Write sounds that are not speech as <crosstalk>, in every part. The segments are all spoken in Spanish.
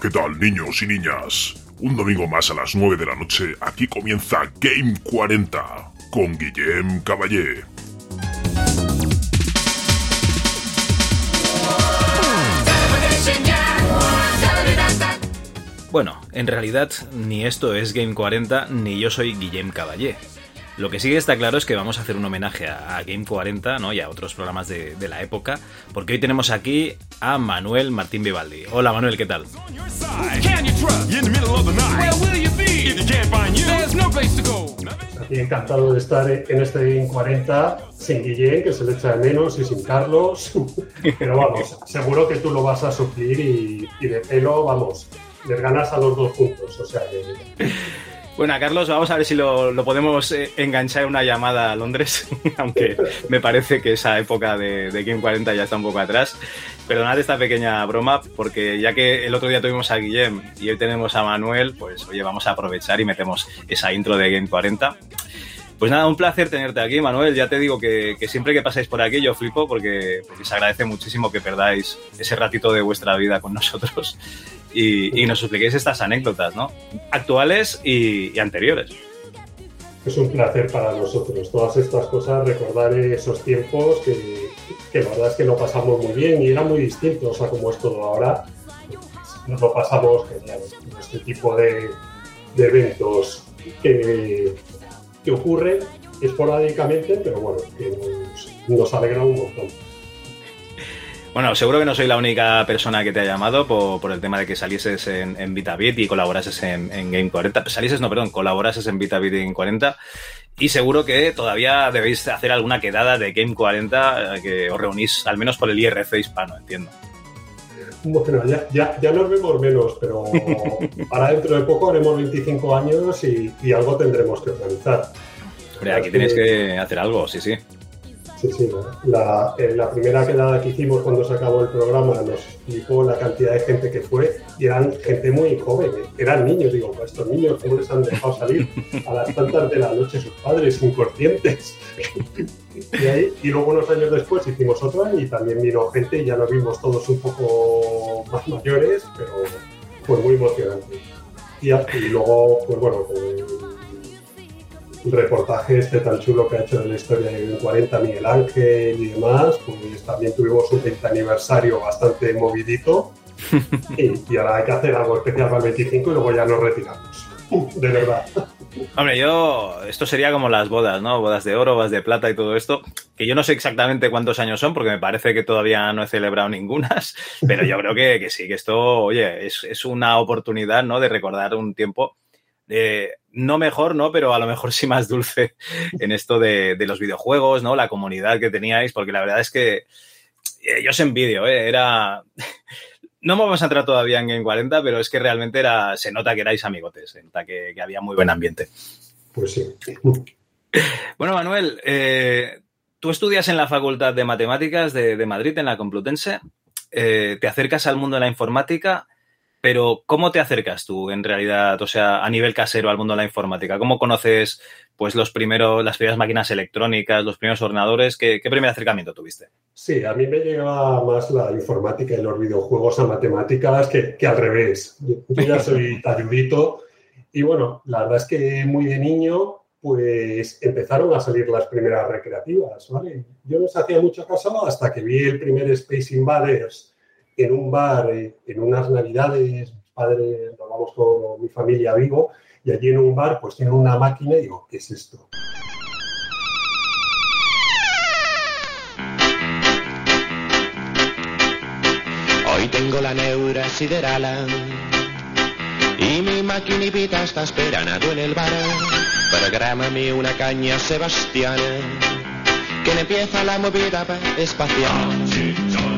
¿qué tal niños y niñas? Un domingo más a las 9 de la noche, aquí comienza Game 40 con Guillem Caballé. Bueno, en realidad ni esto es Game 40 ni yo soy Guillem Caballé. Lo que sí está claro es que vamos a hacer un homenaje a, Game 40 ¿no? y a otros programas de, la época, porque hoy tenemos aquí a Manuel Martín Vivaldi. Hola Manuel, ¿qué tal? Aquí encantado de estar en este Game 40 sin Guillén, que se le echa de menos, y sin Carlos. <laughs> Pero vamos, seguro que tú lo vas a suplir y, y de pelo, vamos, les ganas a los dos puntos. O sea que bueno, Carlos, vamos a ver si lo, podemos eh, enganchar en una llamada a Londres, <laughs> aunque me parece que esa época de, de Game 40 ya está un poco atrás. Perdonad esta pequeña broma, porque ya que el otro día tuvimos a Guillem y hoy tenemos a Manuel, pues oye, vamos a aprovechar y metemos esa intro de Game 40. Pues nada, un placer tenerte aquí, Manuel. Ya te digo que, siempre que pasáis por aquí yo flipo porque, se agradece muchísimo que perdáis ese ratito de vuestra vida con nosotros <laughs> y, nos expliquéis estas anécdotas, ¿no? Actuales y, anteriores. Es un placer para nosotros. Todas estas cosas, recordar esos tiempos que, la verdad es que lo pasamos muy bien y era muy distinto, o sea, como es todo ahora, nos lo pasamos genial. Este tipo de, de eventos que, que ocurren esporádicamente, pero bueno, que nos, nos alegra un montón. Bueno, seguro que no soy la única persona que te ha llamado por, el tema de que salieses en, en y colaborases en, Game 40. Salieses, no, perdón, colaborases en VitaBit y en 40. Y seguro que todavía debéis hacer alguna quedada de Game 40 eh, que os reunís al menos por el IRF hispano, entiendo. Bueno, ya, ya, nos vemos menos, pero para dentro de poco haremos 25 años y, algo tendremos que organizar. Hombre, aquí tenéis que hacer algo, sí, sí. Sí, sí. La, la primera quedada que hicimos cuando se acabó el programa nos explicó la cantidad de gente que fue y eran gente muy joven, eran niños. Digo, pues estos niños, ¿cómo les han dejado salir a las tantas de la noche sus padres inconscientes? <laughs> y, luego unos años después hicimos otra y también vino gente y ya nos vimos todos un poco más mayores, pero fue muy emocionante. Y, y luego, pues bueno, pues, reportaje este tan chulo que ha hecho de la historia del 40 Miguel Ángel y demás, pues también tuvimos un 30 aniversario bastante movidito <laughs> y, ahora hay que hacer algo especial para el 25 y luego ya nos retiramos. De verdad. Hombre, yo, esto sería como las bodas, ¿no? Bodas de oro, bodas de plata y todo esto, que yo no sé exactamente cuántos años son, porque me parece que todavía no he celebrado ningunas, <laughs> pero yo creo que, que sí, que esto, oye, es, es, una oportunidad, ¿no? De recordar un tiempo eh, no mejor, ¿no? Pero a lo mejor sí más dulce <laughs> en esto de, los videojuegos, ¿no? La comunidad que teníais, porque la verdad es que eh, yo os envidio, ¿eh? Era... <laughs> No vamos a entrar todavía en Game 40, pero es que realmente era, se nota que erais amigotes, se nota que, había muy buen ambiente. Pues sí. Bueno, Manuel, eh, tú estudias en la Facultad de Matemáticas de, de Madrid, en la Complutense. te acercas al mundo de la informática pero, ¿cómo te acercas tú en realidad, o sea, a nivel casero al mundo de la informática? ¿Cómo conoces pues los primeros, las primeras máquinas electrónicas, los primeros ordenadores? ¿Qué, primer acercamiento tuviste? Sí, a mí me llegaba más la informática y los videojuegos a matemáticas que, al revés. Yo ya soy <laughs> talludito y bueno, la verdad es que muy de niño pues empezaron a salir las primeras recreativas, ¿vale? Yo no les hacía mucho caso hasta que vi el primer Space Invaders en un bar eh, en unas navidades, mis padres, nos vamos con mi familia vivo, y allí en un bar pues tienen una máquina y digo, ¿qué es esto? Hoy tengo la neura sideral y mi maquinita está esperando en el bar. Prográmame una caña, Sebastián, que me empieza la movida espacial.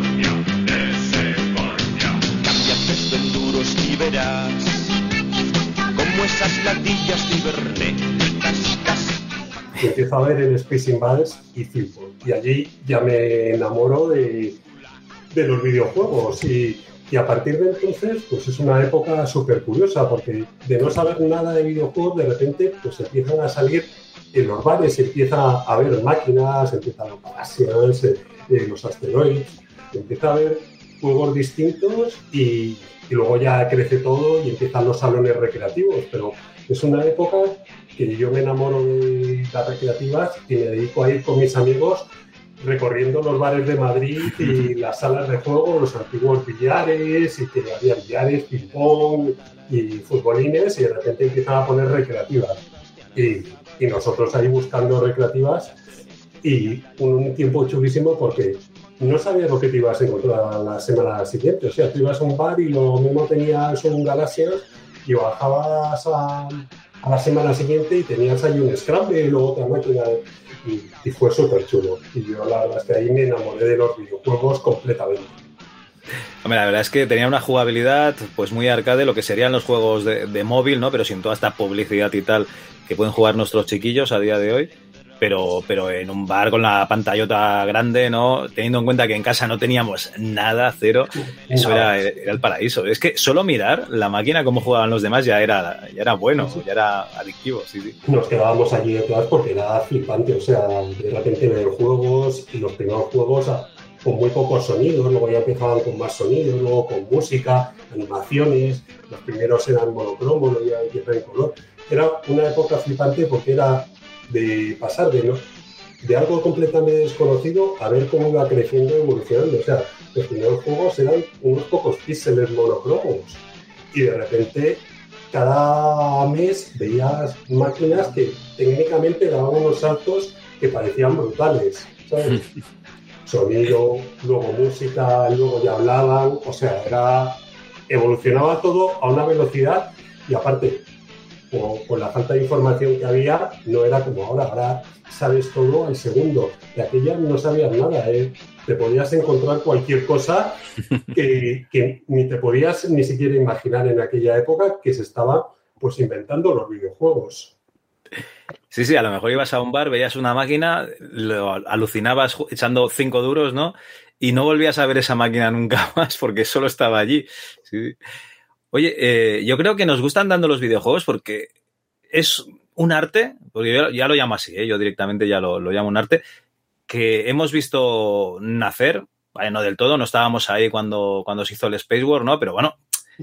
Y verás como esas latillas cibernéticas. Empiezo a ver el Space Invaders y flipo. Y allí ya me enamoro de, de los videojuegos y, y, a partir de entonces pues es una época súper curiosa porque de no saber nada de videojuegos de repente pues empiezan a salir en los bares, empieza a haber máquinas, empiezan los galaxias, eh, los asteroides, empieza a ver juegos distintos y, y luego ya crece todo y empiezan los salones recreativos, pero es una época que yo me enamoro de las recreativas y me dedico a ir con mis amigos recorriendo los bares de Madrid y <laughs> las salas de juego, los antiguos billares, y que había billares, ping-pong y futbolines, y de repente empiezan a poner recreativas. Y, y nosotros ahí buscando recreativas y un tiempo chulísimo porque no sabías lo que te ibas a encontrar la semana siguiente. O sea, tú ibas a un bar y lo mismo tenías un Galaxia y bajabas a, a la semana siguiente y tenías ahí un Scramble y luego otra máquina y, y fue súper chulo. Y yo la verdad es que ahí me enamoré de los videojuegos completamente. Hombre, la verdad es que tenía una jugabilidad pues muy arcade, lo que serían los juegos de, de móvil, ¿no? Pero sin toda esta publicidad y tal que pueden jugar nuestros chiquillos a día de hoy pero, pero en un bar con la pantallota grande, ¿no? Teniendo en cuenta que en casa no teníamos nada, cero, eso era, era el paraíso. Es que solo mirar la máquina, cómo jugaban los demás, ya era, ya era bueno, ya era adictivo, sí, sí. Nos quedábamos allí detrás porque era flipante, o sea, de repente ver juegos y los primeros juegos con muy pocos sonidos, luego ya empezaban con más sonidos, luego con música, animaciones, los primeros eran monocromos, luego ya empiezan en color. Era una época flipante porque era de pasar de, ¿no? de algo completamente desconocido a ver cómo iba creciendo y evolucionando. O sea, los primeros juegos eran unos pocos píxeles monocromos y de repente cada mes veías máquinas que técnicamente daban unos saltos que parecían brutales. ¿sabes? <laughs> Sonido, luego música, luego ya hablaban, o sea, era evolucionaba todo a una velocidad y aparte o con la falta de información que había, no era como ahora, ahora sabes todo al segundo. De aquella no sabías nada, ¿eh? te podías encontrar cualquier cosa <laughs> que, que, ni te podías ni siquiera imaginar en aquella época que se estaba pues inventando los videojuegos. Sí, sí, a lo mejor ibas a un bar, veías una máquina, lo alucinabas echando cinco duros, ¿no? Y no volvías a ver esa máquina nunca <laughs> más porque solo estaba allí. Sí. Oye, eh, yo creo que nos gustan dando los videojuegos porque es un arte, porque yo ya lo llamo así, ¿eh? yo directamente ya lo, lo, llamo un arte, que hemos visto nacer, vale, no del todo, no estábamos ahí cuando, cuando se hizo el Space War, ¿no? Pero bueno,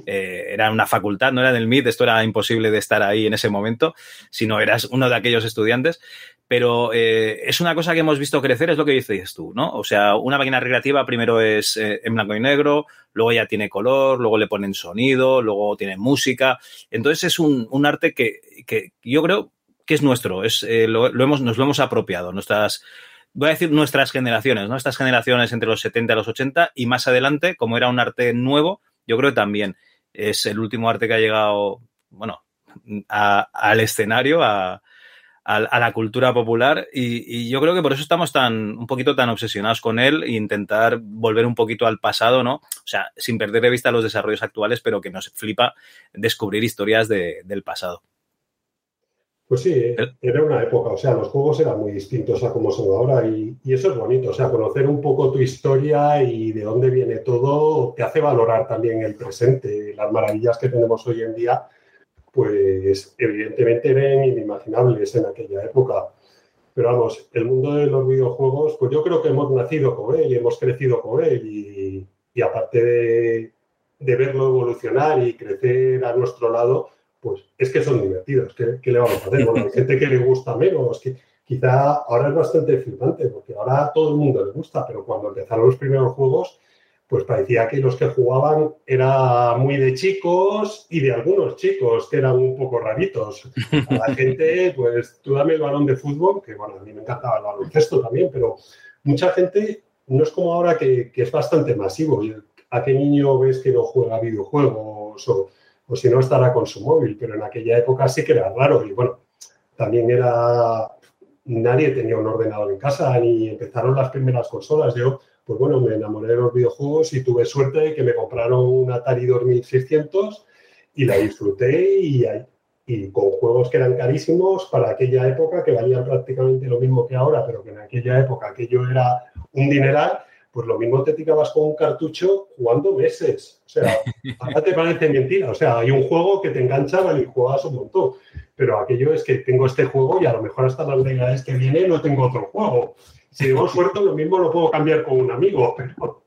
eh, era una facultad, no era del MIT, esto era imposible de estar ahí en ese momento, si no eras uno de aquellos estudiantes. Pero eh, es una cosa que hemos visto crecer, es lo que dices tú, ¿no? O sea, una máquina recreativa primero es eh, en blanco y negro, luego ya tiene color, luego le ponen sonido, luego tiene música. Entonces es un, un arte que, que, yo creo que es nuestro, es, eh, lo, hemos, nos lo hemos apropiado. Nuestras, voy a decir nuestras generaciones, ¿no? Estas generaciones entre los 70 y los 80 y más adelante, como era un arte nuevo, yo creo que también es el último arte que ha llegado, bueno, al escenario, a, a, la cultura popular y, y, yo creo que por eso estamos tan un poquito tan obsesionados con él e intentar volver un poquito al pasado, ¿no? O sea, sin perder de vista los desarrollos actuales, pero que nos flipa descubrir historias de, del pasado. Pues sí, era una época, o sea, los juegos eran muy distintos a como son ahora y, y, eso es bonito, o sea, conocer un poco tu historia y de dónde viene todo te hace valorar también el presente, las maravillas que tenemos hoy en día pues evidentemente eran inimaginables en aquella época. Pero vamos, el mundo de los videojuegos, pues yo creo que hemos nacido con él y hemos crecido con él y, y aparte de, verlo evolucionar y crecer a nuestro lado, pues es que son divertidos. ¿Qué, qué le vamos a hacer? Bueno, hay gente que le gusta menos, que quizá ahora es bastante flipante porque ahora a todo el mundo le gusta, pero cuando empezaron los primeros juegos, pues parecía que los que jugaban era muy de chicos y de algunos chicos que eran un poco raritos. A la gente, pues tú dame el balón de fútbol, que bueno, a mí me encantaba el baloncesto también, pero mucha gente no es como ahora que, que es bastante masivo. ¿A qué niño ves que no juega videojuegos o, o si no estará con su móvil? Pero en aquella época sí que era raro y bueno, también era... Nadie tenía un ordenador en casa ni empezaron las primeras consolas. Yo pues bueno, me enamoré de los videojuegos y tuve suerte de que me compraron un Atari 2600 y la disfruté y, y, con juegos que eran carísimos para aquella época, que valían prácticamente lo mismo que ahora, pero que en aquella época aquello era un dineral, pues lo mismo te tirabas con un cartucho jugando meses. O sea, <laughs> ahora te parece mentira. O sea, hay un juego que te enganchaba y juegas un montón. Pero aquello es que tengo este juego y a lo mejor hasta las navidades que viene no tengo otro juego. Si tengo suerte, lo mismo lo puedo cambiar con un amigo, pero...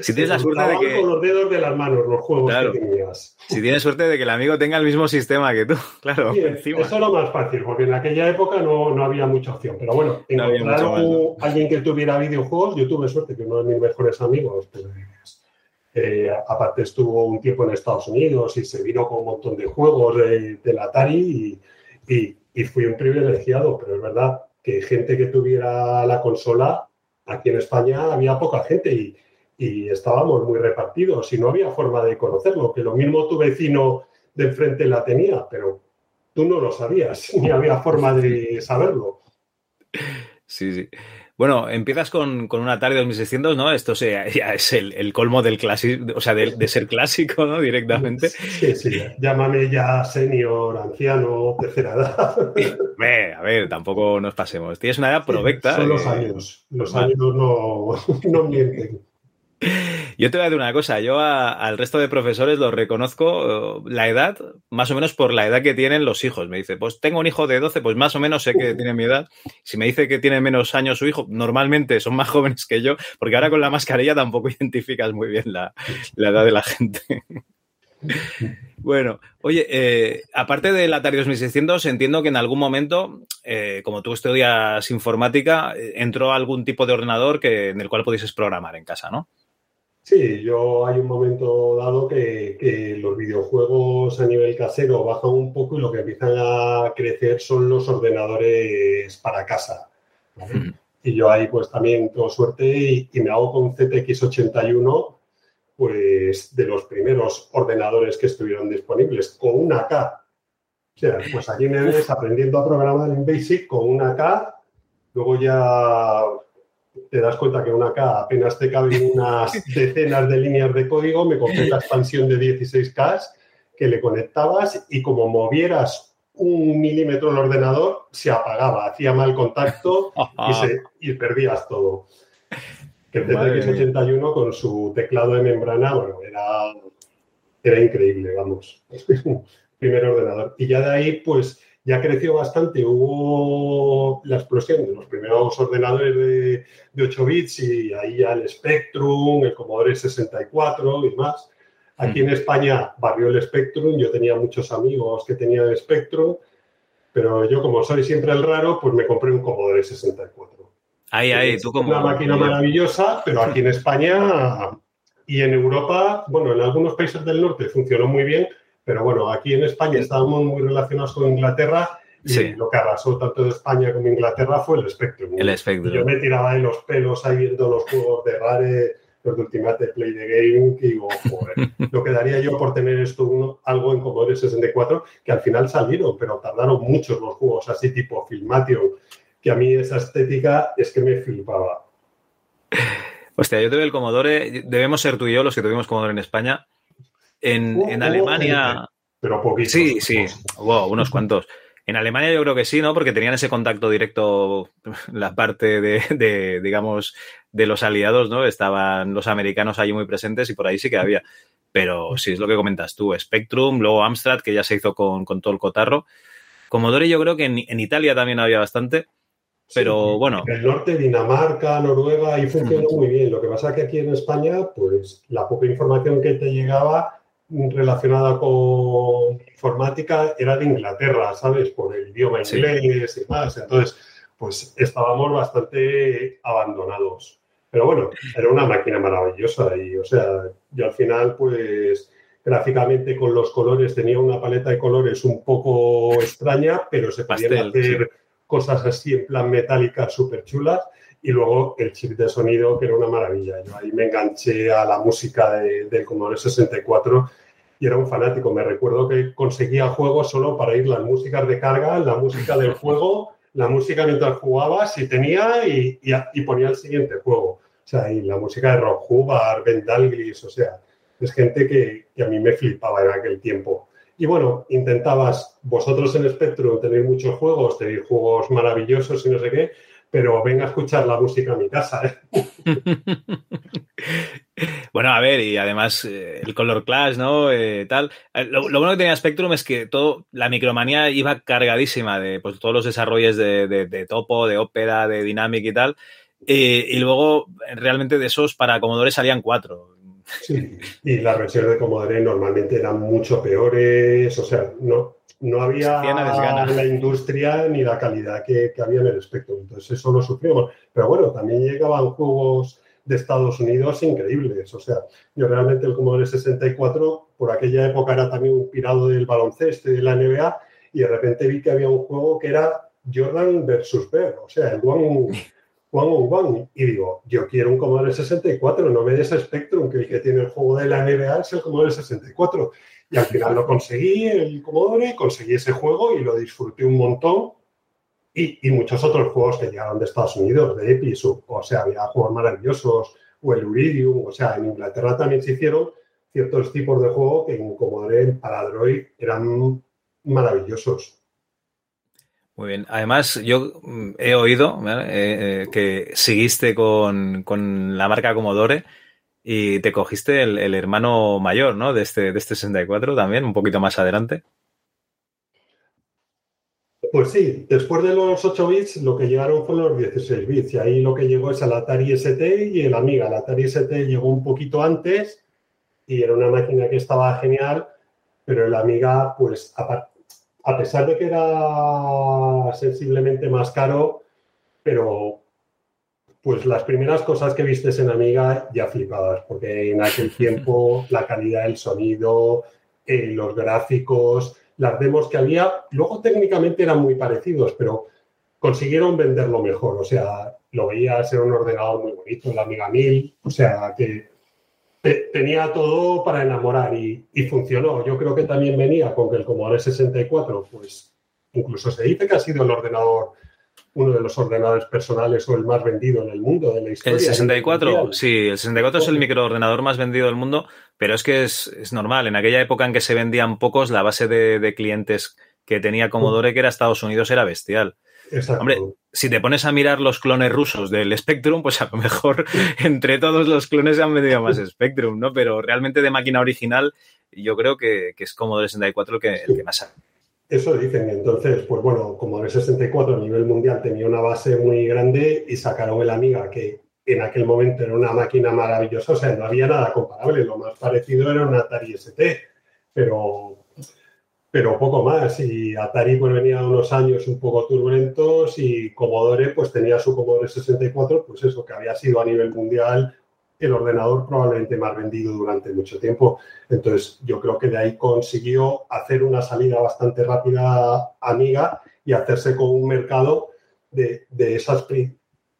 Si tienes la suerte de que. con los dedos de las manos los juegos Claro. que tenías. Si tienes suerte de que el amigo tenga el mismo sistema que tú, <laughs> claro, Sí, encima. eso es lo más fácil, porque en aquella época no, no había mucha opción. Pero bueno, No encontrar alguien que tuviera videojuegos, yo tuve suerte que uno de mis mejores amigos, pues, eh, aparte estuvo un tiempo en Estados Unidos y se vino con un montón de juegos de, del Atari y, y- y fui un privilegiado, pero es verdad que gente que tuviera la consola, aquí en España había poca gente y, y estábamos muy repartidos y no había forma de conocerlo, que lo mismo tu vecino de enfrente la tenía, pero tú no lo sabías, <laughs> ni había forma de saberlo. Sí, sí. Bueno, empiezas con, con un Atari 2600, ¿no? Esto se- ya es el, el colmo del clásico, o sea, de, de ser clásico, ¿no? Directamente. Sí, sí, llámame ya senior, anciano, tercera edad. Ve, a ver, tampoco nos pasemos. Tienes una edad provecta. Son los eh, años, los años no, <laughs> no mienten. Yo te voy a decir una cosa, yo a- al resto de profesores los reconozco eh, la edad, más o menos por la edad que tienen los hijos. Me dice, pues tengo un hijo de 12, pues más o menos sé que tiene mi edad. Si me dice que tiene menos años su hijo, normalmente son más <laughs> jóvenes que yo, porque ahora con la mascarilla tampoco <laughs> identificas muy bien la, la edad de la gente. <laughs> Bueno, oye, eh, aparte del Atari 2600, entiendo que en algún momento, eh, como tú estudias informática, eh, entró algún tipo de ordenador que, en el cual pudieses programar en casa, ¿no? Sí, yo hay un momento dado que, que los videojuegos a nivel casero bajan un poco y lo que empiezan a crecer son los ordenadores para casa. Y yo ahí pues también tengo suerte y, y me hago con ZX81, pues de los primeros ordenadores que estuvieron disponibles, con una K. O sea, pues allí me ves aprendiendo a programar en BASIC con una K, luego ya te das cuenta que una K apenas te caben unas <laughs> decenas de líneas de código, me compré la expansión de 16K que le conectabas y como movieras un milímetro el ordenador, se apagaba, hacía mal contacto y, se- y perdías todo. Que el Madre ZX81 con su teclado de membrana, bueno, era, era increíble, vamos. <laughs> Primer ordenador. Y ya de ahí, pues, ya creció bastante. Hubo la explosión de los primeros ordenadores de, de 8 bits y ahí ya el Spectrum, el Commodore 64 y más. Aquí en España barrió el Spectrum, yo tenía muchos amigos que tenían el Spectrum, pero yo como soy siempre el raro, pues me compré un Commodore 64. Ahí, ahí, tú como... Una máquina maravillosa, pero aquí en España y en Europa, bueno, en algunos países del norte funcionó muy bien, pero bueno, aquí en España estábamos muy relacionados con Inglaterra y Sí. lo que arrasó tanto de España como Inglaterra fue el Spectrum. El Spectrum. Y yo me tiraba de los pelos ahí viendo los juegos de Rare, los de Ultimate Play the Game, que digo, joder, <laughs> lo que daría yo por tener esto uno- algo en Commodore 64, que al final salieron, pero tardaron muchos los juegos así tipo Filmation, que a mí esa estética es que me flipaba. Hostia, yo tuve el Commodore, debemos ser tú y yo los que tuvimos Commodore en España. En, Alemania... Pero poquitos. Sí, sí, hubo unos cuantos. En Alemania yo creo que sí, ¿no? Porque tenían ese contacto directo, <laughs> la parte de, de, digamos, de los aliados, ¿no? Estaban los americanos allí muy presentes y por ahí sí que había. Pero sí, es lo que comentas tú, Spectrum, luego Amstrad, que ya se hizo con, con todo el cotarro. Commodore yo creo que en, en Italia también había bastante, pero Sí, bueno. En el norte, Dinamarca, Noruega, ahí funcionó muy bien. Lo que pasa que aquí en España, pues la poca información que te llegaba relacionada con informática era de Inglaterra, ¿sabes? Por el idioma Sí. inglés y más. Entonces, pues estábamos bastante abandonados. Pero bueno, era una máquina maravillosa y, o sea, yo al final, pues gráficamente con los colores tenía una paleta de colores un poco extraña, pero se podían Pastel, hacer cosas así en plan metálicas súper chulas. Y luego el chip de sonido, que era una maravilla. Yo ahí me enganché a la música de- del Commodore 64 y era un fanático. Me recuerdo que conseguía juegos solo para ir las músicas de carga, la música del <laughs> juego, la música mientras jugabas y tenía y, y- y ponía el siguiente juego. O sea, y la música de Rock Hubbard, Ben Dalglish, o sea, es gente que, que a mí me flipaba en aquel tiempo. Y bueno, intentabas, vosotros en Spectrum tenéis muchos juegos, tenéis juegos maravillosos y no sé qué, pero venga a escuchar la música a mi casa. ¿eh? <laughs> Bueno, a ver, y además eh, el Color Clash, ¿no? Eh, tal. Eh, Lo, lo bueno que tenía Spectrum es que todo, la micromanía iba cargadísima de pues, todos los desarrollos de, de- de Topo, de Opera, de Dynamic y tal. Y luego, realmente de esos para Commodore salían cuatro. Sí, y las versiones de Commodore normalmente eran mucho peores, o sea, no, no había la industria ni la calidad que, había en el espectro. Entonces eso lo sufrimos. Pero bueno, también llegaban juegos de Estados Unidos increíbles. O sea, yo realmente el Commodore 64 por aquella época era también un pirado del baloncesto y de la NBA y de repente vi que había un juego que era Jordan versus Bear, o sea, el One, one on One. Y digo, yo quiero un Commodore 64, no me des Spectrum, que el que tiene el juego de la NBA es el Commodore 64. Y al final lo conseguí, el Commodore, conseguí ese juego y lo disfruté un montón. Y, muchos otros juegos que llegaron de Estados Unidos, de Epis, o, sea, había juegos maravillosos, o el Uridium, o sea, en Inglaterra también se hicieron ciertos tipos de juegos que en Commodore para Android eran maravillosos. Muy bien. Además, yo mm, he oído eh, eh, que seguiste con, con, la marca Commodore y te cogiste el, hermano mayor, ¿no? De este, de este 64 también, un poquito más adelante. Pues sí, después de los 8 bits lo que llegaron fueron los 16 bits y ahí lo que llegó es el Atari ST y el Amiga. El Atari ST llegó un poquito antes y era una máquina que estaba genial, pero el Amiga, pues a pesar de que era sensiblemente más caro, pero pues las primeras cosas que vistes en Amiga ya flipabas, porque en aquel <laughs> tiempo la calidad del sonido, eh, los gráficos, las demos que había, luego técnicamente eran muy parecidos, pero consiguieron venderlo mejor. O sea, lo veías, era un ordenador muy bonito, el Amiga 1000, o sea, que tenía todo para enamorar y, y, funcionó. Yo creo que también venía con que el Commodore 64, pues incluso se dice que ha sido el ordenador uno de los ordenadores personales o el más vendido en el mundo de la historia. El 64, sí, el 64 es el microordenador más vendido del mundo, pero es que es, normal. En aquella época en que se vendían pocos, la base de, clientes que tenía Commodore, que era Estados Unidos, era bestial. Exacto. Hombre, si te pones a mirar los clones rusos del Spectrum, pues a lo mejor <laughs> entre todos los clones se han vendido más Spectrum, ¿no? Pero realmente de máquina original, yo creo que, es Commodore 64 el que, el que más eso dicen. Entonces, pues bueno, como el 64 a nivel mundial tenía una base muy grande y sacaron el Amiga, que en aquel momento era una máquina maravillosa, o sea, no había nada comparable. Lo más parecido era un Atari ST, pero, pero poco más. Y Atari pues venía unos años un poco turbulentos y Commodore pues tenía su Commodore 64, pues eso, que había sido a nivel mundial el ordenador probablemente más vendido durante mucho tiempo. Entonces, yo creo que de ahí consiguió hacer una salida bastante rápida amiga y hacerse con un mercado de, esos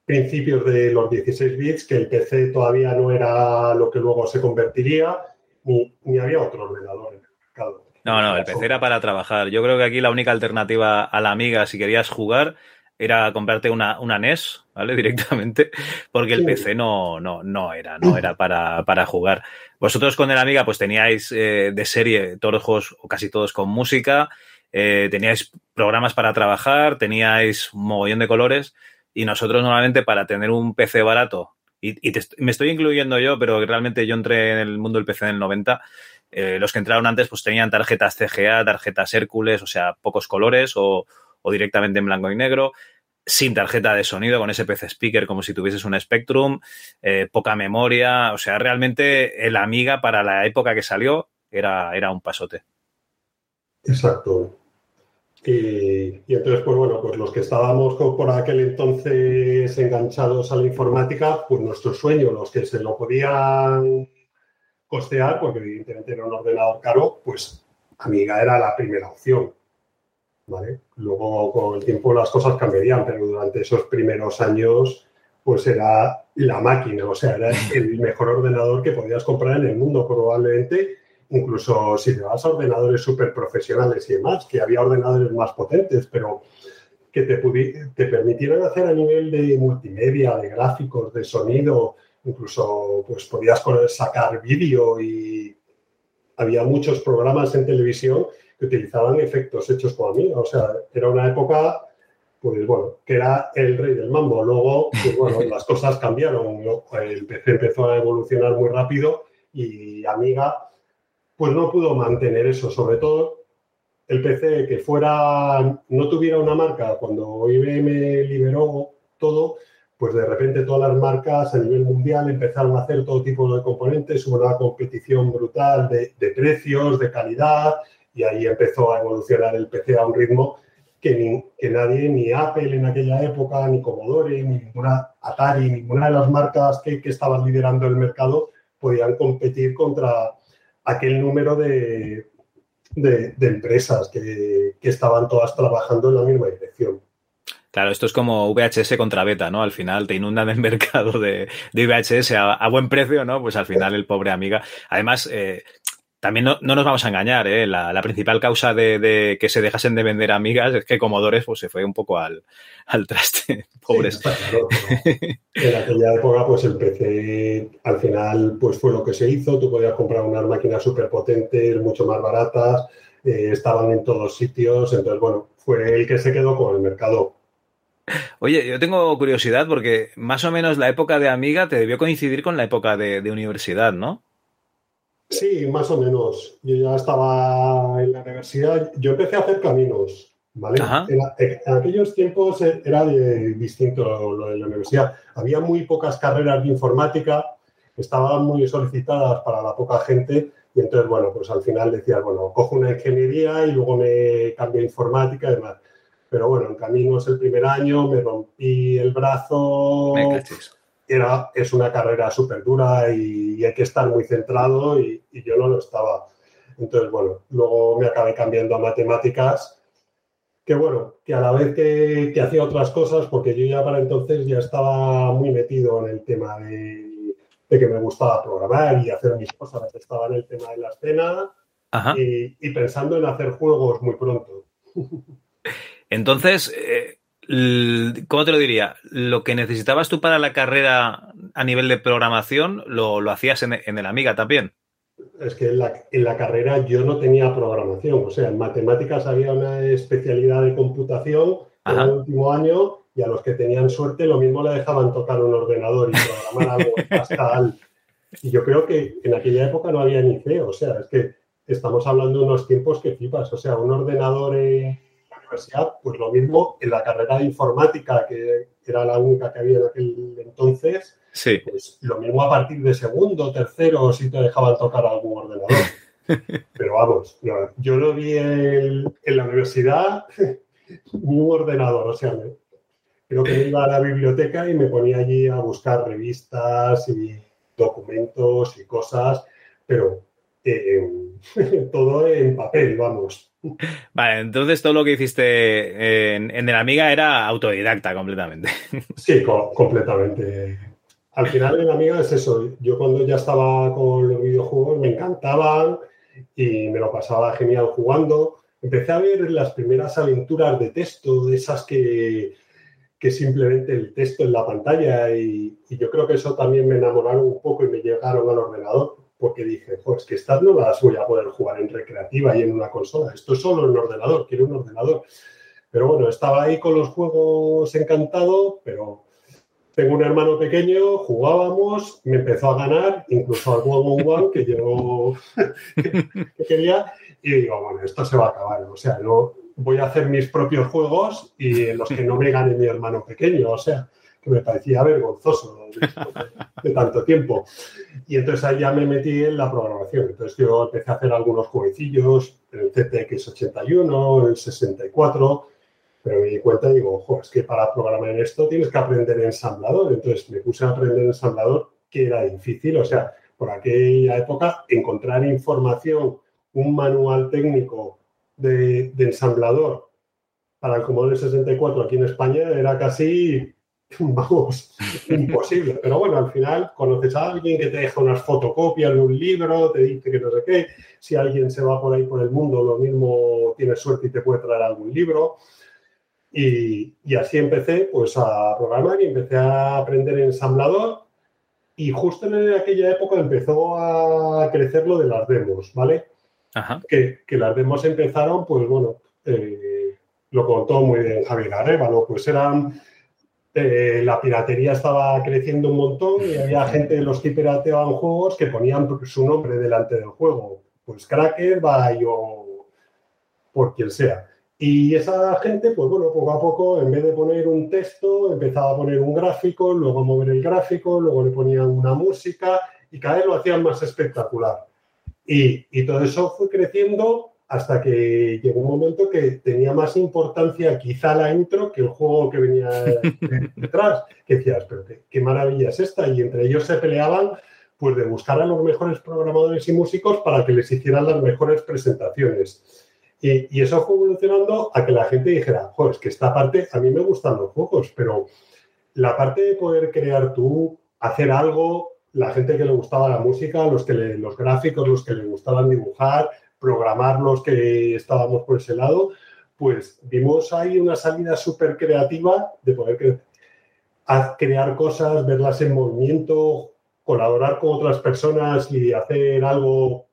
principios de los 16 bits, que el PC todavía no era lo que luego se convertiría, ni, ni había otro ordenador en el mercado. No, no, el PC era para trabajar. Yo creo que aquí la única alternativa a la amiga, si querías jugar, era comprarte una, una NES, ¿vale? <laughs> Directamente, porque el PC no, no, no era, no era para, para jugar. Vosotros con el Amiga, pues teníais eh, de serie todos los juegos, o casi todos con música, eh, teníais programas para trabajar, teníais un mogollón de colores, y nosotros normalmente para tener un PC barato, y, me estoy incluyendo yo, pero realmente yo entré en el mundo del PC en el 90, eh, los que entraron antes pues tenían tarjetas CGA, tarjetas Hércules, o sea, pocos colores o o directamente en blanco y negro, sin tarjeta de sonido, con ese PC speaker como si tuvieses un Spectrum, eh, poca memoria, o sea, realmente el Amiga para la época que salió era, era un pasote. Exacto. Y, entonces, pues bueno, pues los que estábamos por aquel entonces enganchados a la informática, pues nuestro sueño, los que se lo podían costear, porque evidentemente era un ordenador caro, pues Amiga era la primera opción. Luego con el tiempo las cosas cambiarían, pero durante esos primeros años pues era la máquina, o sea, era <laughs> el mejor ordenador que podías comprar en el mundo probablemente, incluso si te vas a ordenadores súper profesionales y demás, que había ordenadores más potentes, pero que te, te permitieran hacer a nivel de multimedia, de gráficos, de sonido, incluso pues podías sacar vídeo y había muchos programas en televisión que utilizaban efectos hechos por Amiga. O sea, era una época, pues bueno, que era el rey del mambo. Luego, pues bueno, las cosas cambiaron. El PC empezó a evolucionar muy rápido y Amiga, pues no pudo mantener eso. Sobre todo, el PC que fuera, no tuviera una marca, cuando IBM liberó todo, pues de repente todas las marcas a nivel mundial empezaron a hacer todo tipo de componentes, hubo una competición brutal de, precios, de calidad, y ahí empezó a evolucionar el PC a un ritmo que, que, nadie, ni Apple en aquella época, ni Commodore, ni ninguna Atari, ninguna de las marcas que, que estaban liderando el mercado podían competir contra aquel número de, de, empresas que, que estaban todas trabajando en la misma dirección. Claro, esto es como VHS contra beta, ¿no? Al final te inundan el <laughs> mercado de, de VHS a, buen precio, ¿no? Pues al final el pobre amiga. Además, eh, también no, nos vamos a engañar, ¿eh? La, principal causa de, que se dejasen de vender amigas es que Commodore pues, se fue un poco al, traste. <laughs> Pobres. en aquella época, pues el PC al final pues fue lo que se hizo. Tú podías comprar unas máquinas súper potentes, mucho más baratas, eh, estaban en todos sitios. Entonces, bueno, fue el que se quedó con el mercado Oye, yo tengo curiosidad porque más o menos la época de Amiga te debió coincidir con la época de, universidad, ¿no? Sí, más o menos. Yo ya estaba en la universidad, yo empecé a hacer caminos, ¿vale? En, aquellos tiempos era distinto lo de la universidad. Había muy pocas carreras de informática, estaban muy solicitadas para la poca gente y entonces, bueno, pues al final decía, bueno, cojo una ingeniería y luego me cambio a informática y demás. Pero bueno, en caminos el primer año me rompí el brazo. Era, es una carrera súper dura y, hay que estar muy centrado y, yo no lo estaba. Entonces, bueno, luego me acabé cambiando a matemáticas, que bueno, que a la vez que, que hacía otras cosas, porque yo ya para entonces ya estaba muy metido en el tema de, de que me gustaba programar y hacer mis cosas. Estaba en el tema de la escena y, y pensando en hacer juegos muy pronto. <laughs> Entonces, eh, ¿cómo te lo diría? Lo que necesitabas tú para la carrera a nivel de programación, lo, hacías en, el Amiga también. Es que en la, carrera yo no tenía programación, o sea, en matemáticas había una especialidad de computación en el último año y a los que tenían suerte lo mismo le dejaban tocar un ordenador y programar algo <laughs> en Pascal. Y yo creo que en aquella época no había ni feo, o sea, es que estamos hablando de unos tiempos que flipas, o sea, un ordenador universidad, pues lo mismo en la carrera de informática, que era la única que había en aquel entonces, sí. pues lo mismo a partir de segundo, tercero, si te dejaban tocar algún ordenador. <laughs> Pero vamos, yo no vi en, la universidad <laughs> un ordenador, o sea, creo que iba a la biblioteca y me ponía allí a buscar revistas y documentos y cosas, pero eh, <laughs> todo en papel, vamos. Vale, entonces todo lo que hiciste en, el Amiga era autodidacta completamente. <laughs> Sí, completamente. Al final en Amiga es eso. Yo cuando ya estaba con los videojuegos me encantaban y me lo pasaba genial jugando. Empecé a ver las primeras aventuras de texto, esas que, que simplemente el texto en la pantalla y, y yo creo que eso también me enamoraron un poco y me llegaron al ordenador porque dije, pues que estas no las voy a poder jugar en recreativa y en una consola, esto es solo en ordenador, quiero un ordenador. Pero bueno, estaba ahí con los juegos encantado, pero tengo un hermano pequeño, jugábamos, me empezó a ganar, incluso al juego One que yo <laughs> que quería, y digo, bueno, esto se va a acabar. O sea, no voy a hacer mis propios juegos y los que no me gane mi hermano pequeño. O sea, que me parecía vergonzoso <laughs> de, tanto tiempo. Y entonces ahí ya me metí en la programación. Entonces yo empecé a hacer algunos jueguecillos, el CTX81, el 64, pero me di cuenta y digo, ojo, es que para programar en esto tienes que aprender ensamblador. Entonces me puse a aprender ensamblador, que era difícil. O sea, por aquella época, encontrar información, un manual técnico de, de ensamblador para el Commodore 64 aquí en España era casi <laughs> vamos, imposible. Pero bueno, al final conoces a alguien que te deja unas fotocopias de un libro, te dice que no sé qué. Si alguien se va por ahí por el mundo, lo mismo tienes suerte y te puede traer algún libro. Y, así empecé pues a programar y empecé a aprender ensamblador. Y justo en aquella época empezó a crecer lo de las demos, ¿vale? Que, que las demos empezaron, pues bueno, eh, lo contó muy bien Javier Arevalo, pues eran eh, la piratería estaba creciendo un montón y había gente de los que pirateaban juegos que ponían su nombre delante del juego. Pues Cracker, va o por quien sea. Y esa gente, pues bueno, poco a poco, en vez de poner un texto, empezaba a poner un gráfico, luego a mover el gráfico, luego le ponían una música y cada vez lo hacían más espectacular. Y, y todo eso fue creciendo hasta que llegó un momento que tenía más importancia quizá la intro que el juego que venía <laughs> detrás. Que decías, pero qué, qué maravilla es esta. Y entre ellos se peleaban pues de buscar a los mejores programadores y músicos para que les hicieran las mejores presentaciones. Y, y, eso fue evolucionando a que la gente dijera, joder, es que esta parte, a mí me gustan los juegos, pero la parte de poder crear tú, hacer algo, la gente que le gustaba la música, los, que le, los gráficos, los que le gustaban dibujar, programar los que estábamos por ese lado, pues vimos ahí una salida súper creativa de poder cre crear cosas, verlas en movimiento, colaborar con otras personas y hacer algo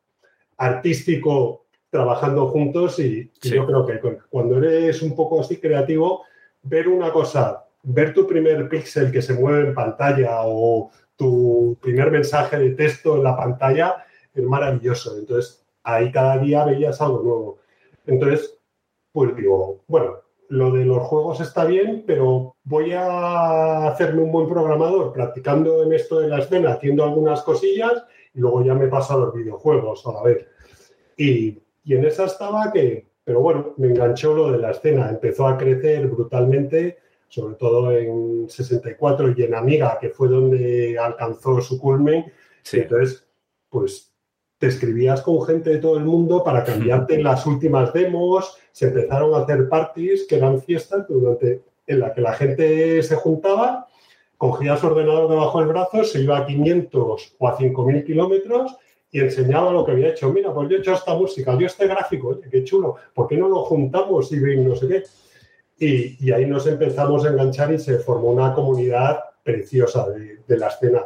artístico trabajando juntos y, y sí. yo creo que cuando eres un poco así creativo, ver una cosa, ver tu primer píxel que se mueve en pantalla o tu primer mensaje de texto en la pantalla es maravilloso. Entonces, ahí cada día veías algo nuevo. Entonces, pues digo, bueno, lo de los juegos está bien, pero voy a hacerme un buen programador practicando en esto de la escena, haciendo algunas cosillas y luego ya me paso a los videojuegos a la vez. Y y en esa estaba que, pero bueno, me enganchó lo de la escena, empezó a crecer brutalmente, sobre todo en 64 y en Amiga, que fue donde alcanzó su culmen. Sí. Entonces, pues te escribías con gente de todo el mundo para cambiarte las últimas demos, se empezaron a hacer parties, que eran fiestas durante, en la que la gente se juntaba, cogía su ordenador debajo del brazo, se iba a 500 o a 5.000 kilómetros y enseñaba lo que había hecho. Mira, pues yo he hecho esta música, yo este gráfico, oye, qué chulo, ¿por qué no lo juntamos y no sé qué? Y, y, ahí nos empezamos a enganchar y se formó una comunidad preciosa de, de la escena.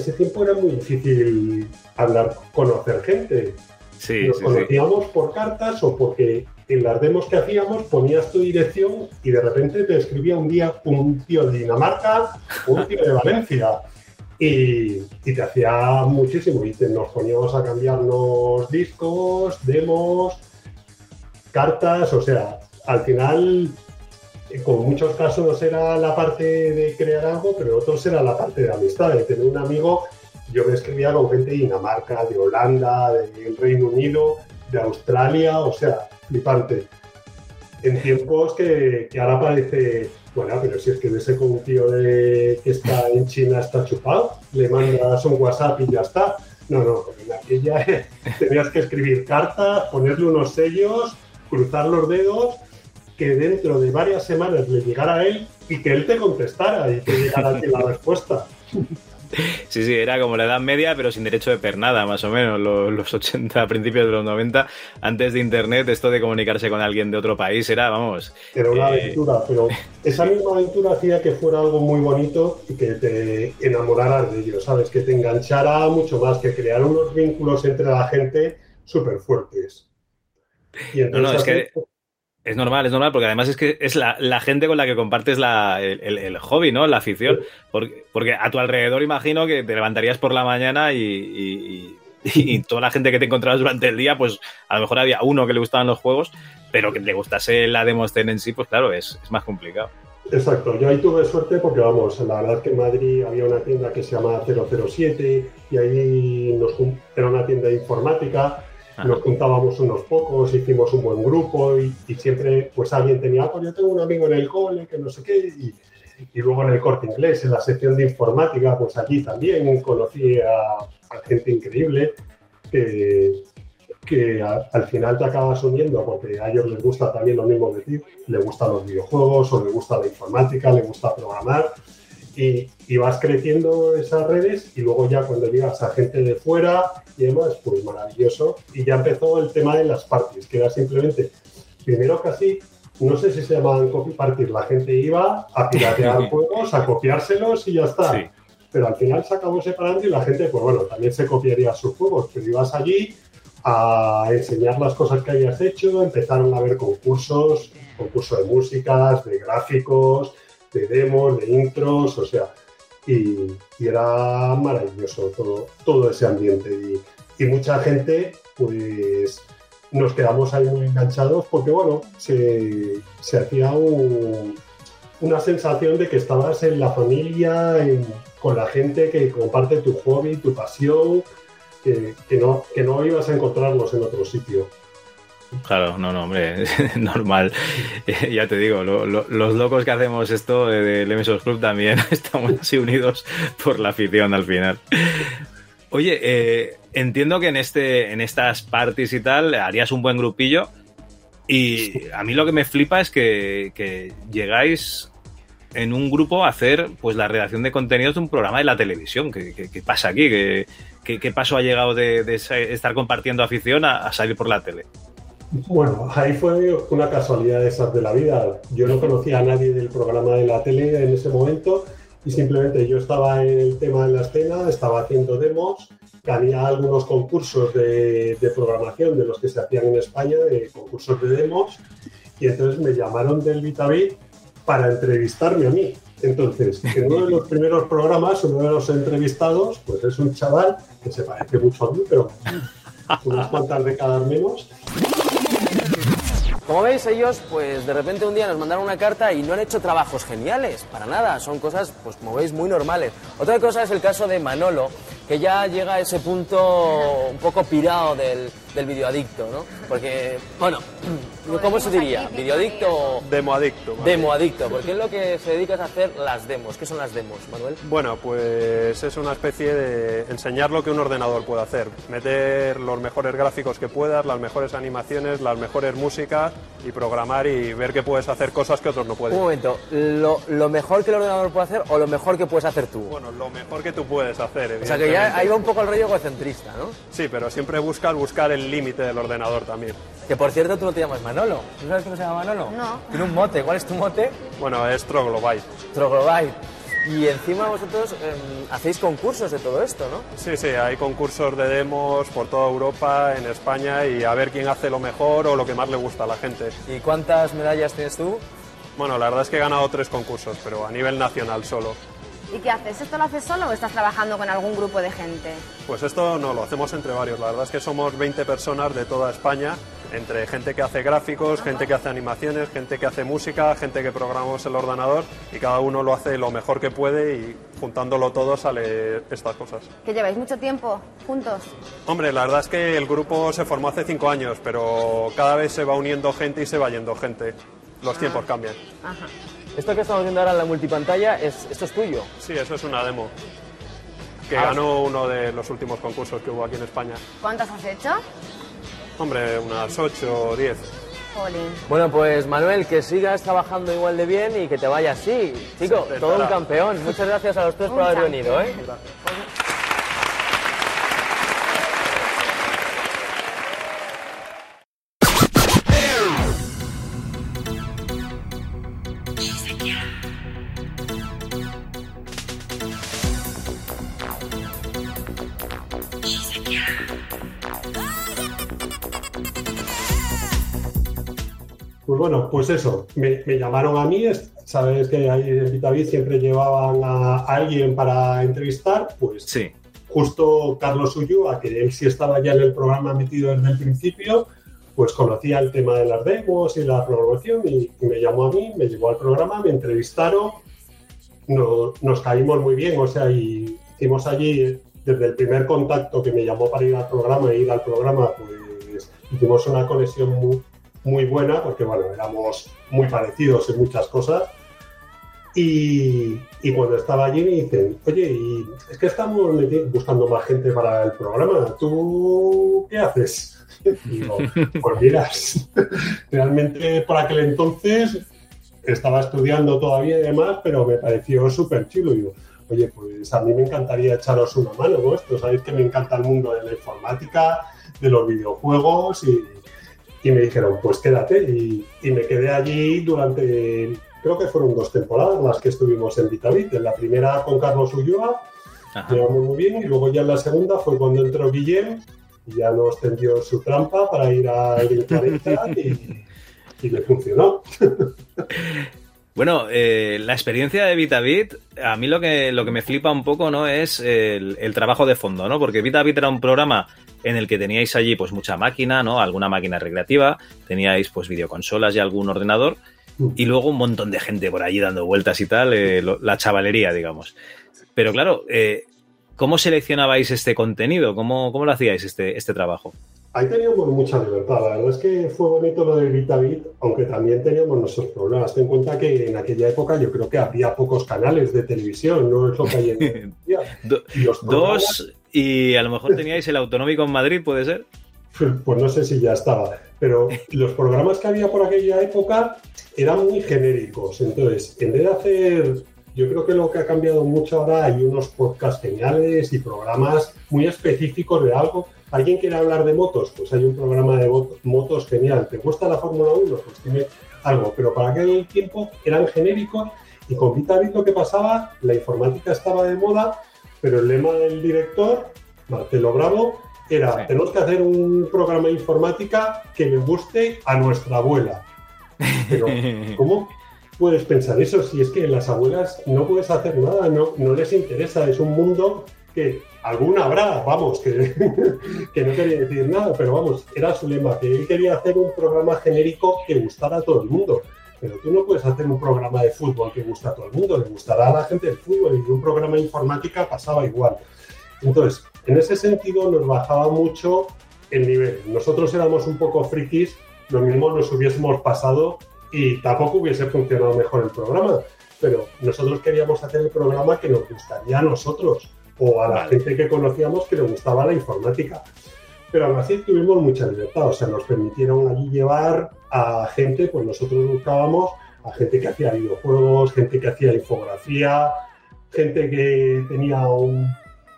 Ese tiempo era muy difícil hablar, conocer gente. Sí, Nos sí, conocíamos sí. por cartas o porque en las demos que hacíamos ponías tu dirección y de repente te escribía un día un tío de Dinamarca un tío de Valencia. Y, y, te hacía muchísimo y te, nos poníamos a cambiarnos discos, demos, cartas, o sea, al final con muchos casos era la parte de crear algo, pero otros era la parte de amistad, de tener un amigo. Yo me escribía con gente de Dinamarca, de Holanda, del Reino Unido, de Australia, o sea, flipante. En tiempos que, ahora parece, bueno, pero si con un tío de, que está en China está chupado, le mandas un WhatsApp y ya está. No, no, en aquella <laughs> tenías que escribir cartas, ponerle unos sellos, cruzar los dedos que dentro de varias semanas le llegara a él y que él te contestara y que llegara a ti la respuesta. <laughs> Sí, sí, era como la edad media, pero sin derecho de pernada, más o menos, los, los 80, principios de los 90, antes de Internet, esto de comunicarse con alguien de otro país era, vamos... Era una eh... aventura, pero esa misma aventura hacía que fuera algo muy bonito y que te enamoraras de ello, ¿sabes? Que te enganchara mucho más, que crear unos vínculos entre la gente súper fuertes. Y entonces, no, no, es que... Es normal, es normal, porque además es que es la, gente con la que compartes la, el, hobby, ¿no? La afición. Porque, a tu alrededor imagino que te levantarías por la mañana y, toda la gente que te encontrabas durante el día, pues a lo mejor había uno que le gustaban los juegos, pero que le gustase la demoscena en sí, pues claro, es, más complicado. Exacto, yo ahí tuve suerte porque, vamos, la verdad que en Madrid había una tienda que se llama 007 y ahí nos, era una tienda de informática nos juntábamos unos pocos, hicimos un buen grupo y, siempre pues alguien tenía, ah, pues yo tengo un amigo en el cole que no sé qué y, luego en el corte inglés, en la sección de informática, pues aquí también conocí a, gente increíble que, que al final te acabas uniendo porque a ellos les gusta también lo mismo de ti, le gustan los videojuegos o le gusta la informática, le gusta programar y, y, vas creciendo esas redes y luego ya cuando llegas a gente de fuera y demás, pues maravilloso. Y ya empezó el tema de las parties, que era simplemente, primero casi, no sé si se llamaban copy parties, la gente iba a piratear <laughs> juegos, a copiárselos y ya está. Pero al final se acabó separando y la gente, pues bueno, también se copiaría sus juegos, pero ibas allí a enseñar las cosas que hayas hecho, empezaron a haber concursos, concursos de músicas, de gráficos, de demos, de intros, o sea, y, era maravilloso todo, todo ese ambiente. Y, mucha gente, pues nos quedamos ahí muy enganchados porque, bueno, se, hacía una sensación de que estabas en la familia, con la gente que comparte tu hobby, tu pasión, que, no, que no ibas a encontrarlos en otro sitio. Claro, no, no, hombre, <laughs> normal. ya te digo, los locos que hacemos esto del Emisors Club también <laughs> estamos así unidos por la afición al final. Oye, eh, entiendo que en, este, en estas parties y tal harías un buen grupillo. Y a mí lo que me flipa es que, llegáis en un grupo a hacer pues la redacción de contenidos de un programa de la televisión. ¿Qué, pasa aquí? ¿Qué, ¿Qué, paso ha llegado de, estar compartiendo afición a salir por la tele? Bueno, ahí fue una casualidad de esas de la vida. Yo no conocía a nadie del programa de la tele en ese momento y simplemente yo estaba en el tema de la escena, estaba haciendo demos, había algunos concursos de, programación de los que se hacían en España, de concursos de demos, y entonces me llamaron del Vitavit para entrevistarme a mí. Entonces, en uno de los primeros programas, uno de los entrevistados, pues es un chaval que se parece mucho a mí, pero unas cuantas décadas menos, como veis, ellos, pues de repente un día nos mandaron una carta y no han hecho trabajos geniales, para nada, son cosas, pues como veis, muy normales. Otra cosa es el caso de Manolo, que ya llega a ese punto un poco pirado del, del videoadicto, ¿no? Porque, bueno, <clears throat> ¿cómo se diría? ¿Videoadicto o...? Demoadicto. Demoadicto, porque es lo que se dedica a hacer las demos. ¿Qué son las demos, Manuel? Bueno, pues es una especie de enseñar lo que un ordenador puede hacer. Meter los mejores gráficos que puedas, las mejores animaciones, las mejores músicas y programar y ver que puedes hacer cosas que otros no pueden. Un momento, ¿lo, lo mejor que el ordenador puede hacer o lo mejor que puedes hacer tú? Bueno, lo mejor que tú puedes hacer, O sea que ya ahí va un poco el rollo egocentrista, ¿no? Sí, pero siempre buscar, buscar el límite del ordenador también. Que por cierto, tú no te llamas Manolo. ¿Tú sabes cómo se llama Manolo? No. Tiene un mote. ¿Cuál es tu mote? Bueno, es Troglobite. Troglobite. Y encima vosotros em, hacéis concursos de todo esto, ¿no? Sí, sí, hay concursos de demos por toda Europa, en España, y a ver quién hace lo mejor o lo que más le gusta a la gente. ¿Y cuántas medallas tienes tú? Bueno, la verdad es que he ganado tres concursos, pero a nivel nacional solo. ¿Y qué haces? ¿Esto lo haces solo o estás trabajando con algún grupo de gente? Pues esto no, lo hacemos entre varios. La verdad es que somos 20 personas de toda España, entre gente que hace gráficos, gente que hace animaciones, gente que hace música, gente que programamos el ordenador y cada uno lo hace lo mejor que puede y juntándolo todo sale estas cosas. ¿Que lleváis mucho tiempo juntos? Hombre, la verdad es que el grupo se formó hace cinco años, pero cada vez se va uniendo gente y se va yendo gente. Los ah. tiempos cambian. Ajá. Esto que estamos viendo ahora en la multipantalla, es, ¿esto es tuyo? Sí, eso es una demo. Que ah. ganó uno de los últimos concursos que hubo aquí en España. ¿Cuántas has hecho? Hombre, unas 8 o 10. Bueno, pues Manuel, que sigas trabajando igual de bien y que te vaya así. Chico, todo un campeón. Muchas gracias a los tres por haber venido. ¿eh? Bueno, pues eso, me, llamaron a mí, sabes que ahí en Vitavid siempre llevaban a alguien para entrevistar, pues sí. justo Carlos a que él sí estaba ya en el programa metido desde el principio, pues conocía el tema de las demos y la programación y, me llamó a mí, me llevó al programa, me entrevistaron, nos caímos muy bien, o sea, y hicimos allí desde el primer contacto que me llamó para ir al programa e ir al programa, pues hicimos una conexión muy, muy buena, porque bueno, éramos muy parecidos en muchas cosas. Y, cuando estaba allí me dicen, oye, y es que estamos buscando más gente para el programa, ¿tú qué haces? <laughs> Y digo, pues miras, <laughs> realmente por aquel entonces estaba estudiando todavía y demás, pero me pareció súper chulo. Y digo, oye, pues a mí me encantaría echaros una mano, ¿no? Esto, sabéis que me encanta el mundo de la informática, de los videojuegos y, y me dijeron, pues quédate. Y, y, me quedé allí durante, creo que fueron dos temporadas las que estuvimos en Vitavit. En la primera con Carlos Ulloa, llevamos muy bien, y luego ya en la segunda fue cuando entró Guillem y ya nos tendió su trampa para ir a 40 <laughs> y, y le funcionó. <laughs> Bueno, eh, la experiencia de VitaBit, a mí lo que, lo que me flipa un poco, ¿no? Es el, el, trabajo de fondo, ¿no? Porque VitaBit era un programa en el que teníais allí, pues, mucha máquina, ¿no? Alguna máquina recreativa, teníais, pues, videoconsolas y algún ordenador, y luego un montón de gente por allí dando vueltas y tal, eh, lo, la chavalería, digamos. Pero claro, eh, ¿cómo seleccionabais este contenido? ¿Cómo, cómo lo hacíais este, este trabajo? Ahí teníamos mucha libertad. La verdad es que fue bonito lo de VitaBit, aunque también teníamos nuestros problemas. Ten en cuenta que en aquella época yo creo que había pocos canales de televisión, no es lo que hay en <laughs> día. y Dos, y a lo mejor teníais el autonómico en Madrid, ¿puede ser? <laughs> Pues no sé si ya estaba, pero los programas que había por aquella época eran muy genéricos. Entonces, en vez de hacer yo creo que lo que ha cambiado mucho ahora hay unos podcasts geniales y programas muy específicos de algo. ¿Alguien quiere hablar de motos? Pues hay un programa de motos genial. ¿Te gusta la Fórmula 1? Pues tiene algo. Pero para aquel tiempo eran genéricos y con VitaBit lo que pasaba, la informática estaba de moda, pero el lema del director, Marcelo Bravo, era, sí. tenemos que hacer un programa de informática que le guste a nuestra abuela. Pero, <laughs> ¿cómo puedes pensar eso? Si es que las abuelas no puedes hacer nada, no, no les interesa, es un mundo que alguna habrá, vamos, que, <laughs> que, no quería decir nada, pero vamos, era su lema, que él quería hacer un programa genérico que gustara a todo el mundo. Pero tú no puedes hacer un programa de fútbol que gusta a todo el mundo, le gustará a la gente el fútbol y un programa de informática pasaba igual. Entonces, en ese sentido nos bajaba mucho el nivel. Nosotros éramos un poco frikis, lo mismo nos hubiésemos pasado y tampoco hubiese funcionado mejor el programa. Pero nosotros queríamos hacer el programa que nos gustaría a nosotros o a la vale. gente que conocíamos que le gustaba la informática. Pero aún así tuvimos mucha libertad, o sea, nos permitieron allí llevar a gente, pues nosotros buscábamos a gente que hacía videojuegos, gente que hacía infografía, gente que tenía un,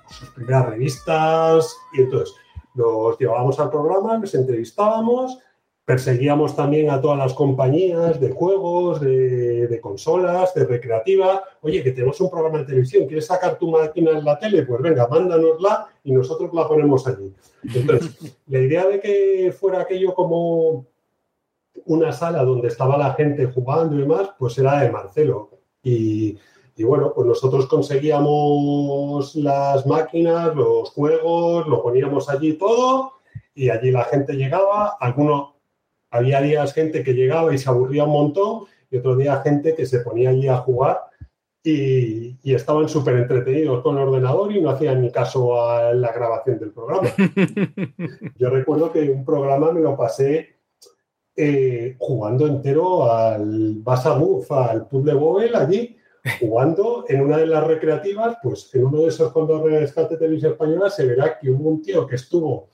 sus primeras revistas, y entonces los llevábamos al programa, les entrevistábamos, perseguíamos también a todas las compañías de juegos, de, consolas, de recreativa. Oye, que tenemos un programa de televisión, ¿quieres sacar tu máquina en la tele? Pues venga, mándanosla y nosotros la ponemos allí. Entonces, <laughs> la idea de que fuera aquello como una sala donde estaba la gente jugando y demás, pues era de Marcelo. Y, y bueno, pues nosotros conseguíamos las máquinas, los juegos, lo poníamos allí todo y allí la gente llegaba, algunos había días gente que llegaba y se aburría un montón y otros días gente que se ponía allí a jugar y, y estaban súper entretenidos con el ordenador y no hacían ni caso a la grabación del programa. <laughs> Yo recuerdo que un programa me lo pasé eh, jugando entero al Basa Move, al puzzle Bobel allí, jugando en una de las recreativas, pues en uno de esos fondos de rescate televisión española se verá que hubo un tío que estuvo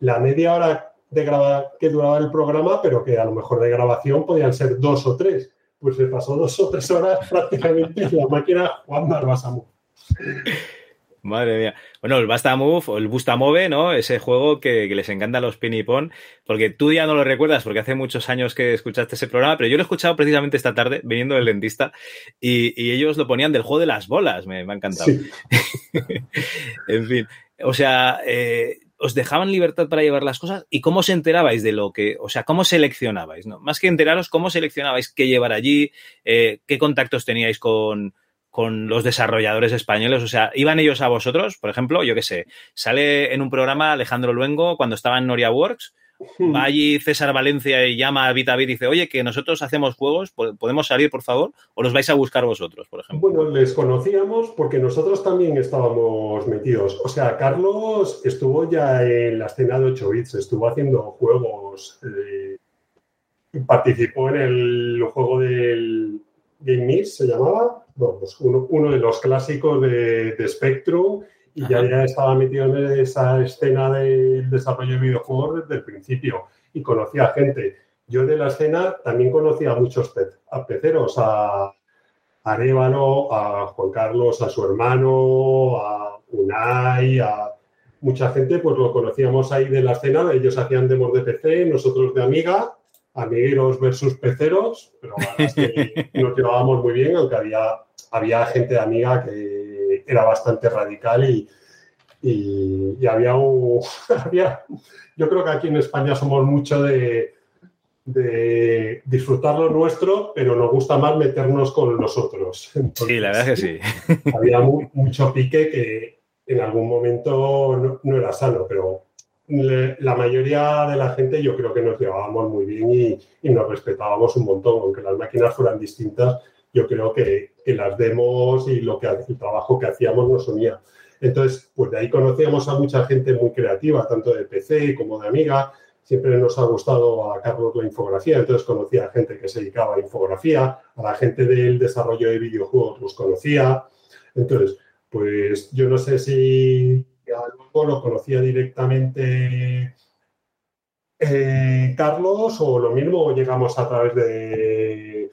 la media hora de grabar que duraba el programa, pero que a lo mejor de grabación podían ser dos o tres. Pues se pasó dos o tres horas <laughs> prácticamente en la máquina jugando al Basamove. Madre mía. Bueno, el Basta Move o el Busta Move, ¿no? Ese juego que, que, les encanta a los Pinipon, porque tú ya no lo recuerdas porque hace muchos años que escuchaste ese programa, pero yo lo he escuchado precisamente esta tarde viniendo del dentista y, y ellos lo ponían del juego de las bolas, me, me ha encantado. Sí. <laughs> en fin, o sea, eh, os dejaban libertad para llevar las cosas y cómo se enterabais de lo que, o sea, cómo seleccionabais, ¿no? Más que enteraros, cómo seleccionabais qué llevar allí, eh, qué contactos teníais con, con los desarrolladores españoles, o sea, iban ellos a vosotros, por ejemplo, yo qué sé, sale en un programa Alejandro Luengo cuando estaba en Noria Works, va allí César Valencia y llama a VitaBit y dice, oye, que nosotros hacemos juegos, ¿podemos salir, por favor? ¿O los vais a buscar vosotros, por ejemplo? Bueno, les conocíamos porque nosotros también estábamos metidos. O sea, Carlos estuvo ya en la escena de 8 bits, estuvo haciendo juegos, eh, participó en el juego del Game Mix, se llamaba, bueno, pues uno, uno, de los clásicos de, de Spectrum y ya, ya, estaba metido en esa escena del desarrollo de videojuegos desde el principio. Y conocía gente. yo de la escena también conocía a muchos peceros, a Arevalo, a Juan Carlos, a su hermano, a Unai, a mucha gente, pues lo conocíamos ahí de la escena, ellos hacían demos de PC, nosotros de Amiga, amigueros versus peceros, pero es <laughs> que nos llevábamos muy bien, aunque había, había gente de Amiga que era bastante radical y, y, había, un, <laughs> había, yo creo que aquí en España somos mucho de, de disfrutar lo nuestro, pero nos gusta más meternos con los otros. <laughs> sí, la verdad es que sí. <laughs> Había mucho pique que en algún momento no, era sano, pero la mayoría de la gente yo creo que nos llevábamos muy bien y, nos respetábamos un montón, aunque las máquinas fueran distintas, yo creo que, las demos y lo que, el trabajo que hacíamos nos unía. Entonces, pues de ahí conocíamos a mucha gente muy creativa, tanto de PC como de Amiga. Siempre nos ha gustado a Carlos la infografía, entonces conocía a gente que se dedicaba a infografía, a la gente del desarrollo de videojuegos los conocía. Entonces, pues yo no sé si algo lo conocía directamente eh, Carlos o lo mismo llegamos a través de,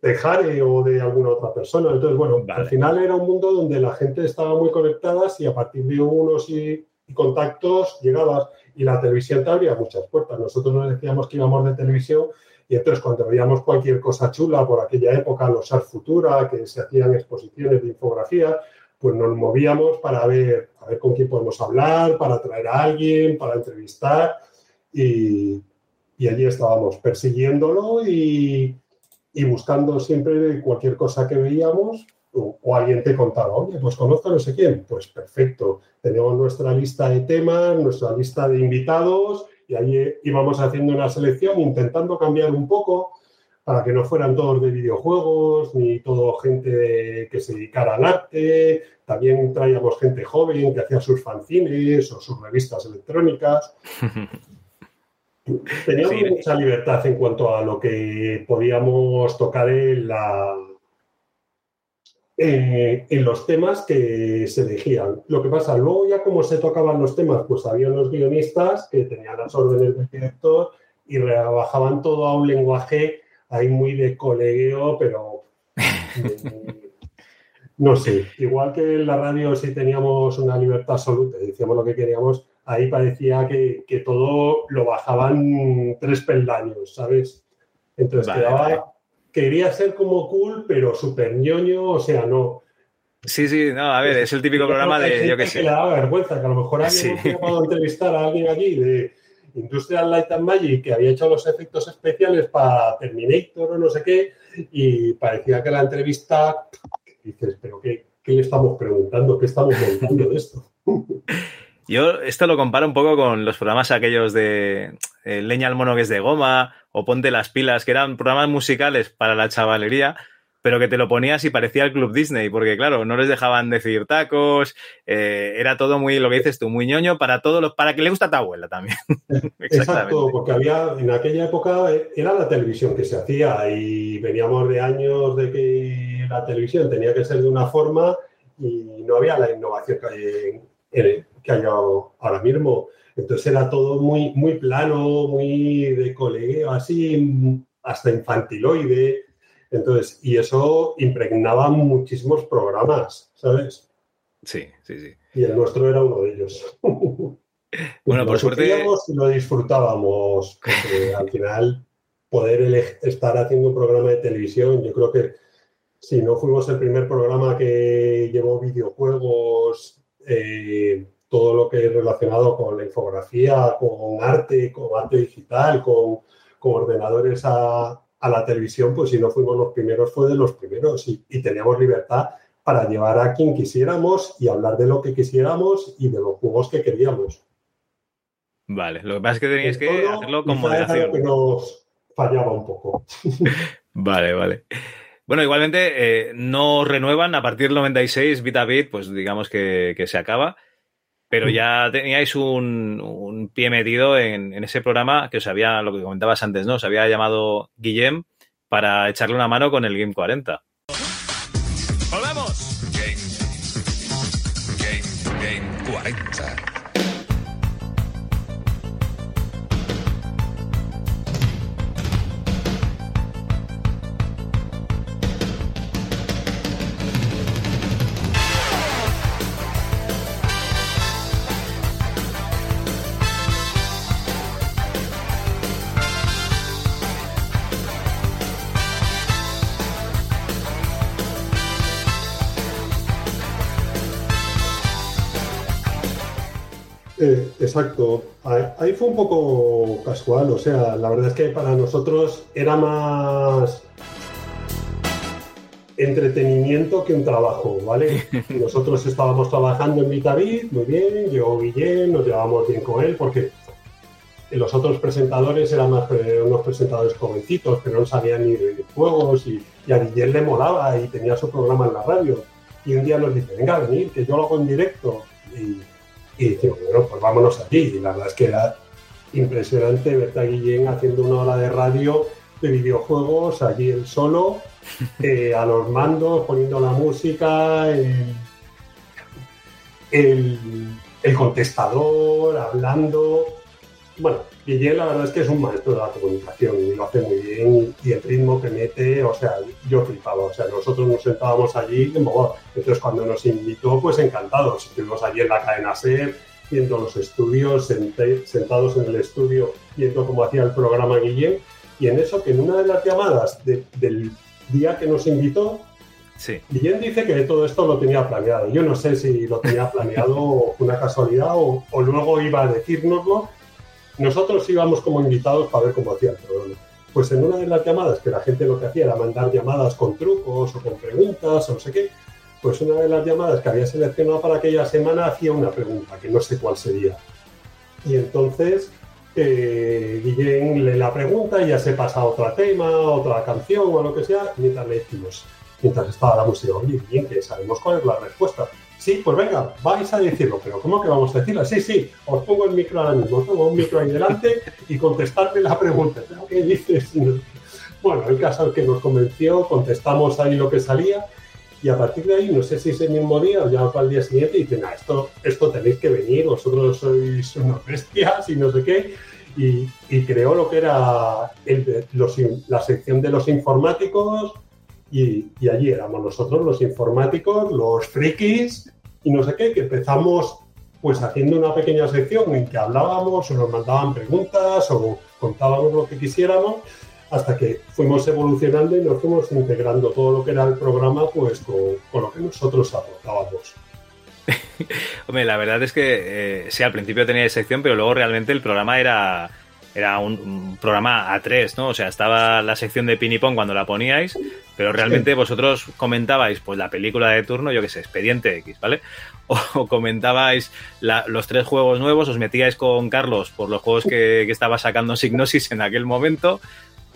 de Jare o de alguna otra persona. Entonces, bueno, al final era un mundo donde la gente estaba muy conectada y a partir de unos y, contactos llegabas y la televisión te abría muchas puertas. Nosotros nos decíamos que íbamos de televisión y entonces cuando veíamos cualquier cosa chula por aquella época, los Art Futura, que se hacían exposiciones de infografía, pues nos movíamos para ver, a ver con quién podemos hablar, para traer a alguien, para entrevistar y, allí estábamos persiguiéndolo y, buscando siempre cualquier cosa que veíamos o, alguien te contaba, oye, pues conozco a no sé quién, pues perfecto, tenemos nuestra lista de temas, nuestra lista de invitados y ahí íbamos haciendo una selección intentando cambiar un poco para que no fueran todos de videojuegos, ni todo gente que se dedicara al arte. También traíamos gente joven que hacía sus fanzines o sus revistas electrónicas. <laughs> Teníamos mucha libertad en cuanto a lo que podíamos tocar en, la, en los temas que se elegían. Lo que pasa, luego ya como se tocaban los temas, pues había unos guionistas que tenían las órdenes del director y rebajaban todo a un lenguaje hay muy de colegueo, pero <laughs> no sé, igual que en la radio sí teníamos una libertad absoluta decíamos lo que queríamos, ahí parecía que, todo lo bajaban tres peldaños, ¿sabes? Entonces quedaba, quería ser como cool, pero súper ñoño, o sea, no. Sí, sí, no, a ver, es el típico programa de, yo qué sé. Que le daba vergüenza, que a lo mejor alguien sí. no entrevistar a alguien aquí de Industrial Light and Magic, que había hecho los efectos especiales para Terminator o no sé qué, y parecía que la entrevista, dices, pero qué, le estamos preguntando? ¿Qué estamos montando de esto? <laughs> Yo esto lo comparo un poco con los programas aquellos de eh, Leña al mono que es de goma o Ponte las pilas, que eran programas musicales para la chavalería, pero que te lo ponías y parecía el Club Disney, porque claro, no les dejaban decir tacos, eh, era todo muy, lo que dices tú, muy ñoño para todos los, para que le gusta a tu abuela también. <laughs> Exacto, porque había, en aquella época eh, era la televisión que se hacía y veníamos de años de que la televisión tenía que ser de una forma y no había la innovación que hay, que hay ahora mismo. Entonces era todo muy, muy plano, muy de colegio, así, hasta infantiloide entonces, y eso impregnaba muchísimos programas, ¿sabes? Sí, sí, sí. Y el nuestro era uno de ellos. <laughs> bueno, por suerte. Y lo disfrutábamos, porque <laughs> al final poder estar haciendo un programa de televisión, yo creo que si no fuimos el primer programa que llevó videojuegos, eh, todo lo que es relacionado con la infografía, con arte, con arte digital, con, con ordenadores a, a la televisión, pues si no fuimos los primeros, fue de los primeros y, teníamos libertad para llevar a quien quisiéramos y hablar de lo que quisiéramos y de los juegos que queríamos. Vale, lo que pasa es que teníais que hacerlo con moderación. Que nos fallaba un poco. <laughs> vale, vale. Bueno, igualmente eh, no renuevan a partir del 96 bit a bit, pues digamos que se acaba pero ya teníais un, pie metido en, ese programa que os había, lo que comentabas antes, ¿no? Os había llamado Guillem para echarle una mano con el Game 40. Exacto. Ahí, fue un poco casual, o sea, la verdad es que para nosotros era más entretenimiento que un trabajo, ¿vale? <laughs> Nosotros estábamos trabajando en Vitavid, muy bien, llegó Guillén, nos llevábamos bien con él, porque los otros presentadores eran más unos presentadores jovencitos que no sabían ni de juegos y, y a Guillén le molaba y tenía su programa en la radio. Y un día nos dice, venga, venir, que yo lo hago en directo. Y, y decimos, bueno, pues vámonos allí. Y la verdad es que era impresionante verte a Guillén haciendo una hora de radio de videojuegos, allí él solo, <laughs> eh, a los mandos, poniendo la música, el, el, el contestador, hablando. Bueno, Guillén la verdad es que es un maestro de la comunicación y lo hace muy bien y el ritmo que mete, o sea, yo flipaba, o sea, nosotros nos sentábamos allí, como, entonces cuando nos invitó, pues encantados, estuvimos allí en la cadena SER, viendo los estudios, senté- sentados en el estudio, viendo cómo hacía el programa Guillén, y en eso que en una de las llamadas de- del día que nos invitó, Sí. Guillén dice que todo esto lo tenía planeado. Yo no sé si lo tenía planeado <laughs> una casualidad o, o luego iba a decírnoslo. Nosotros íbamos como invitados para ver cómo hacía el programa. Pues en una de las llamadas, que la gente lo que hacía era mandar llamadas con trucos o con preguntas o no sé qué, pues una de las llamadas que había seleccionado para aquella semana hacía una pregunta, que no sé cuál sería. Y entonces eh, Guillén lee la pregunta y ya se pasa a otro tema, otra canción o lo que sea, mientras le decimos, mientras estaba la música, oye, bien, que sabemos cuál es la respuesta. Sí, pues venga, vais a decirlo, pero ¿cómo que vamos a decirlo? Sí, sí, os pongo el micro ahora mismo, os pongo un micro ahí delante y contestarme la pregunta. ¿Pero ¿Qué dices? Bueno, el caso es que nos convenció, contestamos ahí lo que salía y a partir de ahí, no sé si ese mismo día o ya para el día siguiente, dicen, ah, esto, esto tenéis que venir, vosotros sois unos bestias y no sé qué. Y, y creó lo que era el los la sección de los informáticos y, allí éramos nosotros los informáticos, los frikis y no sé qué, que empezamos pues haciendo una pequeña sección en que hablábamos o nos mandaban preguntas o contábamos lo que quisiéramos hasta que fuimos evolucionando y nos fuimos integrando todo lo que era el programa pues con, con lo que nosotros aportábamos. <laughs> Hombre, la verdad es que eh, sí, al principio tenía sección, pero luego realmente el programa era, era un, un programa a tres, ¿no? O sea, estaba la sección de Pinipón cuando la poníais, pero realmente vosotros comentabais pues la película de turno, yo qué sé, Expediente X, ¿vale? O, <laughs> o comentabais la- los tres juegos nuevos, os metíais con Carlos por los juegos que, que estaba sacando Signosis en aquel momento,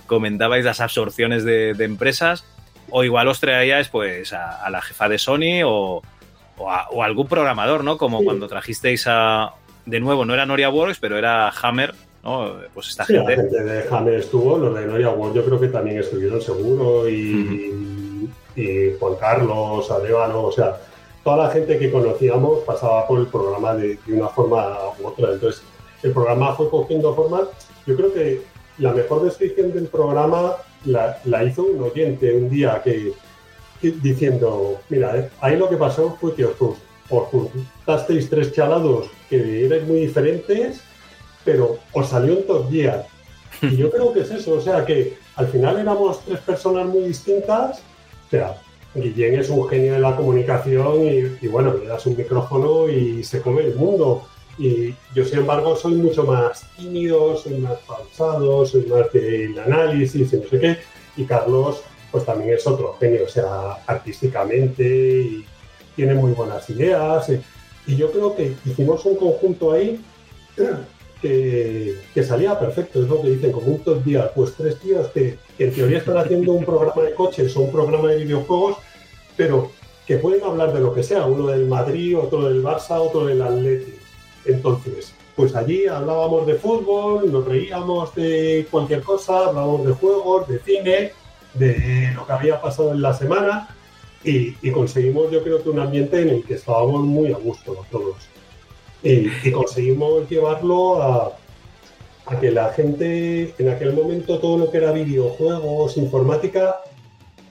comentabais las absorciones de, de empresas, o igual os traíais pues a, a la jefa de Sony o, o, a- o algún programador, ¿no? Como Sí. cuando trajisteis a. De nuevo, no era Noria Works, pero era Hammer, ¿no? Pues esta Sí, la gente. gente de Hammer estuvo, los de Noria World yo creo que también estuvieron seguro y, y Juan Carlos, Arevalo, o sea, toda la gente que conocíamos pasaba por el programa de, de una forma u otra. Entonces, el programa fue cogiendo forma. Yo creo que la mejor descripción del programa la, la hizo un oyente un día que, que- diciendo, mira, eh, ahí lo que pasó fue que os, os juntasteis tres chalados que eran muy diferentes, pero os salió un top gear. <laughs> Y yo creo que es eso, o sea que al final éramos tres personas muy distintas. O sea, Guillén es un genio de la comunicación y, y bueno, le das un micrófono y se come el mundo. Y yo, sin embargo, soy mucho más tímido, soy más pausado, soy más del análisis y no sé qué. Y Carlos, pues también es otro genio, o sea, artísticamente y tiene muy buenas ideas. eh. Y yo creo que hicimos un conjunto ahí <clears throat> que, salía perfecto, es lo que dicen, como un top gear, pues tres tíos que, que en teoría están haciendo un programa de coches o un programa de videojuegos, pero que pueden hablar de lo que sea, uno del Madrid, otro del Barça, otro del Atleti. Entonces, pues allí hablábamos de fútbol, nos reíamos de cualquier cosa, hablábamos de juegos, de cine, de lo que había pasado en la semana y, y conseguimos yo creo que un ambiente en el que estábamos muy a gusto todos. Y, y conseguimos llevarlo a, a que la gente, en aquel momento todo lo que era videojuegos, informática,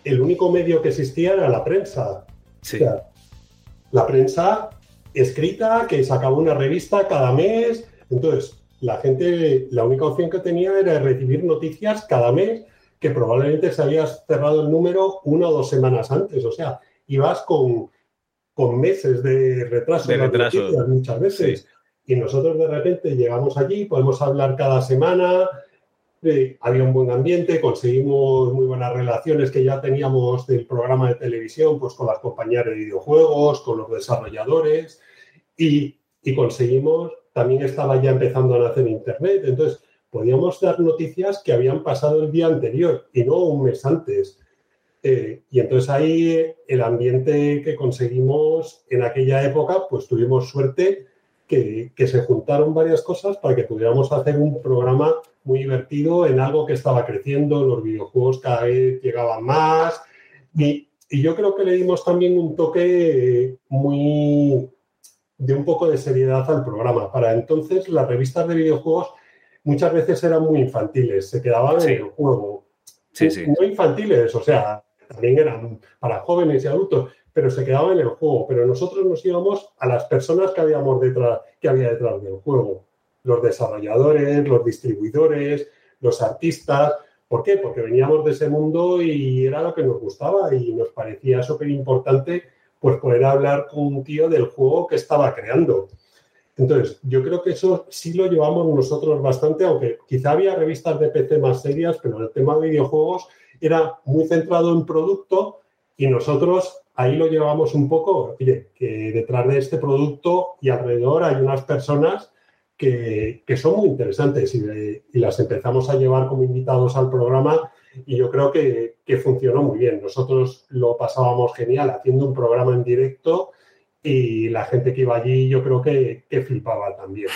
el único medio que existía era la prensa. Sí. O sea, la prensa escrita que sacaba una revista cada mes. Entonces, la gente, la única opción que tenía era recibir noticias cada mes que probablemente se había cerrado el número una o dos semanas antes. O sea, ibas con, con meses de retraso De en las retraso. noticias muchas veces. Y nosotros de repente llegamos allí, podemos hablar cada semana, eh, había un buen ambiente, conseguimos muy buenas relaciones que ya teníamos del programa de televisión, pues con las compañías de videojuegos, con los desarrolladores y, y conseguimos, también estaba ya empezando a nacer Internet, entonces podíamos dar noticias que habían pasado el día anterior y no un mes antes. Eh, y entonces ahí el ambiente que conseguimos en aquella época, pues tuvimos suerte que, que, se juntaron varias cosas para que pudiéramos hacer un programa muy divertido en algo que estaba creciendo, los videojuegos cada vez llegaban más y, y yo creo que le dimos también un toque muy de un poco de seriedad al programa. Para entonces las revistas de videojuegos muchas veces eran muy infantiles, se quedaban Sí. en el juego. Sí, sí. No infantiles, o sea, también eran para jóvenes y adultos, pero se quedaban en el juego. Pero nosotros nos íbamos a las personas que habíamos detrás, que había detrás del juego. Los desarrolladores, los distribuidores, los artistas. ¿Por qué? Porque veníamos de ese mundo y era lo que nos gustaba y nos parecía súper importante pues poder hablar con un tío del juego que estaba creando. Entonces, yo creo que eso sí lo llevamos nosotros bastante, aunque quizá había revistas de PC más serias, pero el tema de videojuegos era muy centrado en producto y nosotros ahí lo llevamos un poco, oye, que detrás de este producto y alrededor hay unas personas que, que son muy interesantes y, y las empezamos a llevar como invitados al programa y yo creo que, que funcionó muy bien. Nosotros lo pasábamos genial haciendo un programa en directo y la gente que iba allí yo creo que, que flipaba también.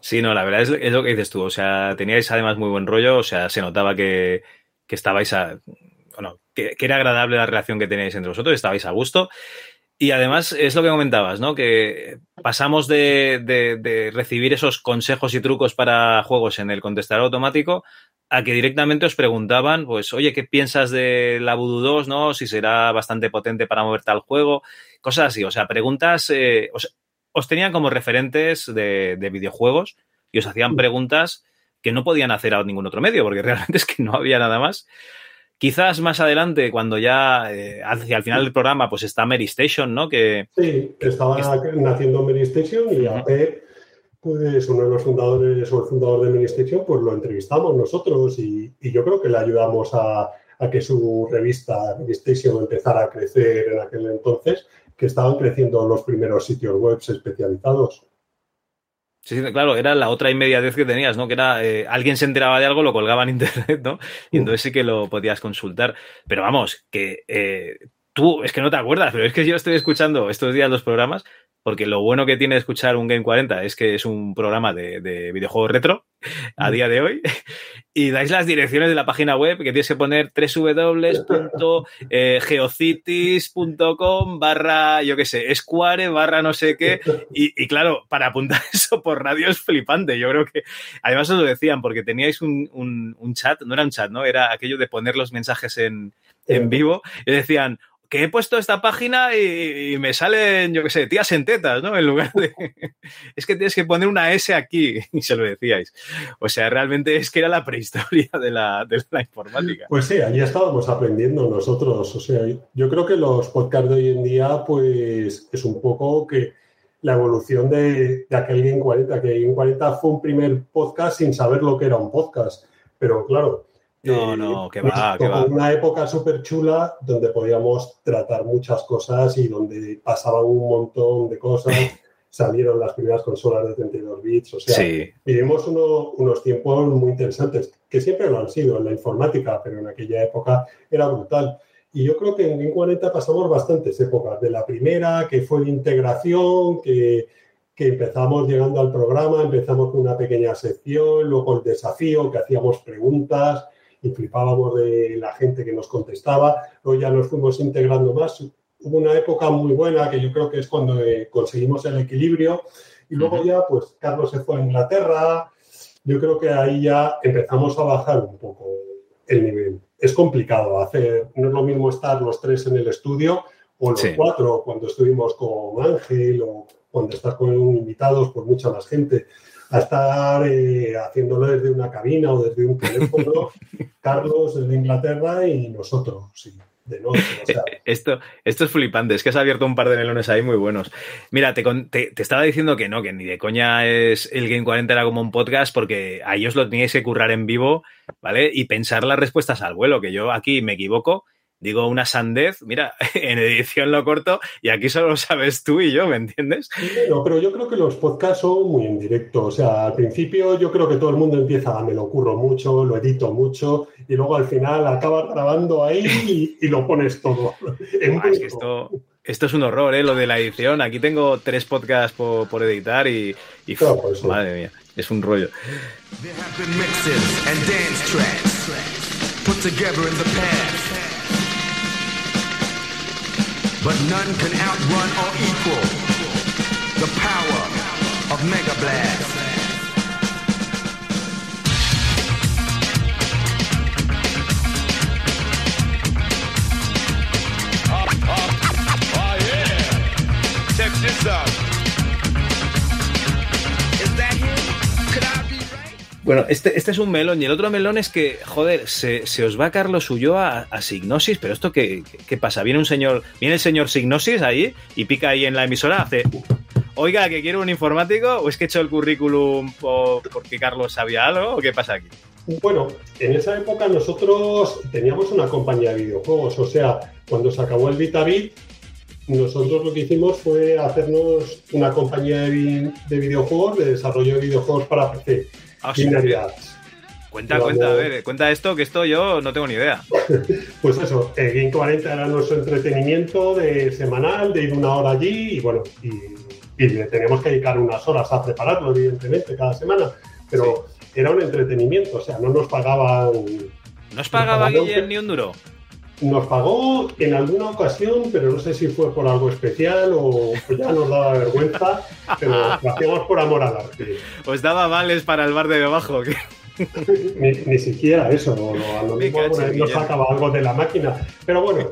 Sí, no, la verdad es, lo que dices tú. O sea, teníais además muy buen rollo. O sea, se notaba que, que estabais a. Bueno, que, era agradable la relación que teníais entre vosotros, estabais a gusto. Y además es lo que comentabas, ¿no? Que pasamos de, de- recibir esos consejos y trucos para juegos en el contestador automático a que directamente os preguntaban, pues, oye, ¿qué piensas de la Voodoo 2, no? Si será bastante potente para moverte al juego, cosas así. O sea, preguntas, eh, os tenían como referentes de, de videojuegos y os hacían preguntas que no podían hacer a ningún otro medio, porque <laughs> realmente es que no había nada más. Quizás más adelante, cuando ya eh, hacia el final del programa, pues está Mary Station, ¿no? Que Sí, estaba naciendo Mary Station y a Pep, pues uno de los fundadores o el fundador de Mary Station, pues lo entrevistamos nosotros y, y yo creo que le ayudamos a, a que su revista Mary Station empezara a crecer en aquel entonces, que estaban creciendo los primeros sitios web especializados. Sí, claro, era la otra inmediatez que tenías, ¿no? Que era, eh, alguien se enteraba de algo, lo colgaba en <laughs> internet, ¿no? Y entonces sí que lo podías consultar. Pero vamos, que eh, tú, es que no te acuerdas, pero es que yo estoy escuchando estos días los programas, porque lo bueno que tiene escuchar un Game 40 es que es un programa de, de videojuegos retro a día de hoy, <laughs> y dais las direcciones de la página web que tienes que poner www.geocities.com barra, yo qué sé, Square barra no sé qué, y, y, claro, para apuntar <laughs> eso por radio es flipante. Yo creo que, además os lo decían, porque teníais un, un, un chat, no era un chat, ¿no? Era aquello de poner los mensajes en, en vivo, y decían, que he puesto esta página y, me salen, yo qué sé, tías en tetas, ¿no? En lugar de. <laughs> es que tienes que poner una S aquí, <laughs> y se lo decíais. O sea, realmente es que era la prehistoria de la, de la informática. Pues sí, allí estábamos aprendiendo nosotros. O sea, yo creo que los podcasts de hoy en día, pues es un poco que la evolución de, de aquel Game 40, que Game 40 fue un primer podcast sin saber lo que era un podcast. Pero claro, no, no, que va, que va. Una época súper chula donde podíamos tratar muchas cosas y donde pasaban un montón de cosas. <laughs> Salieron las primeras consolas de 32 bits. O sea, sí. vivimos uno, unos tiempos muy interesantes, que siempre lo han sido en la informática, pero en aquella época era brutal. Y yo creo que en Game 40 pasamos bastantes épocas. De la primera, que fue la integración, que, que empezamos llegando al programa, empezamos con una pequeña sección, luego el desafío, que hacíamos preguntas y flipábamos de la gente que nos contestaba. Luego ya nos fuimos integrando más. Hubo una época muy buena que yo creo que es cuando eh, conseguimos el equilibrio. Y luego uh -huh. ya, pues Carlos se fue a Inglaterra. Yo creo que ahí ya empezamos a bajar un poco el nivel. Es complicado hacer, no es lo mismo estar los tres en el estudio o los sí. cuatro cuando estuvimos con Ángel o cuando estás con invitados por mucha más gente a estar eh, haciéndolo desde una cabina o desde un teléfono, <laughs> Carlos desde Inglaterra y nosotros. Sí. de noche. O sea, Esto, esto es flipante, es que has abierto un par de melones ahí muy buenos. Mira, te, te- te estaba diciendo que no, que ni de coña es el Game 40 era como un podcast, porque a ellos lo teníais que currar en vivo, ¿vale? Y pensar las respuestas al vuelo, que yo aquí me equivoco, digo una sandez, mira, <laughs> en edición lo corto y aquí solo lo sabes tú y yo, ¿me entiendes? No, pero yo creo que los podcasts son muy en directo. O sea, al principio yo creo que todo el mundo empieza, me lo curro mucho, lo edito mucho, y luego al final acabas grabando ahí y, y lo pones todo. <laughs> En es que esto, esto es un horror, ¿eh? Lo de la edición. Aquí tengo tres podcasts por, por editar y, y Claro, por eso. madre mía, es un rollo. There have been mixes and dance tracks put together in the past. But none can outrun or equal the power of Mega Blast. Oh. Check this out. Bueno, este, este es un melón y el otro melón es que, joder, se, os va Carlos Ulloa a, a Signosis, pero esto qué, qué- pasa? Viene un señor, viene el señor Signosis ahí y pica ahí en la emisora, hace, oiga, que quiero un informático, o es que he hecho el currículum por- porque Carlos sabía algo, o qué pasa aquí? Bueno, en esa época nosotros teníamos una compañía de videojuegos, o sea, cuando se acabó el VitaBit, nosotros lo que hicimos fue hacernos una compañía de, de videojuegos, de desarrollo de videojuegos para PC. Ah. Cuenta, cuenta, a ver, cuenta esto, que esto yo no tengo ni idea. <laughs> Pues eso, el Game 40 era nuestro entretenimiento de semanal, de ir una hora allí y bueno, y, y le teníamos que dedicar unas horas a prepararlo, evidentemente, cada semana, pero era un entretenimiento, o sea, no nos pagaban, ¿No os pagaba Guillem ni un duro? Nos pagó en alguna ocasión, pero no sé si fue por algo especial o pues ya nos daba vergüenza, <laughs> pero lo hacíamos por amor al arte. ¿Os daba vales para el bar de debajo? <laughs> Ni, ni siquiera eso, no, no, a lo mismo nos sacaba algo de la máquina. Pero bueno,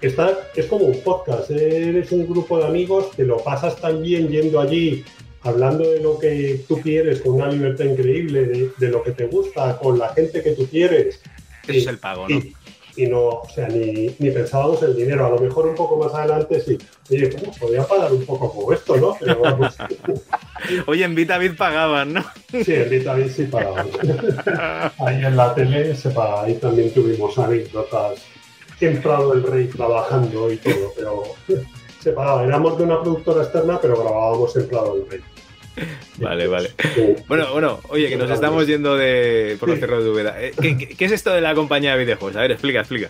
está, es como un podcast, eres un grupo de amigos, te lo pasas tan bien yendo allí, hablando de lo que tú quieres, con una libertad increíble, de, de lo que te gusta, con la gente que tú quieres. Eso es el pago, ¿no? Y, y no, o sea, ni, ni pensábamos el dinero. A lo mejor un poco más adelante sí. Oye, ¿cómo podría pagar un poco como esto, no? Pero vamos, <laughs> Oye, en VitaBit pagaban, ¿no? <laughs> sí, en Vitamin sí pagábamos. <laughs> Ahí en la tele se paga, ahí también tuvimos anécdotas en Prado del Rey trabajando y todo, pero se pagaba. Éramos de una productora externa, pero grabábamos en Prado del Rey. <laughs> Vale, vale. Bueno, bueno, oye, que nos estamos yendo de por los cerros de Úbeda. Eh, ¿Qué, qué, qué es esto de la compañía de videojuegos? A ver, explica, explica.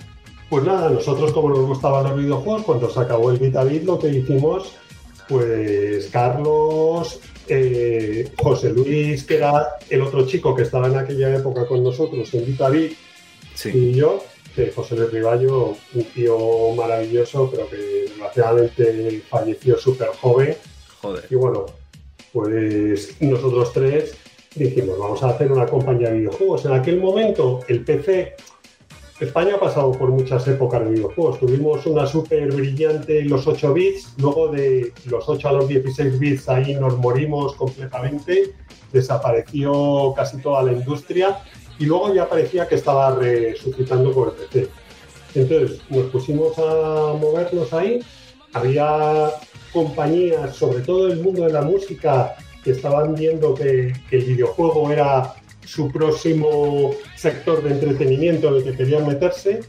Pues nada, nosotros como nos gustaban los videojuegos, cuando se acabó el VitaBit lo que hicimos, pues Carlos, eh, José Luis, que era el otro chico que estaba en aquella época con nosotros en VitaBit, Sí. y yo, que José Luis Riballo, un tío maravilloso, pero que desgraciadamente falleció súper joven. Joder. Y bueno, pues nosotros tres dijimos, vamos a hacer una compañía de videojuegos. En aquel momento, el PC, España ha pasado por muchas épocas de videojuegos. Tuvimos una súper brillante los 8 bits, luego de los 8 a los 16 bits ahí nos morimos completamente, desapareció casi toda la industria y luego ya parecía que estaba resucitando con el PC. Entonces nos pusimos a movernos ahí, había compañías, sobre todo el mundo de la música, que estaban viendo que, que el videojuego era su próximo sector de entretenimiento en el que querían meterse.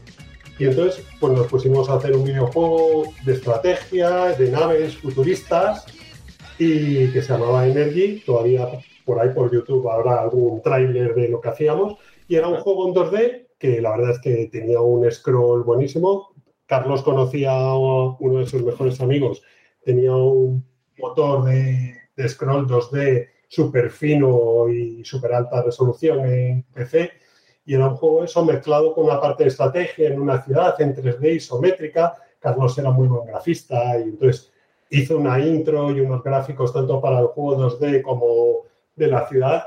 Y entonces pues nos pusimos a hacer un videojuego de estrategia, de naves futuristas, y que se llamaba Energy. Todavía por ahí por YouTube habrá algún tráiler de lo que hacíamos. Y era un juego en 2D que la verdad es que tenía un scroll buenísimo. Carlos conocía a uno de sus mejores amigos, tenía un motor de, de scroll 2D súper fino y súper alta resolución en PC. Y era un juego eso mezclado con una parte de estrategia en una ciudad en 3D isométrica. Carlos era muy buen grafista y entonces hizo una intro y unos gráficos tanto para el juego 2D como de la ciudad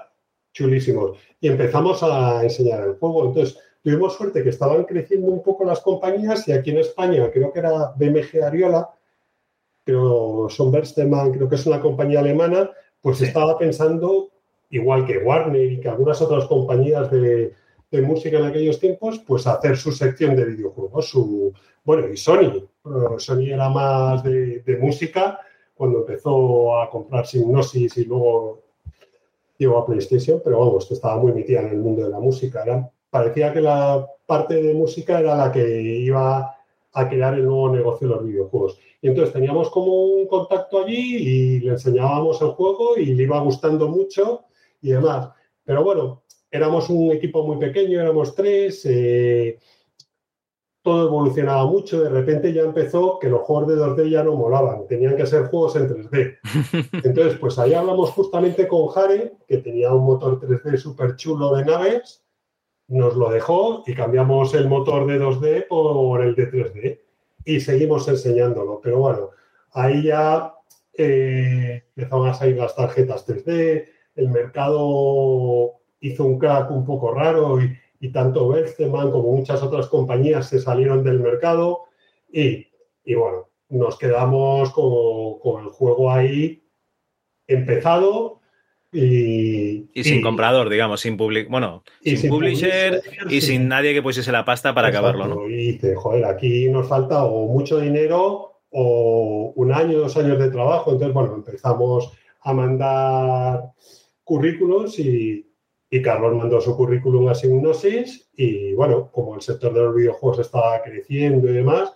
chulísimos. Y empezamos a enseñar el juego. Entonces tuvimos suerte que estaban creciendo un poco las compañías y aquí en España creo que era BMG Ariola, pero son Berstemann, creo que es una compañía alemana, pues estaba pensando, igual que Warner y que algunas otras compañías de, de música en aquellos tiempos, pues hacer su sección de videojuegos. Su, bueno, y Sony. Sony era más de, de música cuando empezó a comprar Signosis y luego llegó a PlayStation, pero vamos, que estaba muy metida en el mundo de la música. Era, parecía que la parte de música era la que iba a crear el nuevo negocio de los videojuegos. Y entonces teníamos como un contacto allí y le enseñábamos el juego y le iba gustando mucho y demás. Pero bueno, éramos un equipo muy pequeño, éramos tres, eh, todo evolucionaba mucho, de repente ya empezó que los juegos de 2D ya no molaban, tenían que ser juegos en 3D. <laughs> Entonces, pues ahí hablamos justamente con Jare, que tenía un motor 3D súper chulo de naves, nos lo dejó y cambiamos el motor de 2D por el de 3D y seguimos enseñándolo. Pero bueno, ahí ya eh, empezaron a salir las tarjetas 3D, el mercado hizo un crack un poco raro y, tanto Bersteman como muchas otras compañías se salieron del mercado y, y bueno, nos quedamos con, con, el juego ahí empezado y, y sin y, comprador, digamos, sin public, bueno, sin, sin, publisher, publisher y sin nadie que pusiese la pasta para Exacto. acabarlo, ¿no? Y dice, joder, aquí nos falta o mucho dinero o un año, dos años de trabajo. Entonces, bueno, empezamos a mandar currículos y, y Carlos mandó su currículum a Signosis y bueno, como el sector de los videojuegos estaba creciendo y demás,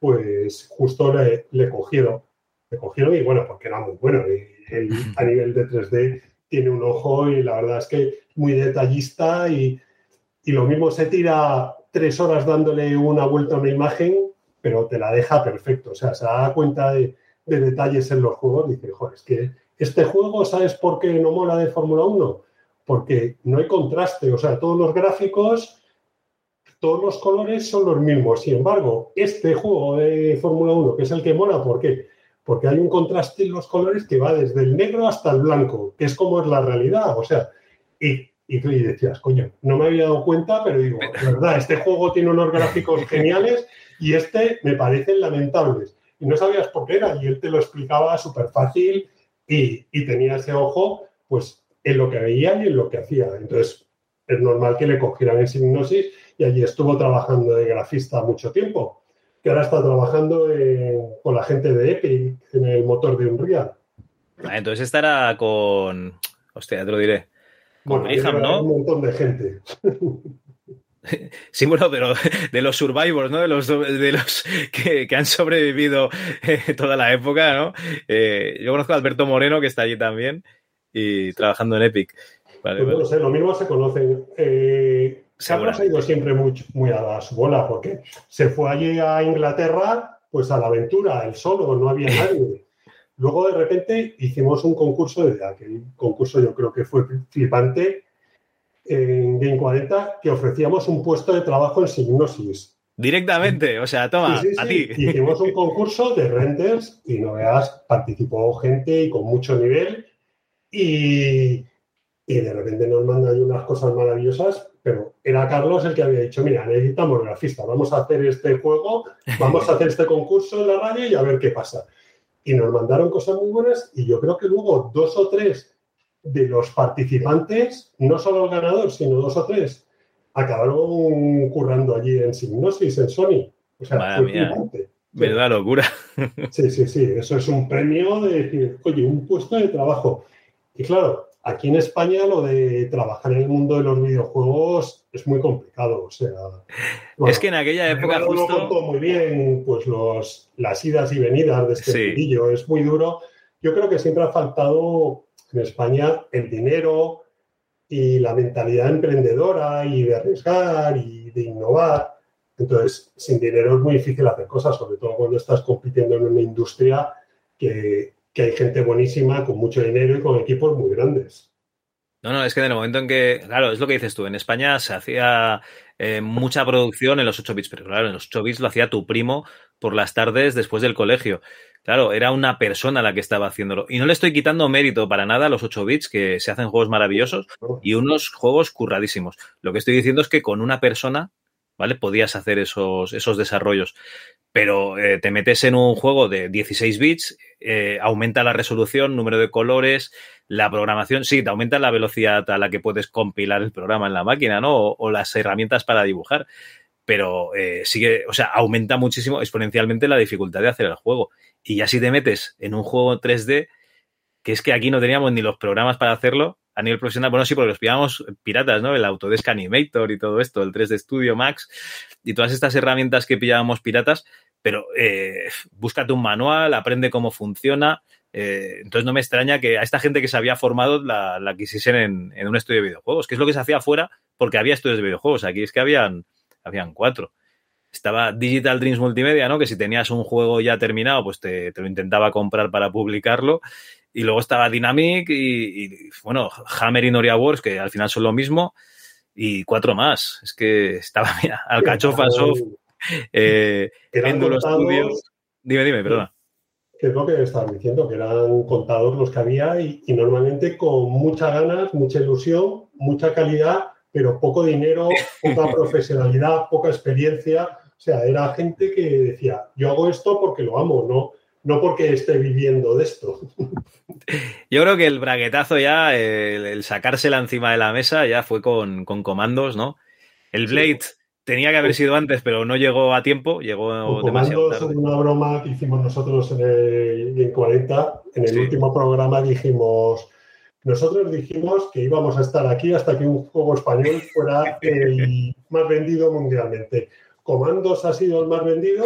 pues justo le, le cogieron. Le cogieron y bueno, porque era muy bueno. Y él a nivel de 3D tiene un ojo y la verdad es que muy detallista y, y lo mismo se tira tres horas dándole una vuelta a una imagen, pero te la deja perfecto. O sea, se da cuenta de, de detalles en los juegos. Dice, joder, es que este juego, ¿sabes por qué no mola de Fórmula 1? porque no hay contraste, o sea, todos los gráficos, todos los colores son los mismos. Sin embargo, este juego de Fórmula 1, que es el que mola, ¿por qué? Porque hay un contraste en los colores que va desde el negro hasta el blanco, que es como es la realidad, o sea, y, y tú decías, coño, no me había dado cuenta, pero digo, la verdad, este juego tiene unos gráficos <laughs> geniales y este me parecen lamentables. Y no sabías por qué era, y él te lo explicaba súper fácil y, y tenía ese ojo, pues en lo que veía y en lo que hacía. Entonces, es normal que le cogieran en Signosis y allí estuvo trabajando de grafista mucho tiempo, que ahora está trabajando en, con la gente de Epic en el motor de Unreal. Ah, entonces estará con... Hostia, te lo diré. Con bueno, Mayhem, ¿no? Un montón de gente. <laughs> Sí, bueno, pero de los survivors, ¿no? De los, de los que, que han sobrevivido eh, toda la época, ¿no? Eh, yo conozco a Alberto Moreno, que está allí también, y trabajando en Epic. Vale, pues no sé, lo mismo se conocen. Eh, Carlos ha ido siempre muy, muy a su bola, porque se fue allí a Inglaterra, pues a la aventura, él solo, no había <laughs> nadie. Luego, de repente, hicimos un concurso, de aquel concurso yo creo que fue flipante, en Game 40, que ofrecíamos un puesto de trabajo en Signosis. Directamente, o sea, toma, sí, sí, sí. a ti. Hicimos un <laughs> concurso de renders y no veas, participó gente y con mucho nivel y, y, de repente nos mandan unas cosas maravillosas, pero era Carlos el que había dicho, mira, necesitamos grafista, vamos a hacer este juego, vamos a hacer este concurso en la radio y a ver qué pasa. Y nos mandaron cosas muy buenas y yo creo que luego dos o tres de los participantes, no solo el ganador, sino dos o tres, acabaron currando allí en Signosis, en Sony. O sea, Madre fue mía. Verdad locura. Sí, sí, sí. Eso es un premio de decir, oye, un puesto de trabajo. Y claro, aquí en España lo de trabajar en el mundo de los videojuegos es muy complicado. O sea, bueno, es que en aquella época lo justo... contó muy bien, pues los, las idas y venidas de este Sí. mundillo. Es muy duro. Yo creo que siempre ha faltado en España el dinero y la mentalidad emprendedora y de arriesgar y de innovar. Entonces, sin dinero es muy difícil hacer cosas, sobre todo cuando estás compitiendo en una industria que, que hay gente buenísima con mucho dinero y con equipos muy grandes. No, no, es que en el momento en que, claro, es lo que dices tú, en España se hacía eh, mucha producción en los 8 bits, pero claro, en los 8 bits lo hacía tu primo por las tardes después del colegio. Claro, era una persona la que estaba haciéndolo. Y no le estoy quitando mérito para nada a los 8 bits, que se hacen juegos maravillosos y unos juegos curradísimos. Lo que estoy diciendo es que con una persona, ¿vale? Podías hacer esos, esos desarrollos. Pero eh, te metes en un juego de 16 bits eh, aumenta la resolución, número de colores, la programación, sí, te aumenta la velocidad a la que puedes compilar el programa en la máquina, ¿no? O, las herramientas para dibujar. Pero eh, sigue, o sea, aumenta muchísimo exponencialmente la dificultad de hacer el juego. Y ya si te metes en un juego 3D, que es que aquí no teníamos ni los programas para hacerlo a nivel profesional. Bueno, sí, porque los pillábamos piratas, ¿no? El Autodesk Animator y todo esto, el 3D Studio Max y todas estas herramientas que pillábamos piratas, pero eh, búscate un manual, aprende cómo funciona. Eh, entonces no me extraña que a esta gente que se había formado la, la quisiesen en, un estudio de videojuegos, que es lo que se hacía afuera porque había estudios de videojuegos. Aquí es que habían, habían cuatro. Estaba Digital Dreams Multimedia, ¿no? Que si tenías un juego ya terminado, pues te, te lo intentaba comprar para publicarlo. Y luego estaba Dynamic y, y, bueno, Hammer y Noria Wars, que al final son lo mismo, y cuatro más. Es que estaba, <laughs> mira, Alcachofa Soft, eh, Enduro Studios. Dime, dime, perdona. Que es lo que estabas diciendo, que eran contados los que había y, y normalmente con muchas ganas, mucha ilusión, mucha calidad, pero poco dinero, poca <laughs> profesionalidad, poca experiencia. O sea, era gente que decía, yo hago esto porque lo amo, no, no porque esté viviendo de esto. Yo creo que el braguetazo ya, el, el sacársela encima de la mesa ya fue con, con comandos, ¿no? El Blade sí. tenía que haber sido antes, pero no llegó a tiempo, llegó con demasiado comandos, tarde. una broma que hicimos nosotros en el en 40, en el sí. último programa dijimos, nosotros dijimos que íbamos a estar aquí hasta que un juego español fuera <laughs> el más vendido mundialmente. Comandos ha sido el más vendido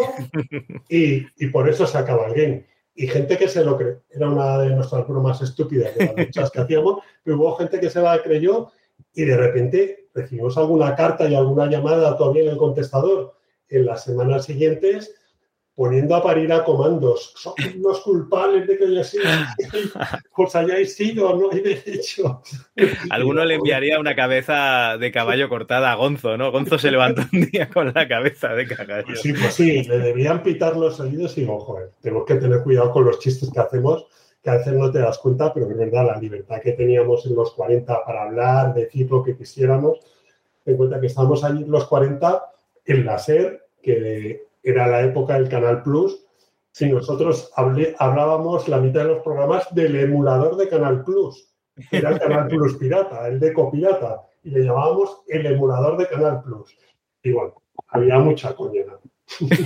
y, y, por eso se acaba el game. Y gente que se lo cree. Era una de nuestras bromas estúpidas de las luchas que hacíamos, pero hubo gente que se la creyó y de repente recibimos alguna carta y alguna llamada todavía en el contestador en las semanas siguientes poniendo a parir a comandos. Son los culpables de que haya sido, os hayáis sido, no hay derecho. Alguno le enviaría una cabeza de caballo cortada a Gonzo, ¿no? Gonzo se levantó un día con la cabeza de caballo. Pues sí, pues sí, le debían pitar los oídos y digo, joder, tenemos que tener cuidado con los chistes que hacemos, que a veces no te das cuenta, pero es verdad, la libertad que teníamos en los 40 para hablar, decir lo que quisiéramos, ten cuenta que estábamos allí en los 40 en la SER, que era la época del Canal Plus, si nosotros hablé, hablábamos la mitad de los programas del emulador de Canal Plus, que era el Canal <laughs> Plus pirata, el Deco pirata, y le llamábamos el emulador de Canal Plus. Y bueno, había mucha coña. <laughs>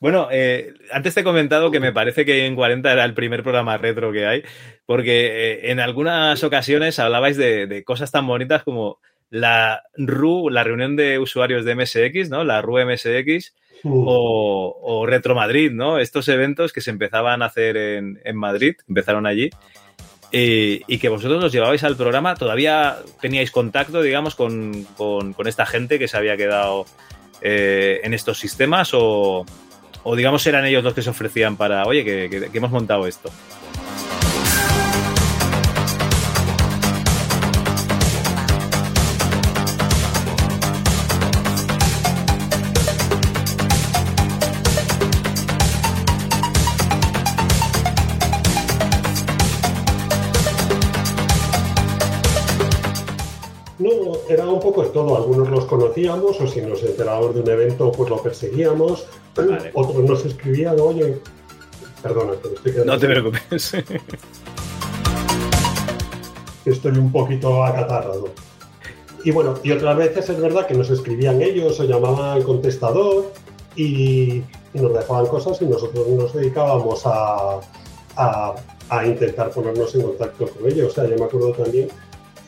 Bueno, eh, antes te he comentado que me parece que en 40 era el primer programa retro que hay, porque eh, en algunas ocasiones hablabais de, de, cosas tan bonitas como la RU, la reunión de usuarios de MSX, ¿no? La RU MSX uh. o, o, Retro Madrid, ¿no? Estos eventos que se empezaban a hacer en, en Madrid, empezaron allí. Y, y, que vosotros los llevabais al programa, todavía teníais contacto, digamos, con, con, con esta gente que se había quedado eh, en estos sistemas o, o, digamos, eran ellos los que se ofrecían para, oye, que, que, que hemos montado esto. Todo. Algunos los conocíamos o si nos enterábamos de un evento, pues lo perseguíamos. Vale. Otros nos escribían, oye, perdona, pero estoy quedando. No te preocupes. Estoy un poquito acatarrado. Y bueno, y otras veces es verdad que nos escribían ellos o llamaban al contestador y, y nos dejaban cosas y nosotros nos dedicábamos a, a, a intentar ponernos en contacto con ellos. O sea, yo me acuerdo también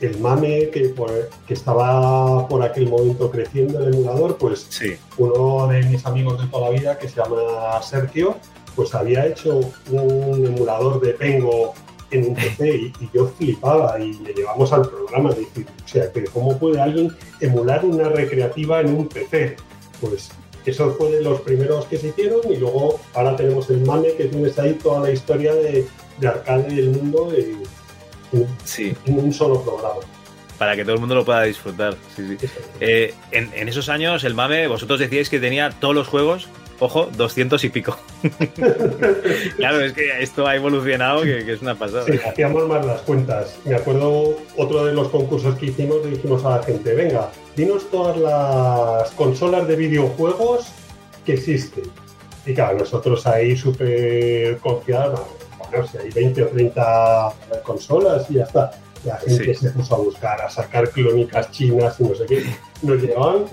el mame que, por, que, estaba por aquel momento creciendo el emulador, pues sí. uno de mis amigos de toda la vida, que se llama Sergio, pues había hecho un emulador de Pengo en un PC y, y yo flipaba y le llevamos al programa. Decir, o sea, que ¿cómo puede alguien emular una recreativa en un PC? Pues eso fue de los primeros que se hicieron y luego ahora tenemos el mame que tienes ahí toda la historia de, de arcade del mundo. De, sí. en un solo programa. Para que todo el mundo lo pueda disfrutar. Sí, sí. Eh, en, en, esos años, el MAME, vosotros decíais que tenía todos los juegos, ojo, 200 y pico. <laughs> claro, es que esto ha evolucionado, que, que, es una pasada. Sí, hacíamos más las cuentas. Me acuerdo otro de los concursos que hicimos, dijimos a la gente, venga, dinos todas las consolas de videojuegos que existen. Y claro, nosotros ahí súper confiados, bueno, si hay 20 o 30 consolas y ya está. La gente Sí. se puso a buscar, a sacar clónicas chinas y no sé qué. Nos llevaban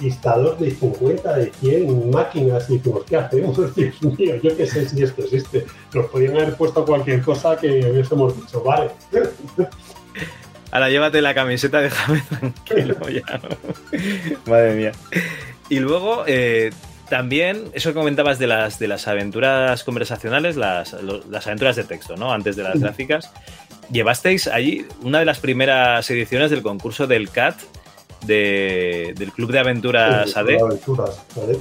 listados de 50, de 100 máquinas y decimos, ¿qué hacemos? <laughs> Dios mío, yo qué sé si esto existe. Nos podían haber puesto cualquier cosa que hubiésemos dicho, vale. <laughs> Ahora llévate la camiseta, déjame tranquilo <laughs> ya. ¿no? Madre mía. Y luego, eh, también, eso que comentabas de las, de las aventuras conversacionales, las, lo- las aventuras de texto, ¿no? Antes de las gráficas. Llevasteis allí una de las primeras ediciones del concurso del CAT de- del Club de Aventuras AD. Aventuras, ¿vale?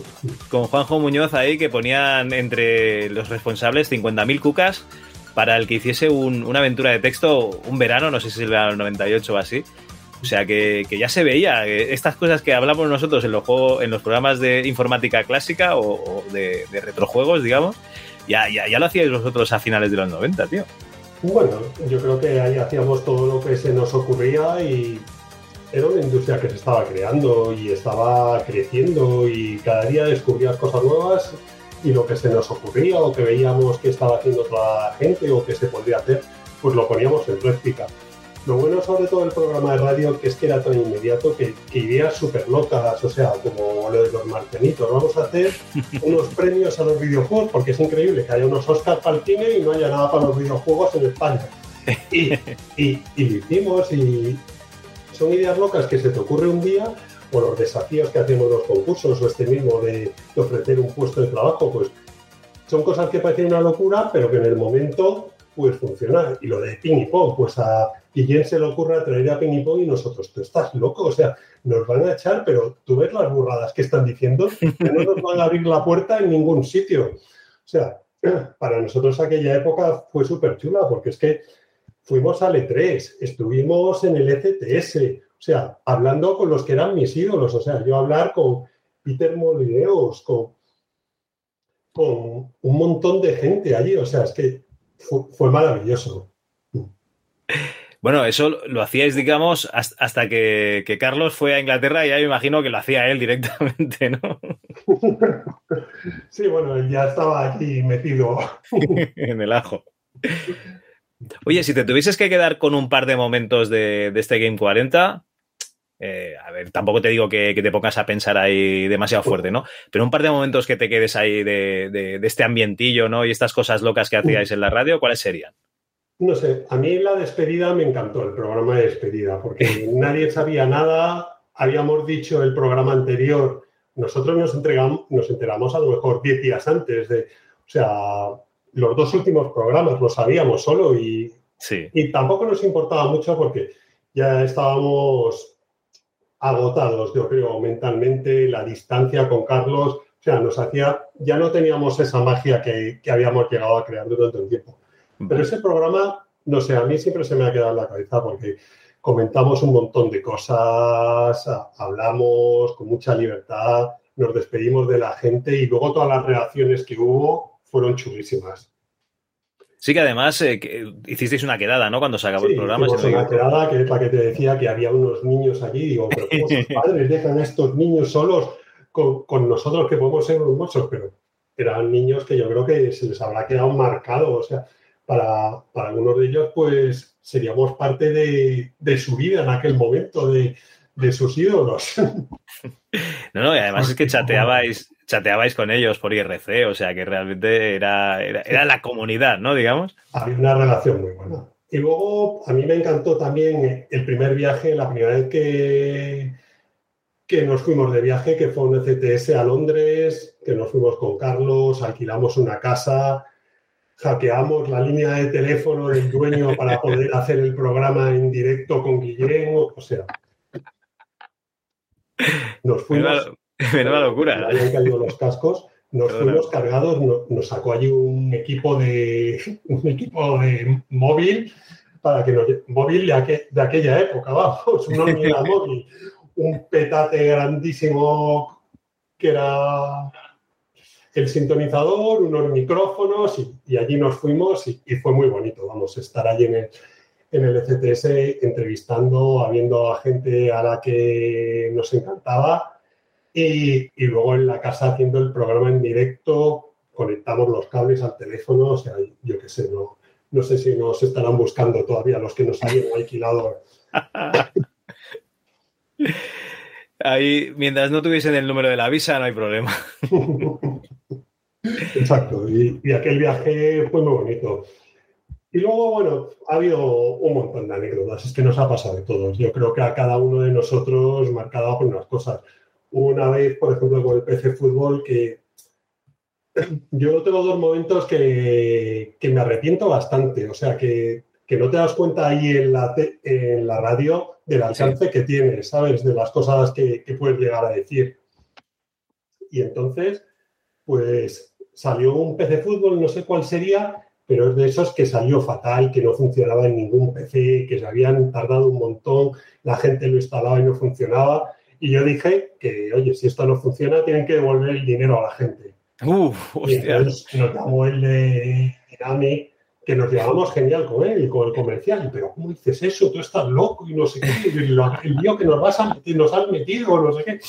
con Juanjo Muñoz ahí que ponían entre los responsables 50.000 cucas para el que hiciese un- una aventura de texto un verano, no sé si es el verano del 98 o así. O sea que, que ya se veía estas cosas que hablamos nosotros en los juegos, en los programas de informática clásica o, o de, de retrojuegos, digamos, ya, ya, ya lo hacíais vosotros a finales de los 90, tío. Bueno, yo creo que ahí hacíamos todo lo que se nos ocurría y era una industria que se estaba creando y estaba creciendo y cada día descubrías cosas nuevas y lo que se nos ocurría o que veíamos que estaba haciendo otra gente o que se podría hacer, pues lo poníamos en práctica. Lo bueno sobre todo del programa de radio que es que era tan inmediato que, que ideas súper locas, o sea, como lo de los martenitos, vamos a hacer <laughs> unos premios a los videojuegos porque es increíble que haya unos Oscars para el cine y no haya nada para los videojuegos en España. Y, y, y lo hicimos y son ideas locas que se te ocurre un día o los desafíos que hacemos los concursos o este mismo de, de ofrecer un puesto de trabajo, pues son cosas que parecen una locura, pero que en el momento pues funciona. Y lo de ping y pong, pues a Guillén se le ocurre traer a ping y pong y nosotros, tú estás loco, o sea, nos van a echar, pero tú ves las burradas que están diciendo, que no nos van a abrir la puerta en ningún sitio. O sea, <clears throat> para nosotros aquella época fue súper chula, porque es que fuimos al E3, estuvimos en el ECTS, o sea, hablando con los que eran mis ídolos, o sea, yo hablar con Peter Molineos, con, con un montón de gente allí, o sea, es que fue maravilloso. Bueno, eso lo hacíais, digamos, has- hasta que, que Carlos fue a Inglaterra y ya me imagino que lo hacía él directamente, ¿no? Sí, bueno, él ya estaba aquí metido. <laughs> en el ajo. Oye, si te tuvieses que quedar con un par de momentos de, de este Game 40, eh, a ver, tampoco te digo que, que te pongas a pensar ahí demasiado fuerte, ¿no? Pero un par de momentos que te quedes ahí de, de- de este ambientillo, ¿no? Y estas cosas locas que hacíais en la radio, ¿cuáles serían? No sé, a mí la despedida me encantó, el programa de despedida, porque <laughs> nadie sabía nada, habíamos dicho el programa anterior, nosotros nos, entregamos, nos enteramos a lo mejor 10 días antes de, o sea, los dos últimos programas lo sabíamos solo y, Sí. y tampoco nos importaba mucho porque ya estábamos agotados, yo creo, mentalmente, la distancia con Carlos, o sea, nos hacía, ya no teníamos esa magia que, que habíamos llegado a crear durante un tiempo. Pero ese programa, no sé, a mí siempre se me ha quedado en la cabeza porque comentamos un montón de cosas, hablamos con mucha libertad, nos despedimos de la gente y luego todas las reacciones que hubo fueron chulísimas. Sí que además eh, que hicisteis una quedada, ¿no? Cuando se acabó Sí, el programa. hicimos una quedada que es la que te decía que había unos niños allí. Digo, pero ¿cómo sus <laughs> padres dejan a estos niños solos con, con nosotros que podemos ser unos mochos? Pero eran niños que yo creo que se les habrá quedado marcado. O sea, para, para algunos de ellos, pues seríamos parte de, de su vida en aquel momento, de, de sus ídolos. <laughs> No, no, y además es que chateabais, chateabais con ellos por IRC, o sea que realmente era, era, era la comunidad, ¿no? Digamos. Había una relación muy buena. Y luego a mí me encantó también el primer viaje, la primera vez que, que nos fuimos de viaje, que fue un ECTS a Londres, que nos fuimos con Carlos, alquilamos una casa, hackeamos la línea de teléfono del dueño para poder hacer el programa en directo con Guillermo, o sea, nos fuimos... Menuda, menuda me locura. habían caído los cascos, nos Perdona. fuimos cargados, no- nos sacó allí un equipo de un equipo de móvil para que nos móvil de, aque- de aquella época, vamos, una móvil, un petate grandísimo que era el sintonizador, unos micrófonos y, allí nos fuimos y, fue muy bonito, vamos, estar allí en el, en el ECTS entrevistando, habiendo a gente a la que nos encantaba y, y luego en la casa haciendo el programa en directo conectamos los cables al teléfono, o sea, yo qué sé, no, no sé si nos estarán buscando todavía los que nos hayan alquilado. <laughs> Ahí, mientras no tuviesen el número de la visa, no hay problema. <laughs> Exacto, y, aquel viaje fue muy bonito. Y luego, bueno, ha habido un montón de anécdotas, es que nos ha pasado de todos. Yo creo que a cada uno de nosotros marcado por unas cosas. Una vez, por ejemplo, con el PC Fútbol, que yo tengo dos momentos que me arrepiento bastante. O sea, que, que no te das cuenta ahí en la, te- en la radio del alcance que tienes, ¿sabes? De las cosas que, que puedes llegar a decir. Y entonces, pues salió un PC Fútbol, no sé cuál sería, pero es de esos que salió fatal, que no funcionaba en ningún PC, que se habían tardado un montón, la gente lo instalaba y no funcionaba. Y yo dije que, oye, si esto no funciona, tienen que devolver el dinero a la gente. Uf, Y entonces nos llamó el de Dynamic, que nos llevamos genial con él y con el comercial. Pero ¿cómo dices eso? Tú estás loco y no sé qué. El lío que nos, vas a nos has metido, no sé qué.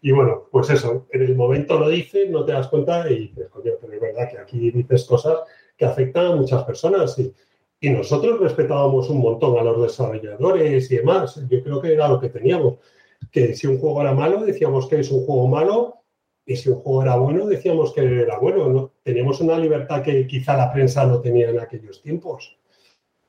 Y bueno, pues eso, en el momento lo dices, no te das cuenta y dices, coño, pero es verdad que aquí dices cosas que afectan a muchas personas. Y, y nosotros respetábamos un montón a los desarrolladores y demás. Yo creo que era lo que teníamos. Que si un juego era malo, decíamos que es un juego malo y si un juego era bueno, decíamos que era bueno. ¿no? Teníamos una libertad que quizá la prensa no tenía en aquellos tiempos.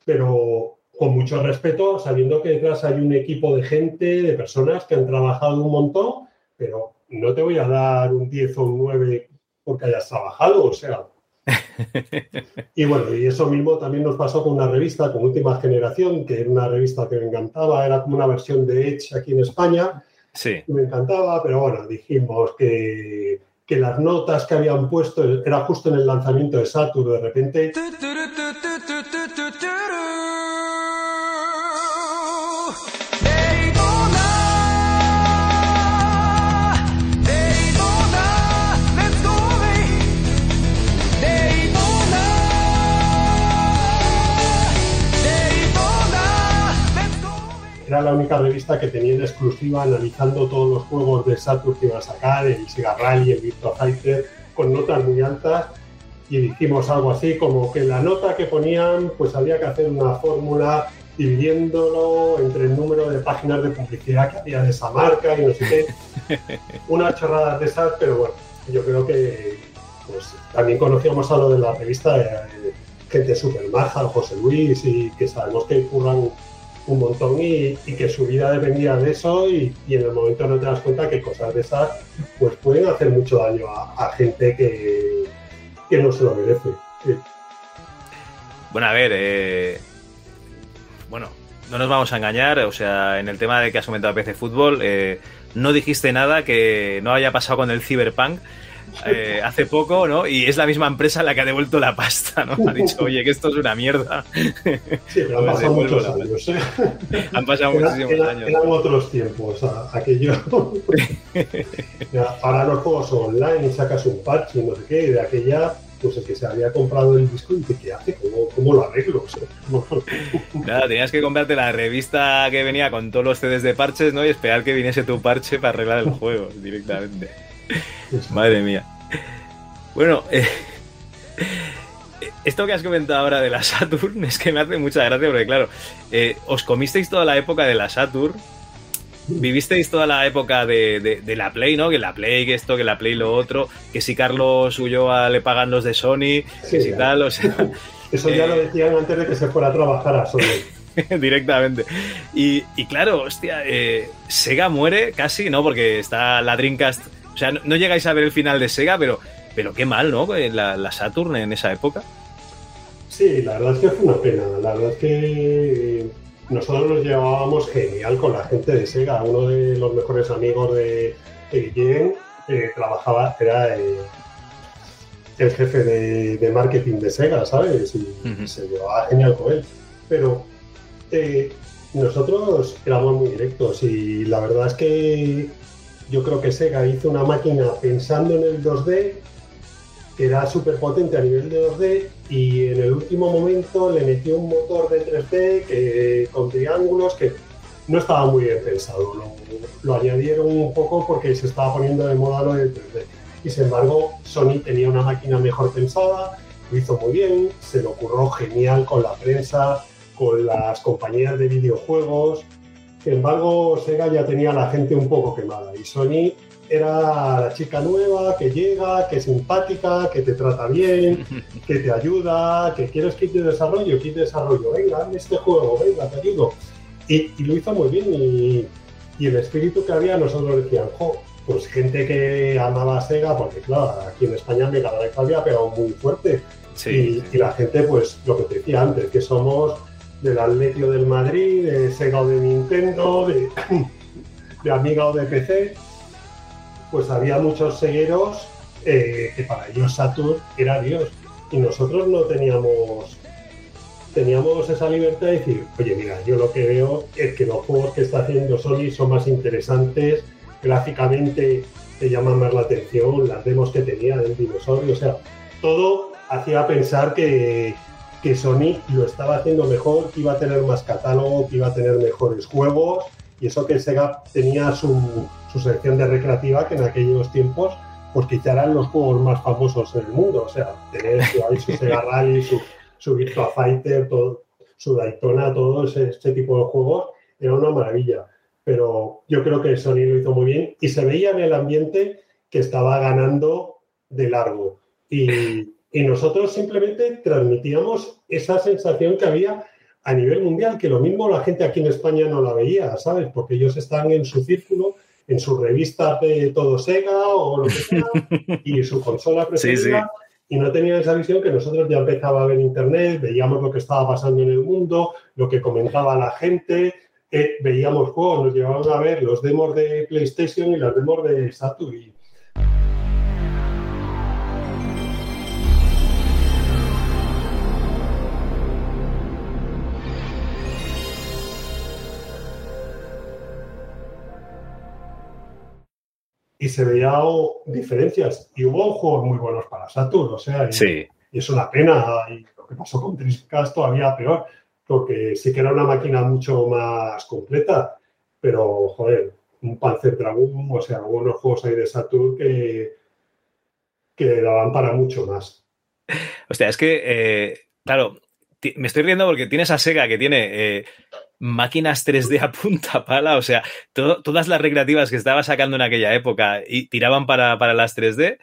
Pero con mucho respeto, sabiendo que detrás hay un equipo de gente, de personas que han trabajado un montón, pero no te voy a dar un 10 o un 9 porque hayas trabajado, o sea. <laughs> Y bueno, y eso mismo también nos pasó con una revista, con Última Generación, que era una revista que me encantaba, era como una versión de Edge aquí en España, Sí. me encantaba, pero bueno, dijimos que, que las notas que habían puesto era justo en el lanzamiento de Saturn, de repente era la única revista que tenía en exclusiva analizando todos los juegos de Saturn que iban a sacar, el Sega Rally, el Virtua Fighter, con notas muy altas. Y dijimos algo así como que la nota que ponían, pues había que hacer una fórmula dividiéndolo entre el número de páginas de publicidad que había de esa marca y no sé qué. <laughs> Unas chorradas de esas, pero bueno, yo creo que pues, también conocíamos a lo de la revista, eh, gente súper maja, José Luis, y que sabemos que curran un montón y, que su vida dependía de eso y, en el momento no te das cuenta que cosas de esas pues pueden hacer mucho daño a, gente que, que no se lo merece. Bueno, a ver, eh, bueno, no nos vamos a engañar, o sea, en el tema de que has comentado PC Fútbol, eh, no dijiste nada que no haya pasado con el Cyberpunk eh, hace poco, ¿no? Y es la misma empresa la que ha devuelto la pasta, ¿no? Ha dicho, oye, que esto es una mierda. Sí, pero han <laughs> pasado muchos la años. ¿eh? <laughs> Han pasado Era- muchísimos era- años. Eran otros tiempos, a- aquello. <laughs> Ahora los juegos son online y sacas un parche y no sé qué, y de aquella, pues el que se había comprado el disco dice, ¿qué hace? ¿Cómo, cómo lo arreglo? Nada, tenías que comprarte la revista que venía con todos los CDs de parches, ¿no? Y esperar que viniese tu parche para arreglar el juego directamente. <laughs> Madre mía. Bueno, eh, esto que has comentado ahora de la Saturn es que me hace mucha gracia porque, claro, eh, os comisteis toda la época de la Saturn, vivisteis toda la época de, de- de la Play, ¿no? Que la Play, que esto, que la Play lo otro, que si Carlos Ulloa le pagan los de Sony, que si ya. tal, o sea, <laughs> Eso ya Eh, lo decían antes de que se fuera a trabajar a Sony. <laughs> directamente. Y, y claro, hostia, eh, Sega muere casi, ¿no? Porque está la Dreamcast. O sea, no, no llegáis a ver el final de Sega, pero, pero qué mal, ¿no? Eh, La, la Saturn en esa época. Sí, la verdad es que fue una pena. La verdad es que nosotros nos llevábamos genial con la gente de Sega. Uno de los mejores amigos de, de Guillén eh, trabajaba, era eh, el jefe de, de marketing de Sega, ¿sabes? Y se llevaba genial con él. Pero eh, nosotros éramos muy directos y la verdad es que yo creo que Sega hizo una máquina pensando en el 2D que era súper potente a nivel de 2D y en el último momento le metió un motor de 3D que, con triángulos que no estaba muy bien pensado. Lo, lo añadieron un poco porque se estaba poniendo de moda lo del 3D. y sin embargo Sony tenía una máquina mejor pensada, lo hizo muy bien, se lo ocurrió genial con la prensa, con las compañías de videojuegos. Sin embargo, Sega ya tenía a la gente un poco quemada y Sony era la chica nueva que llega, que es simpática, que te trata bien, <laughs> que te ayuda, que quieres kit de desarrollo, kit de desarrollo, venga, hazme este juego, venga, te ayudo. Y, y lo hizo muy bien y, y el espíritu que había nosotros decían, jo, pues gente que amaba a Sega, porque claro, aquí en España Mega Drive había pegado muy fuerte. Sí, y, y la gente, pues lo que te decía antes, que somos del Atlético del Madrid, de Sega o de Nintendo, de, Amiga o de PC, pues había muchos segueros eh, que para ellos Saturn era Dios. Y nosotros no teníamos teníamos esa libertad de decir, oye, mira, yo lo que veo es que los juegos que está haciendo Sony son más interesantes, gráficamente te llaman más la atención, las demos que tenía del dinosaurio, o sea, todo hacía pensar que, que Sony lo estaba haciendo mejor, que iba a tener más catálogo, que iba a tener mejores juegos, y eso que Sega tenía su, su sección de recreativa, que en aquellos tiempos, pues quizá eran los juegos más famosos en el mundo, o sea, tener su, Sega Rally, su, su Virtua Fighter, todo, su Daytona, todo ese, ese tipo de juegos, era una maravilla. Pero yo creo que Sony lo hizo muy bien y se veía en el ambiente que estaba ganando de largo. Y, y nosotros simplemente transmitíamos esa sensación que había a nivel mundial, que lo mismo la gente aquí en España no la veía, ¿sabes? Porque ellos están en su círculo, en sus revistas de todo Sega o lo que sea, <laughs> y su consola preferida, Sí, sí. y no tenían esa visión que nosotros ya empezaba a ver internet, veíamos lo que estaba pasando en el mundo, lo que comentaba la gente, eh, veíamos juegos, nos llevaban a ver los demos de PlayStation y las demos de Saturn. Y- se veía oh, diferencias. Y hubo juegos muy buenos para Saturn, o sea, y, Sí. y es una pena. Y lo que pasó con Dreamcast todavía peor, porque sí que era una máquina mucho más completa, pero joder, un Panzer Dragoon, o sea, hubo unos juegos ahí de Saturn que, que daban para mucho más. Hostia, es que, eh, claro, me estoy riendo porque tienes a Sega que tiene eh, máquinas 3D a punta pala, o sea, to- todas las recreativas que estaba sacando en aquella época y tiraban para, para las 3D,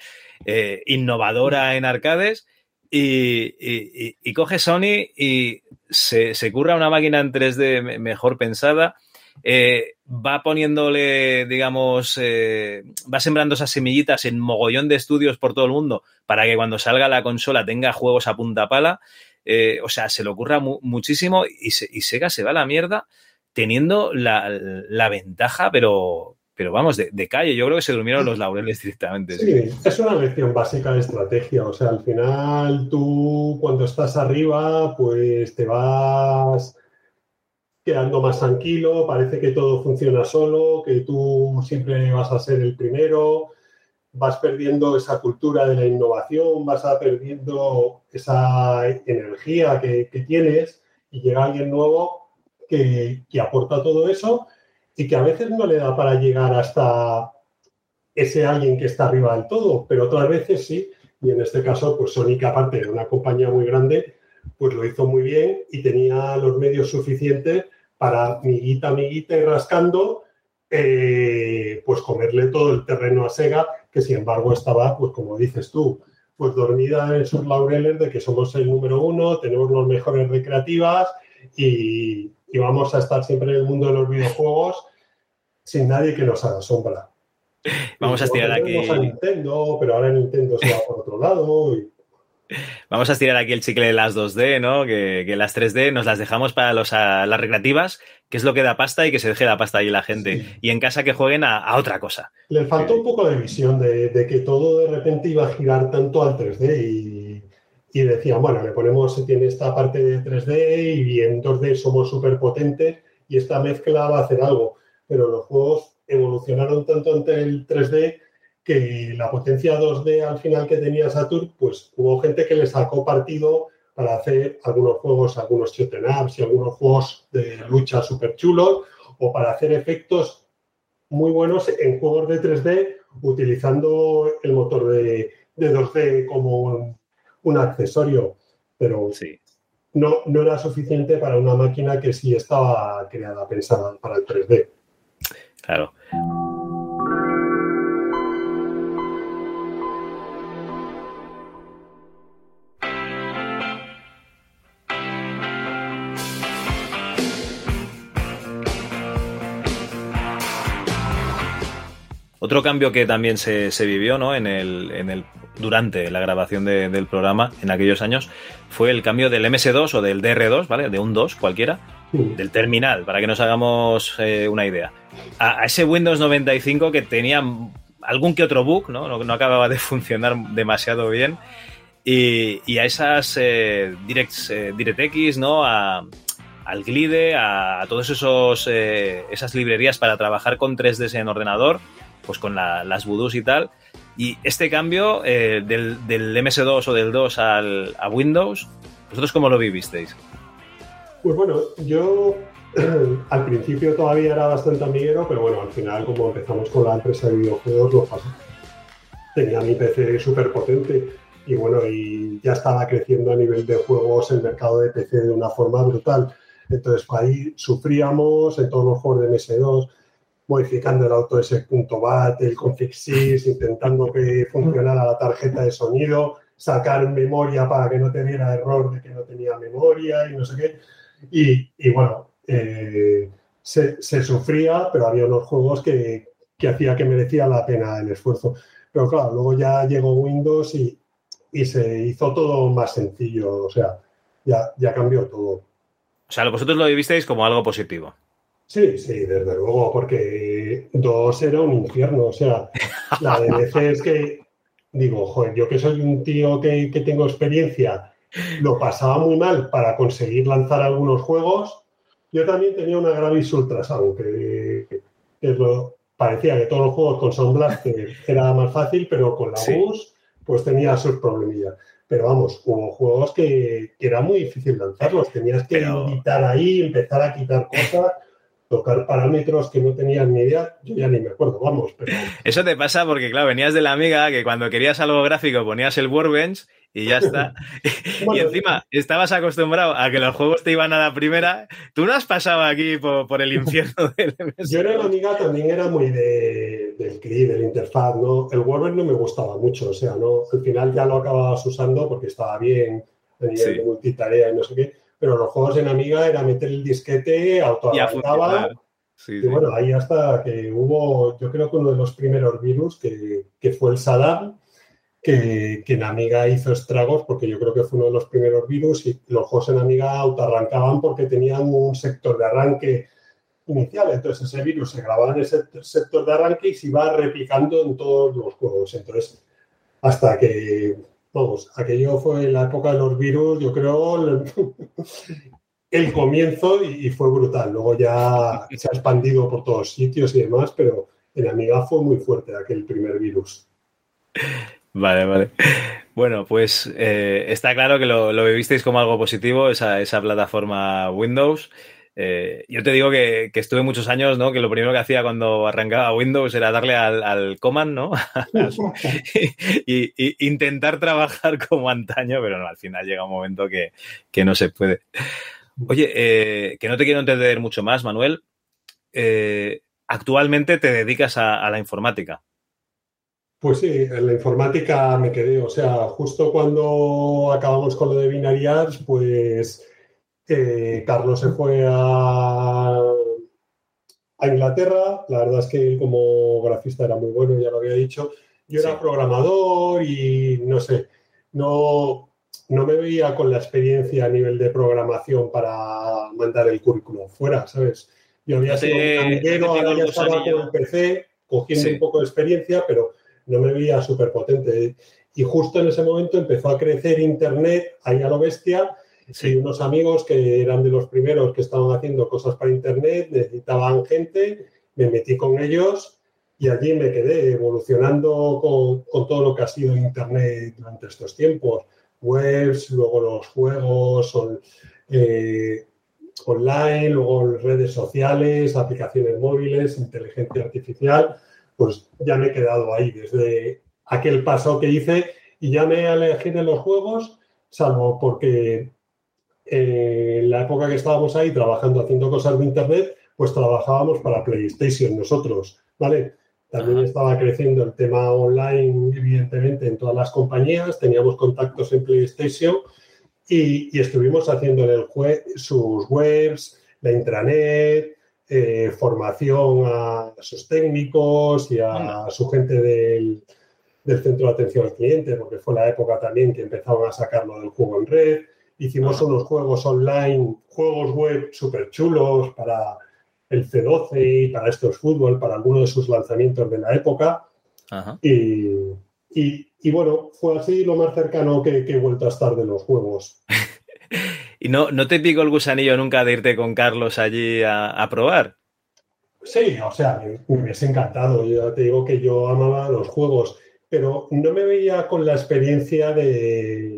eh, innovadora en arcades, y, coge Sony y se, curra una máquina en 3D me- mejor pensada. eh, va poniéndole, digamos, va sembrando esas semillitas en mogollón de estudios por todo el mundo para que cuando salga la consola tenga juegos a punta pala. Eh, o sea, se le ocurra mu- muchísimo y, se- y Sega se va a la mierda teniendo la, la ventaja, pero, pero vamos, de, de calle. Yo creo que se durmieron los laureles directamente. sí. Sí, es una lección básica de estrategia. O sea, al final tú cuando estás arriba, pues te vas quedando más tranquilo, parece que todo funciona solo, que tú siempre vas a ser el primero, vas perdiendo esa cultura de la innovación, vas perdiendo esa energía que, tienes y llega alguien nuevo que, que aporta todo eso y que a veces no le da para llegar hasta ese alguien que está arriba del todo, pero otras veces sí. Y en este caso, pues que aparte era una compañía muy grande, pues lo hizo muy bien y tenía los medios suficientes para miguita, miguita y rascando, eh, pues comerle todo el terreno a Sega, que sin embargo estaba, pues como dices tú, pues dormida en sus laureles de que somos el número uno, tenemos los mejores recreativas y, y vamos a estar siempre en el mundo de los videojuegos sin nadie que nos haga sombra. Vamos a estirar aquí. A Nintendo, pero ahora Nintendo se va por otro lado. y- Vamos a estirar aquí el chicle de las 2D, ¿no? Que, que las 3D nos las dejamos para los, a- las recreativas, que es lo que da pasta y que se deje la pasta ahí la gente. Y en casa que jueguen a, a otra cosa. Le faltó un poco de visión de, de que todo de repente iba a girar tanto al 3D y, y decían, bueno, le ponemos, tiene esta parte de 3D y en 2D somos súper potentes y esta mezcla va a hacer algo. Pero los juegos evolucionaron tanto ante el 3D que la potencia 2D al final que tenía Saturn, pues hubo gente que le sacó partido para hacer algunos juegos, algunos shoot 'em ups y algunos juegos de lucha súper chulos o para hacer efectos muy buenos en juegos de 3D utilizando el motor de, de 2D como un, un accesorio, pero Sí. no, no era suficiente para una máquina que sí estaba creada, pensada para el 3D. Claro. Otro cambio que también se, se vivió ¿no? en el, en el, durante la grabación de- del programa en aquellos años fue el cambio del MS2 o del DR2, ¿vale? De un 2 cualquiera, del terminal, para que nos hagamos eh, una idea. A, a ese Windows 95 que tenía algún que otro bug, ¿no? No, no acababa de funcionar demasiado bien. Y, y a esas eh, directs, eh, DirectX, ¿no? A, al Glide, a, a eh, esas librerías para trabajar con 3D en ordenador, pues con la- las voodoos y tal. Y este cambio eh, del, del MS2 o del 2 al, a Windows, ¿vosotros cómo lo vivisteis? Pues bueno, yo <clears throat> al principio todavía era bastante amiguero, pero bueno, al final como empezamos con la empresa de videojuegos, lo pasé. Tenía mi PC súper potente y bueno, y ya estaba creciendo a nivel de juegos el mercado de PC de una forma brutal. Entonces ahí sufríamos en todos los juegos de MS2, modificando el AutoS.bat, el config.sys, intentando que funcionara la tarjeta de sonido, sacar memoria para que no tuviera error de que no tenía memoria y no sé qué. Y, y bueno, eh, se, se sufría, pero había unos juegos que, que hacía que merecía la pena el esfuerzo. Pero claro, luego ya llegó Windows y, y se hizo todo más sencillo, o sea, ya, ya cambió todo. O sea, vosotros lo vivisteis como algo positivo. Sí, sí, desde luego, porque dos era un infierno. O sea, la de veces que digo, joder, yo que soy un tío que, que tengo experiencia, lo pasaba muy mal para conseguir lanzar algunos juegos. Yo también tenía una Gravis Ultrasound, que, que lo- parecía que todos los juegos con Sound Blaster era más fácil, pero con la Sí. bus pues tenía sus problemillas. Pero vamos, hubo juegos que, que era muy difícil lanzarlos. Tenías que Pero- editar ahí, empezar a quitar cosas, tocar parámetros que no tenías ni idea. Yo ya ni me acuerdo, vamos, pero Eso te pasa porque, claro, venías de la amiga que cuando querías algo gráfico ponías el Workbench y ya está. <laughs> y encima estabas acostumbrado a que los juegos te iban a la primera. Tú no has pasado aquí por, por el infierno <laughs> del MS. Yo en la amiga también era muy de, del CLI, del interfaz, ¿no? El Word no me gustaba mucho, o sea, ¿no? Al final ya lo acababas usando porque estaba bien a nivel Sí. multitarea y no sé qué, pero los juegos en amiga era meter el disquete, autoarrancaba. Sí, y sí. bueno, ahí hasta que hubo, yo creo que uno de los primeros virus que, que fue el Saddam, que, que en Amiga hizo estragos porque yo creo que fue uno de los primeros virus y los juegos en Amiga autoarrancaban porque tenían un sector de arranque inicial. Entonces ese virus se grababa en ese sector de arranque y se iba replicando en todos los juegos. Entonces, hasta que, vamos, aquello fue la época de los virus, yo creo, <laughs> el, comienzo y, y fue brutal. Luego ya se ha expandido por todos sitios y demás, pero en Amiga fue muy fuerte aquel primer virus. Vale, vale. Bueno, pues eh, está claro que lo, lo vivisteis como algo positivo, esa, esa plataforma Windows. Eh, yo te digo que, estuve muchos años, ¿no? Que lo primero que hacía cuando arrancaba Windows era darle al, al command, ¿no? <laughs> y, intentar trabajar <laughs> como antaño, pero al final llega un momento que, que no se puede. Oye, eh, que no te quiero entender mucho más, Manuel. Eh, actualmente te dedicas a, a la informática. Pues sí, en la informática me quedé. O sea, justo cuando acabamos con lo de binarias, pues eh, Carlos se fue a, a Inglaterra. La verdad es que él como grafista era muy bueno, ya lo había dicho. Yo era programador y no sé, no, no me veía con la experiencia a nivel de programación para mandar el currículum fuera, ¿sabes? Yo había No te- sido un ahora ya estaba con el PC, cogiendo Sí. un poco de experiencia, pero no me veía súper potente. Y justo en ese momento empezó a crecer Internet, ahí a lo bestia, y Sí. unos amigos que eran de los primeros que estaban haciendo cosas para Internet, necesitaban gente, me metí con ellos y allí me quedé evolucionando con, todo lo que ha sido Internet durante estos tiempos. Webs, luego los juegos eh, online, luego redes sociales, aplicaciones móviles, inteligencia artificial. pues ya me he quedado ahí desde aquel paso que hice y ya me alejé de los juegos, salvo porque eh, en la época que estábamos ahí trabajando, haciendo cosas de Internet, pues trabajábamos para PlayStation nosotros, ¿vale? También estaba creciendo el tema online, evidentemente, en todas las compañías, teníamos contactos en PlayStation y, y estuvimos haciendo en el jue- sus webs, la intranet, eh, formación a sus técnicos y a su gente del, del centro de atención al cliente, porque fue la época también que empezaban a sacarlo del juego en red. Hicimos unos juegos online, juegos web súper chulos para el C12 y para estos fútbol, para algunos de sus lanzamientos de la época. Ajá. Y, y- y bueno, fue así lo más cercano que, que he vuelto a estar de los juegos. <laughs> ¿Y no, no te picó el gusanillo nunca de irte con Carlos allí a, a probar? Sí, o sea, me, hubiese encantado. Yo te digo que yo amaba los juegos, pero no me veía con la experiencia de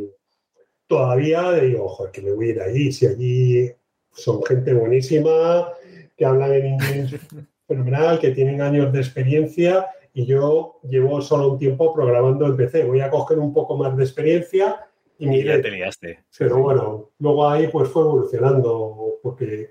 todavía digo, ojo, que me voy a ir allí. Si allí son gente buenísima, que hablan en inglés <laughs> fenomenal, que tienen años de experiencia y yo llevo solo un tiempo programando en PC. Voy a coger un poco más de experiencia y iré. ya te liaste. Pero bueno, luego ahí pues fue evolucionando, porque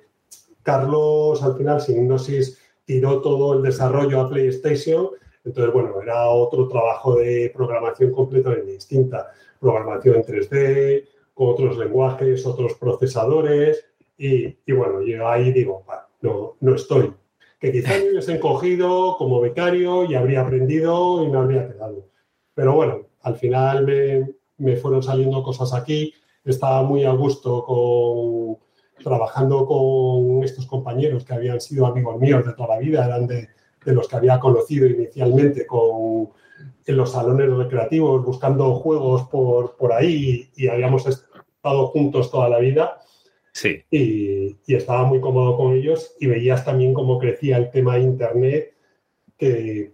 Carlos al final, sin Hipnosis, tiró todo el desarrollo a PlayStation. Entonces, bueno, era otro trabajo de programación completamente distinta. Programación en 3D, con otros lenguajes, otros procesadores. Y, y bueno, yo ahí digo, "Va, no, no estoy. Que quizás <laughs> me hubiesen cogido como becario y habría aprendido y me habría quedado. Pero bueno, al final me, me fueron saliendo cosas aquí. Estaba muy a gusto con, trabajando con estos compañeros que habían sido amigos míos de toda la vida, eran de, de los que había conocido inicialmente con, en los salones recreativos, buscando juegos por, por ahí y habíamos estado juntos toda la vida Sí. y, y estaba muy cómodo con ellos y veías también cómo crecía el tema de Internet, que,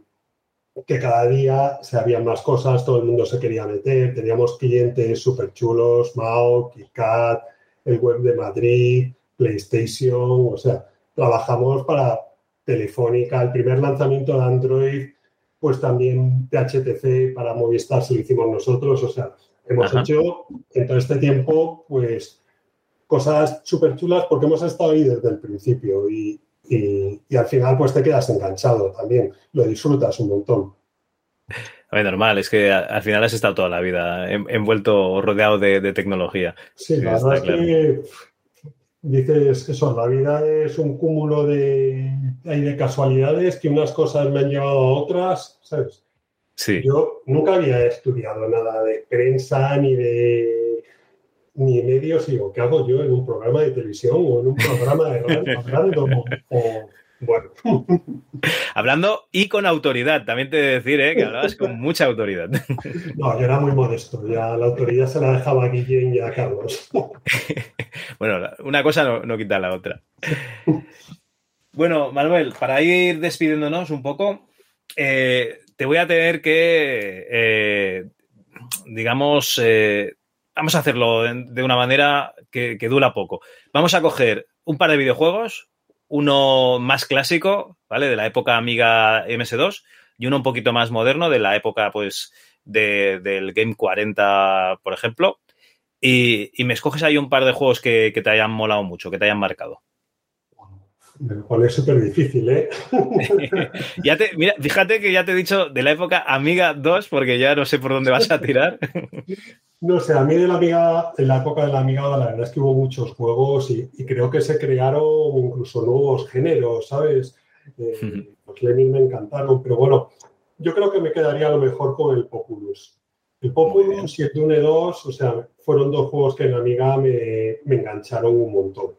que cada día se habían más cosas, todo el mundo se quería meter, teníamos clientes súper chulos, Mao, KitKat, el web de Madrid, PlayStation, o sea, trabajamos para Telefónica, el primer lanzamiento de Android, pues también de HTC para Movistar se lo hicimos nosotros, o sea, hemos Ajá. hecho en todo este tiempo, pues cosas súper chulas porque hemos estado ahí desde el principio y, y- y al final pues te quedas enganchado también, lo disfrutas un montón. A ver, normal, es que al final has estado toda la vida en- envuelto o rodeado de, de tecnología. Sí, la verdad es que dices eso, la vida es un cúmulo de, hay de casualidades que unas cosas me han llevado a otras, ¿sabes? Sí. Yo nunca había estudiado nada de prensa ni de ni medios. Y digo, ¿qué hago yo en un programa de televisión o en un programa de radio <laughs> hablando? O, bueno, <laughs> Hablando y con autoridad, también te he de decir ¿eh? que hablabas con mucha autoridad. <laughs> no, yo era muy modesto. Ya la autoridad se la dejaba a Guillén y a Carlos. <laughs> Bueno, una cosa no, no quita la otra. Bueno, Manuel, para ir despidiéndonos un poco, eh, te voy a tener que, eh, digamos, eh, vamos a hacerlo de, de una manera que, que dura poco. Vamos a coger un par de videojuegos, uno más clásico, ¿vale? De la época Amiga MS2 y uno un poquito más moderno de la época, pues, de- del Game 40, por ejemplo. Y, y me escoges ahí un par de juegos que, que te hayan molado mucho, que te hayan marcado. Me lo pone súper difícil, ¿eh? <laughs> Ya te, mira, fíjate que ya te he dicho de la época Amiga 2, porque ya no sé por dónde vas a tirar. <laughs> No sé, a mí de la amiga, en la época de la amigada, la verdad es que hubo muchos juegos y, y creo que se crearon incluso nuevos géneros, ¿sabes? Eh, los Lemming me encantaron, pero bueno, yo creo que me quedaría a lo mejor con el Populus. El Populus y el Dune 2, o sea, fueron dos juegos que en la amiga me, me engancharon un montón.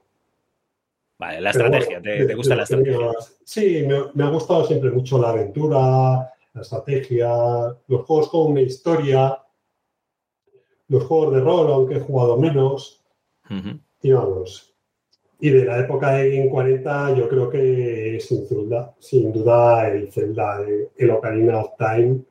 Vale, la Pero estrategia, bueno, te, te gusta la estrategia. Sí, me, me ha gustado siempre mucho la aventura, la estrategia, los juegos con una historia, los juegos de rol, aunque he jugado menos, Ujú. y vamos. Y de la época de Game 40, yo creo que sin duda, sin duda el Zelda, el Ocarina of Time,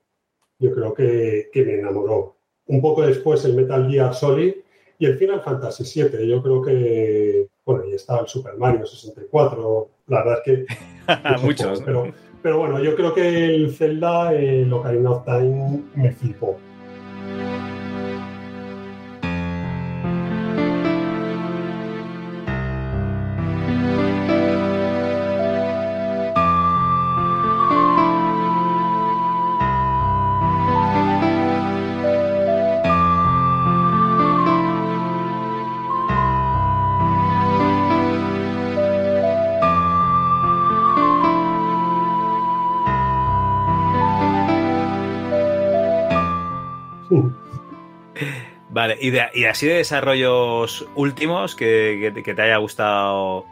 yo creo que, que me enamoró. Un poco después el Metal Gear Solid y el Final Fantasy VII. Yo creo que, bueno, y estaba el Super Mario 64. La verdad es que <laughs> muchos pero, Pero bueno, yo creo que el Zelda, el Ocarina of Time, me flipó. Vale, y, de- y así de desarrollos últimos que, que- que te haya gustado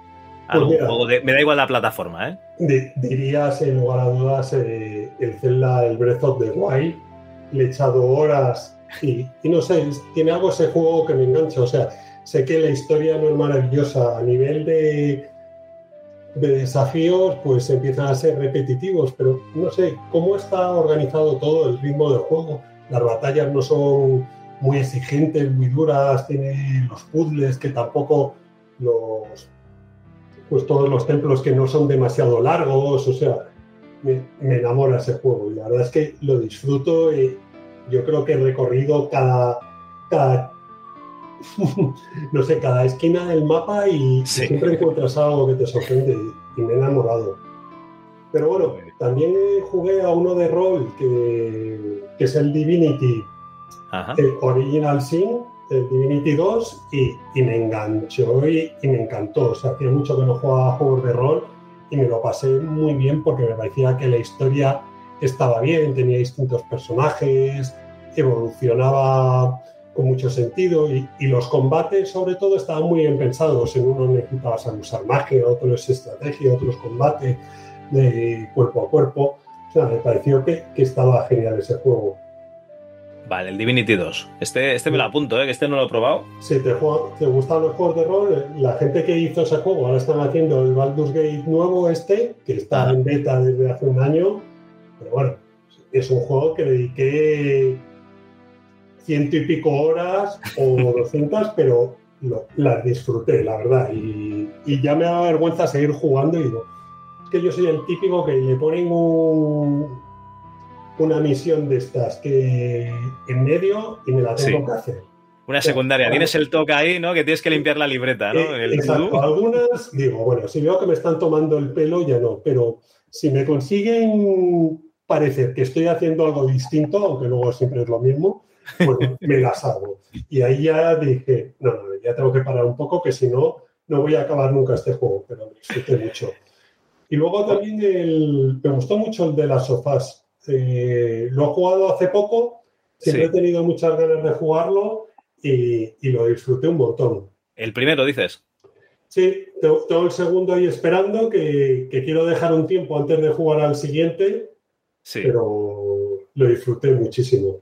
algún mira. juego de- Me da igual la plataforma, ¿eh? Di- diría, sin lugar a dudas, eh, el Zelda, el Breath of the Wild. Le he echado horas y, y no sé, tiene algo ese juego que me engancha. O sea, sé que la historia no es maravillosa. A nivel de, de desafíos, pues empiezan a ser repetitivos, pero no sé cómo está organizado todo el ritmo del juego. Las batallas no son muy exigentes, muy duras, tiene los puzzles que tampoco los pues todos los templos que no son demasiado largos, o sea, me, me enamora ese juego y la verdad es que lo disfruto. eh, yo creo que he recorrido cada, cada <laughs> no sé, cada esquina del mapa y Sí. siempre encuentras algo que te sorprende y, y me he enamorado. Pero bueno, también jugué a uno de rol que, que es el Divinity Ajá. el Original Sin, el Divinity 2, y, y me enganchó y, y me encantó. O sea, hacía mucho que no jugaba juegos de rol y me lo pasé muy bien porque me parecía que la historia estaba bien, tenía distintos personajes, evolucionaba con mucho sentido y, y los combates sobre todo estaban muy bien pensados. En uno necesitabas usar magia, otro es estrategia, otros combate de cuerpo a cuerpo. O sea, me pareció que, que estaba genial ese juego. Vale, el Divinity 2. Este, este me lo apunto, ¿eh? Que este no lo he probado. Si te, te gustan los juegos de rol, la gente que hizo ese juego ahora están haciendo el Baldur's Gate nuevo este, que está en beta desde hace un año. Pero bueno, es un juego que dediqué ciento y pico horas o <laughs> 200, pero lo- las disfruté, la verdad. Y, y ya me da vergüenza seguir jugando y digo, es que yo soy el típico que le ponen un- una misión de estas que en medio y me la tengo Sí. que hacer. Una secundaria. Tienes el toque ahí, ¿no? Que tienes que limpiar la libreta, ¿no? Eh, El exacto. Algunas digo, bueno, si veo que me están tomando el pelo, ya no, pero si me consiguen parecer que estoy haciendo algo distinto, aunque luego siempre es lo mismo, pues <laughs> me las hago. Y ahí ya dije, no, no, ya tengo que parar un poco, que si no, no voy a acabar nunca este juego, pero lo disfruté mucho. Y luego también el, me gustó mucho el de las sofás. Eh, lo he jugado hace poco, siempre Sí. he tenido muchas ganas de jugarlo y, y lo disfruté un montón. El primero, dices. Sí, tengo, tengo el segundo ahí esperando, que, que quiero dejar un tiempo antes de jugar al siguiente, Sí. pero lo disfruté muchísimo.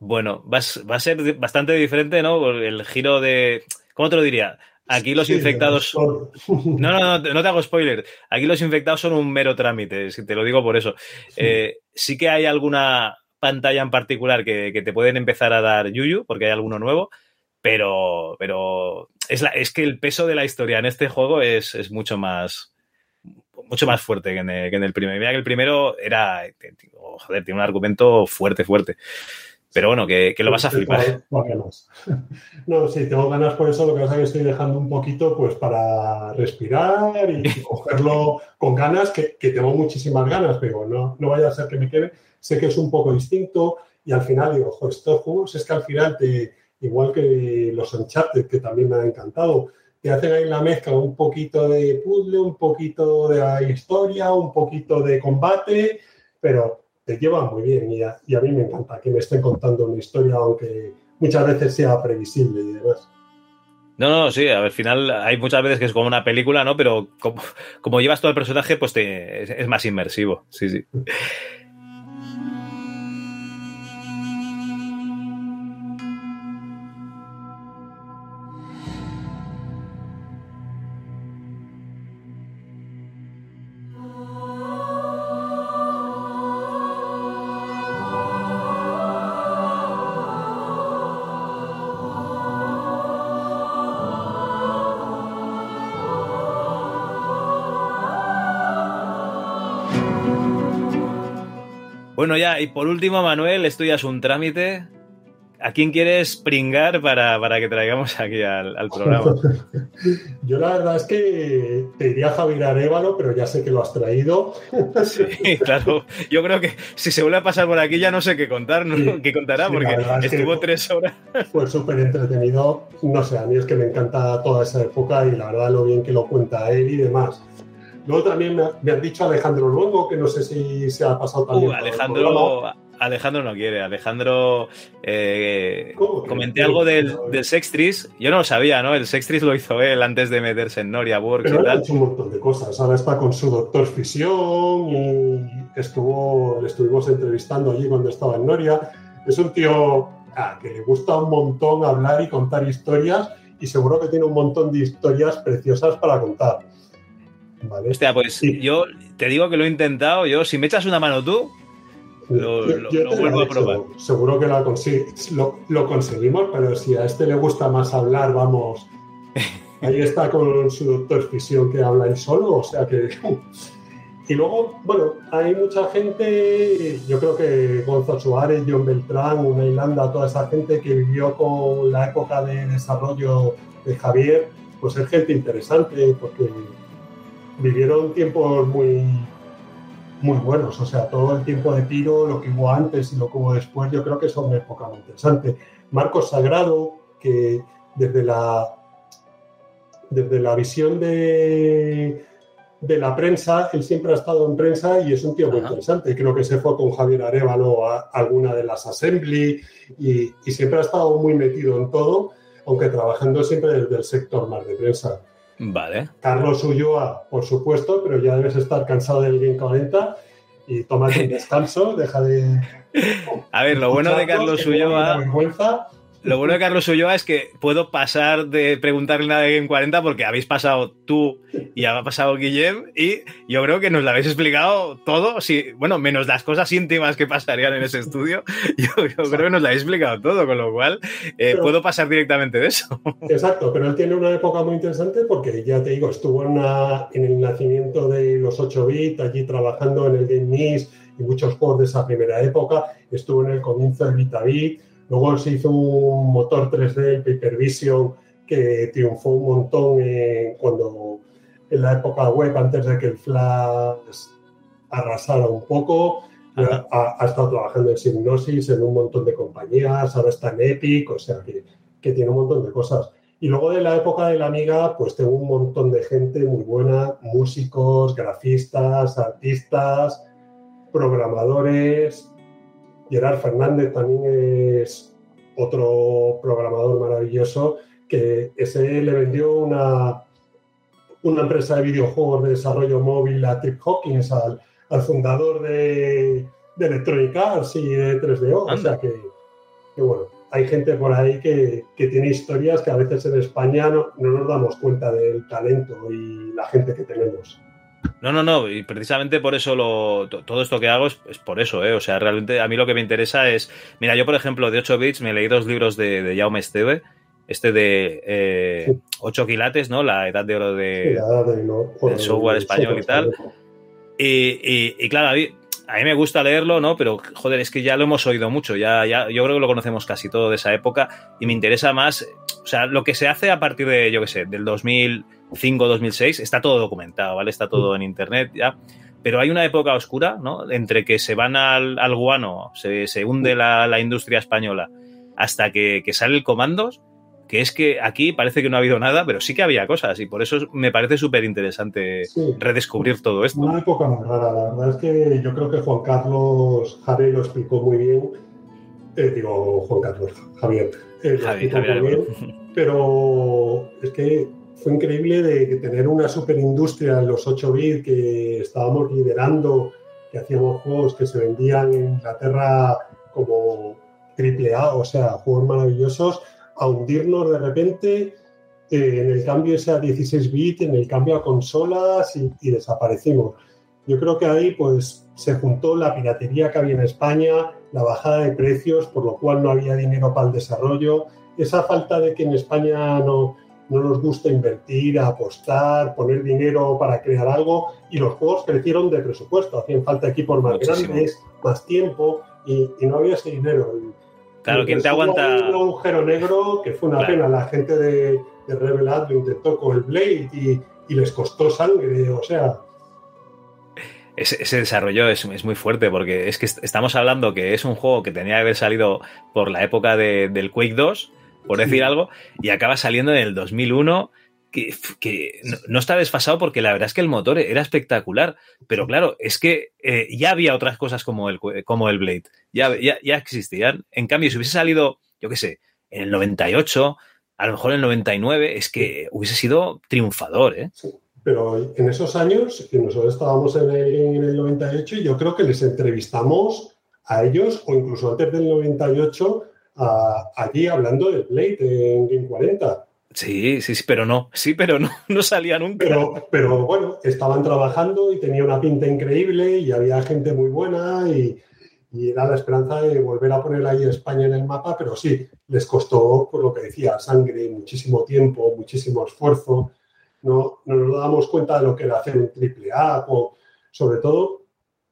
Bueno, va, va a ser bastante diferente, ¿no? El giro de. ¿Cómo te lo diría? Aquí los infectados. No, no, no, no te hago spoiler. Aquí los infectados son un mero trámite, si te lo digo por eso. Eh, sí que hay alguna pantalla en particular que, que te pueden empezar a dar yuyu, porque hay alguno nuevo, pero, pero es, la, es que el peso de la historia en este juego es, es mucho más mucho más fuerte que en, el, que en el primero. Mira que el primero era, oh, joder, tiene un argumento fuerte, fuerte. Pero bueno, que, que lo vas a flipar. <laughs> No, sí, tengo ganas por eso, lo que pasa es que estoy dejando un poquito pues para respirar y <laughs> cogerlo con ganas, que, que tengo muchísimas ganas, pero no, no vaya a ser que me quede. Sé que es un poco distinto y al final digo, ojo, estos juegos es que al final te, igual que los Uncharted, que también me han encantado, te hacen ahí la mezcla un poquito de puzzle, un poquito de historia, un poquito de combate, pero te llevan muy bien y a, y a mí me encanta que me estén contando una historia, aunque muchas veces sea previsible y demás. No, no, sí, al final hay muchas veces que es como una película, ¿no? Pero como, como llevas todo el personaje, pues te, es, es más inmersivo. Sí, sí. <laughs> Bueno, ya, y por último, Manuel, esto ya es un trámite. ¿A quién quieres pringar para, para que traigamos aquí al, al programa? <laughs> Yo la verdad es que te diría Javier Arevalo, pero ya sé que lo has traído. <laughs> Sí, claro. Yo creo que si se vuelve a pasar por aquí ya no sé qué contar, ¿no? Sí, qué contará, sí, porque estuvo tres horas. Fue súper entretenido. No sé, a mí es que me encanta toda esa época y la verdad lo bien que lo cuenta él y demás. Luego también me, ha- me han dicho Alejandro Luengo, que no sé si se ha pasado también. Uh. Alejandro, Alejandro no quiere. Alejandro, eh, ¿Cómo que comenté algo del, del Sextris. Yo no lo sabía, ¿no? El Sextris lo hizo él antes de meterse en Noria Works Pero y él ha hecho un montón de cosas. Ahora está con su doctor Fisión y estuvo, le estuvimos entrevistando allí cuando estaba en Noria. Es un tío ah, que le gusta un montón hablar y contar historias y seguro que tiene un montón de historias preciosas para contar. ¿Vale? Hostia, pues Sí. yo te digo que lo he intentado. Yo, si me echas una mano tú, lo- Yo- lo- yo lo te vuelvo a probar. Seguro que lo, lo conseguimos, pero si a este le gusta más hablar, vamos. <laughs> Ahí está con su doctor Fisión que habla él solo, o sea que. <laughs> Y luego, bueno, hay mucha gente, yo creo que Gonzalo Suárez, John Beltrán, Una Ilanda, toda esa gente que vivió con la época de desarrollo de Javier, pues es gente interesante porque vivieron tiempos muy, muy buenos. O sea, todo el tiempo de tiro, lo que hubo antes y lo que hubo después, yo creo que es una época muy interesante. Marcos Sagrado, que desde la, desde la visión de, de la prensa, él siempre ha estado en prensa y es un tío muy Ajá. interesante. Creo que se fue con Javier Arevalo a alguna de las assembly y, y siempre ha estado muy metido en todo, aunque trabajando siempre desde el sector más de prensa. Vale. Carlos Ulloa, por supuesto, pero ya debes estar cansado del Game 40 y tómate un <laughs> descanso, deja de. A ver, lo bueno de Carlos Ulloa, vergüenza. Lo bueno de Carlos Ulloa es que puedo pasar de preguntarle nada de Game 40 porque habéis pasado tú y ha pasado Guillem y yo creo que nos lo habéis explicado todo, sí, bueno, menos las cosas íntimas que pasarían en ese estudio, <laughs> yo, yo creo que nos lo habéis explicado todo, con lo cual eh, Pero- puedo pasar directamente de eso. Exacto, pero él tiene una época muy interesante porque ya te digo, estuvo en, la- en el nacimiento de los 8 bits, allí trabajando en el Game Mix y muchos juegos de esa primera época, estuvo en el comienzo del Vitavit, luego se hizo un motor 3D, el Paper Vision, que triunfó un montón eh, cuando en la época web, antes de que el Flash arrasara un poco. Ha, ha estado trabajando en Sygnosis, en un montón de compañías, ahora está en Epic, o sea que, que tiene un montón de cosas. Y luego de la época de la Amiga, pues tengo un montón de gente muy buena, músicos, grafistas, artistas, programadores. Gerard Fernández también es otro programador maravilloso que ese le vendió una, una empresa de videojuegos de desarrollo móvil a Trip Hawkins, al, al fundador de, de Electronic Arts y de 3DO. O sea que, que bueno, hay gente por ahí que, que tiene historias que a veces en España no, no nos damos cuenta del talento y la gente que tenemos. No, no, no, y precisamente por eso lo, to- todo esto que hago es, es por eso, ¿eh? O sea, realmente a mí lo que me interesa es. Mira, yo, por ejemplo, de 8 bits me leí dos libros de, de Jaume Esteve, este de eh, Sí. 8 quilates, ¿no? La edad de oro de, Y la edad de- no, joder, software español y tal. español. Y, y- y claro, a mí, a mí me gusta leerlo, ¿no? Pero, joder, es que ya lo hemos oído mucho, ya, ya, yo creo que lo conocemos casi todo de esa época y me interesa más, o sea, lo que se hace a partir de, yo qué sé, del 2005, 2006, está todo documentado, ¿vale? Está todo en internet ya. Pero hay una época oscura, ¿no? Entre que se van al, al guano, se, se hunde la, la industria española, hasta que, que sale el comandos, que es que aquí parece que no ha habido nada, pero sí que había cosas y por eso me parece súper interesante Sí. redescubrir todo esto. Una época muy rara, la verdad es que yo creo que Juan Carlos Javier lo explicó muy bien. Eh, digo, Juan Carlos, Javier. Eh, Javi, Javi, bien, pero es que fue increíble de, tener una superindustria en los 8 bits que estábamos liderando, que hacíamos juegos que se vendían en Inglaterra como triple A, o sea, juegos maravillosos, a hundirnos de repente eh, en el cambio ese a 16 bits, en el cambio a consolas y, y desaparecimos. Yo creo que ahí pues se juntó la piratería que había en España, la bajada de precios, por lo cual no había dinero para el desarrollo, esa falta de que en España no, no nos gusta invertir, apostar, poner dinero para crear algo y los juegos crecieron de presupuesto, hacían falta equipos más Muchísimo. grandes, más tiempo y, y no había ese dinero. Claro, ¿quién te aguanta? Un agujero negro que fue una Claro. pena. La gente de, de Revelat lo intentó con el Blade y, y les costó sangre, o sea, Ese, ese desarrollo es, es muy fuerte porque es que est- estamos hablando que es un juego que tenía que haber salido por la época de- del Quake 2, por decir Sí. algo, y acaba saliendo en el 2001, que, que no, no está desfasado porque la verdad es que el motor era espectacular, pero claro, es que eh, ya había otras cosas como el, como el Blade, ya, ya, ya existían. En cambio, si hubiese salido, yo qué sé, en el 98, a lo mejor en el 99, es que hubiese sido triunfador, ¿eh? Pero en esos años, que nosotros estábamos en el, en el 98, yo creo que les entrevistamos a ellos, o incluso antes del 98, a- allí hablando de Blade en Game 40. Sí, sí, sí, pero no, sí, pero no, no salía nunca. Pero, pero bueno, estaban trabajando y tenía una pinta increíble y había gente muy buena y, y era la esperanza de volver a poner ahí España en el mapa, pero sí, les costó, por lo que decía, sangre, muchísimo tiempo, muchísimo esfuerzo. No, no nos dábamos cuenta de lo que era hacer un triple A, o, sobre todo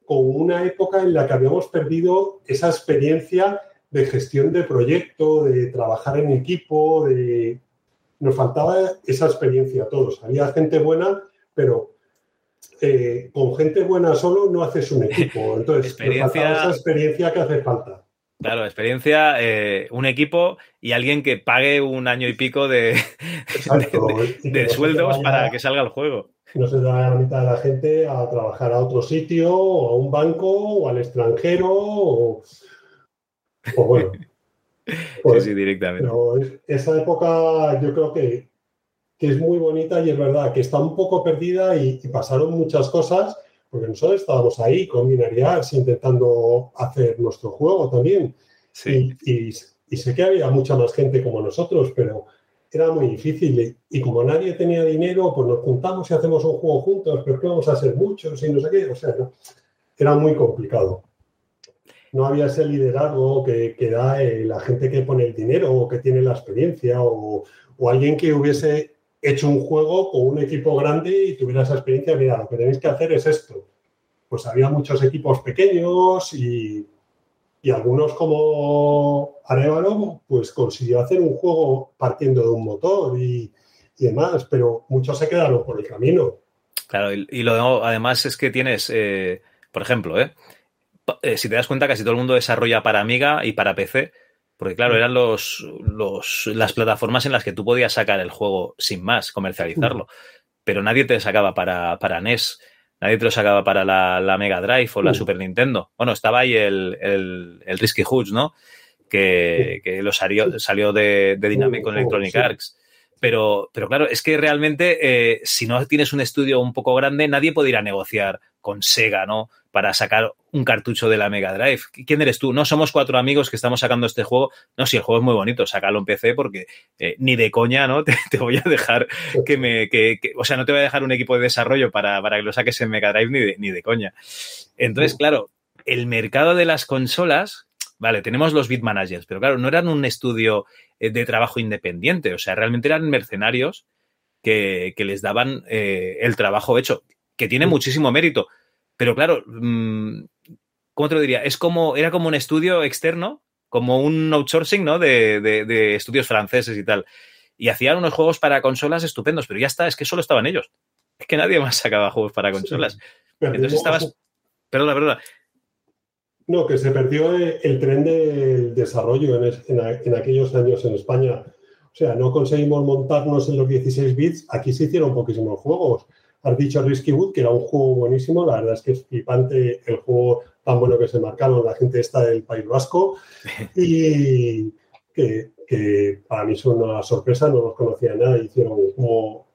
con una época en la que habíamos perdido esa experiencia de gestión de proyecto, de trabajar en equipo, de... Nos faltaba esa experiencia a todos. Había gente buena, pero eh, con gente buena solo no haces un equipo. <laughs> Entonces, nos Experiencia- faltaba esa experiencia que hace falta. Claro, experiencia, eh, un equipo y alguien que pague un año y pico de, <laughs> Exacto. De sueldos para que salga el juego. No se da la mitad de la gente a trabajar a otro sitio, o a un banco, o al extranjero, o, o bueno. <laughs> Pues, sí, sí, directamente. Pero es- esa época yo creo que, que es muy bonita y es verdad que está un poco perdida y, y pasaron muchas cosas, porque nosotros estábamos ahí con Binary Arts intentando hacer nuestro juego también. Sí. Y, y- y sé que había mucha más gente como nosotros, pero era muy difícil. Y, y como nadie tenía dinero, pues nos juntamos y hacemos un juego juntos, pero que vamos a ser muchos y no sé qué. O sea, no, era muy complicado. No había ese liderazgo que, que da eh, la gente que pone el dinero o que tiene la experiencia o, o alguien que hubiese hecho un juego con un equipo grande y tuviera esa experiencia. Mira, lo que tenéis que hacer es esto. Pues había muchos equipos pequeños y, y algunos como Arevalo, pues consiguió hacer un juego partiendo de un motor y, y demás, pero muchos se quedaron por el camino. Claro, y, lo además es que tienes, eh, por ejemplo, ¿eh? Eh, si te das cuenta, casi todo el mundo desarrolla para Amiga y para PC, porque claro, eran los, los, las plataformas en las que tú podías sacar el juego sin más, comercializarlo, pero nadie te sacaba para, para NES, nadie te lo sacaba para la, la Mega Drive o la Mm. Super Nintendo. Bueno, estaba ahí el, el, el Risky Hoods, ¿no? Que, que lo salió, salió de, de Dynamic con Oh, Electronic. Arts. Pero, pero claro, es que realmente eh, si no tienes un estudio un poco grande, nadie puede ir a negociar con Sega, ¿no? Para sacar un cartucho de la Mega Drive. ¿Quién eres tú? No somos cuatro amigos que estamos sacando este juego. No, si el juego es muy bonito, sácalo en PC porque eh, ni de coña, ¿no? <laughs> Te, te voy a dejar que me. Que, que- o sea, no te voy a dejar un equipo de desarrollo para, para que lo saques en Mega Drive ni de, ni de coña. Entonces, claro, el mercado de las consolas. Vale, tenemos los bit managers, pero claro, no eran un estudio eh, de trabajo independiente, o sea, realmente eran mercenarios que, que les daban eh, el trabajo hecho, que tiene muchísimo mérito. Pero claro, mm, ¿cómo te lo diría? Es como, era como un estudio externo, como un outsourcing, ¿no? De, de- de estudios franceses y tal. Y hacían unos juegos para consolas estupendos, pero ya está, es que solo estaban ellos. Es que nadie más <laughs> sacaba juegos para consolas. Entonces estabas. Perdona, perdona. No, que se perdió el tren del desarrollo en, es- en a- en aquellos años en España. O sea, no conseguimos montarnos en los 16 bits. Aquí se hicieron poquísimos juegos. Has dicho Risky Wood, que era un juego buenísimo. La verdad es que es flipante el juego tan bueno que se marcaron la gente esta del País Vasco. <laughs> Y que, que para mí es una sorpresa, no los conocía nada. Hicieron un juego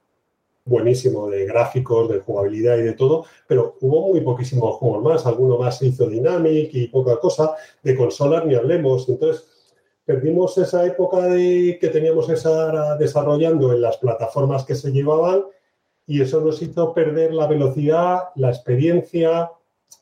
buenísimo de gráficos, de jugabilidad y de todo, pero hubo muy poquísimos juegos más. Alguno más se hizo Dynamic y poca cosa. De consolas ni hablemos. Entonces, perdimos esa época de que teníamos esa desarrollando en las plataformas que se llevaban y eso nos hizo perder la velocidad, la experiencia,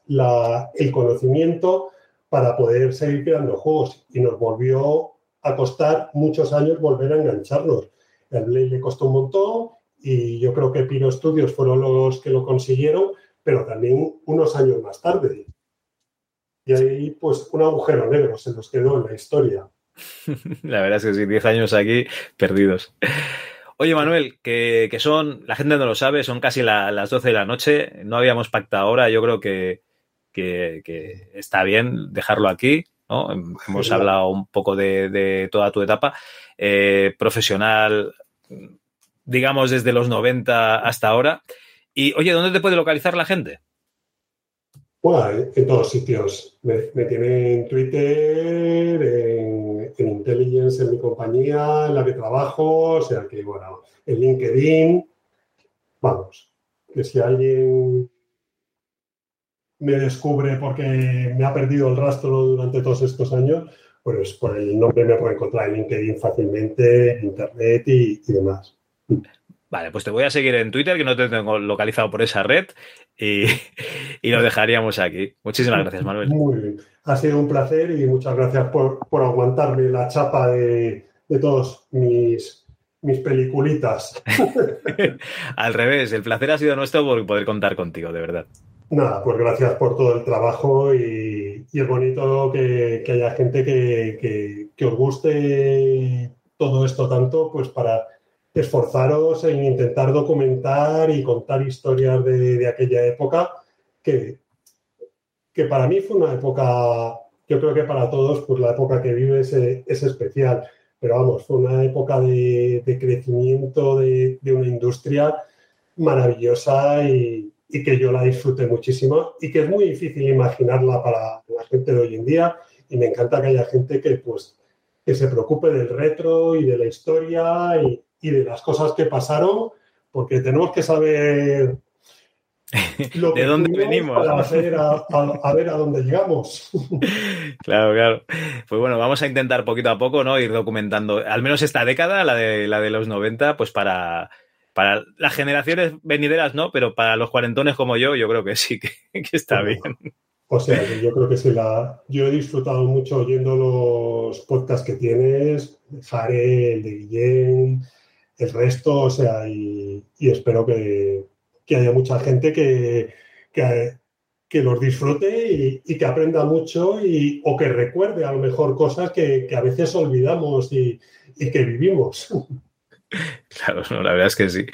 el conocimiento para poder seguir creando juegos y nos volvió a costar muchos años volver a engancharnos. El Blade le costó un montón y yo creo que Pino Studios fueron los que lo consiguieron, pero también unos años más tarde. Y ahí, pues, un agujero negro se nos quedó en la historia. <laughs> La verdad es que sí, 10 años aquí perdidos. Oye, Manuel, que, que son, la gente no lo sabe, son casi la- las 12 de la noche, no habíamos pactado ahora, yo creo que, que- que está bien dejarlo aquí, ¿no? Hemos hablado un poco de, de toda tu etapa eh, profesional, digamos, desde los 90 hasta ahora. Y, oye, ¿dónde te puede localizar la gente? Bueno, en, todos sitios. Me, me tiene en Twitter, en, en Intelligence, en mi compañía, en la que trabajo, o sea que, bueno, en LinkedIn. Vamos, que si alguien me descubre porque me ha perdido el rastro durante todos estos años, pues por el nombre me puede encontrar en LinkedIn fácilmente, en Internet y demás. Vale, pues te voy a seguir en Twitter, que no te tengo localizado por esa red, y, <laughs> y lo dejaríamos aquí. Muchísimas gracias, Manuel. Muy bien. Ha sido un placer y muchas gracias por, por aguantarme la chapa de, de todos mis, mis peliculitas. <laughs> Al revés, el placer ha sido nuestro por poder contar contigo, de verdad. Nada, pues gracias por todo el trabajo y, y es bonito que, que haya gente que, que- que os guste todo esto tanto, pues para esforzaros en intentar documentar y contar historias de, de aquella época que, que para mí fue una época, yo creo que para todos, pues la época que vives es, es especial, pero vamos, fue una época de, de crecimiento de, de una industria maravillosa y, y que yo la disfruté muchísimo y que es muy difícil imaginarla para la gente de hoy en día. Y me encanta que haya gente que pues que se preocupe del retro y de la historia y, y de las cosas que pasaron porque tenemos que saber <laughs> lo ¿De dónde venimos? para ver a, a- a ver a dónde llegamos. <laughs> Claro, claro. Pues bueno, vamos a intentar poquito a poco, ¿no? Ir documentando, al menos esta década, la de, la de los 90, pues para, para las generaciones venideras, ¿no? Pero para los cuarentones como yo, yo creo que sí, que, <laughs> que está bien. O sea, yo creo que sí la. Yo he disfrutado mucho oyendo los podcasts que tienes, Jare, el de Guillén, el resto, o sea, y, y espero que, que haya mucha gente que, que, que los disfrute y, y que aprenda mucho y, o que recuerde a lo mejor cosas que, a veces olvidamos y, y que vivimos. <laughs> Claro, no, la verdad es que sí.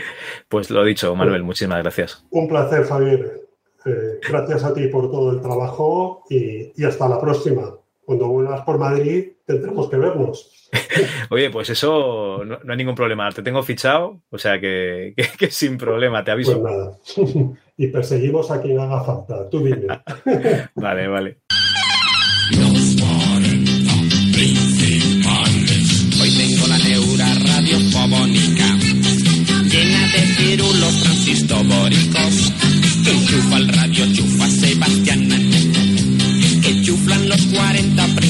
Pues lo dicho, Manuel, muchísimas gracias. Un placer, Javier. Eh, gracias a ti por todo el trabajo y, y hasta la próxima. Cuando vuelvas por Madrid tendremos que vernos. <laughs> Oye, pues eso no, no hay ningún problema. Te tengo fichado, o sea que, que- que sin problema, te aviso. Pues nada. <laughs> y perseguimos a quien haga falta. Tú dime. <laughs> Vale, vale. Hoy tengo la neura radiofobónica llena de pirulos transistobóricos que enchufa el radio 40 principios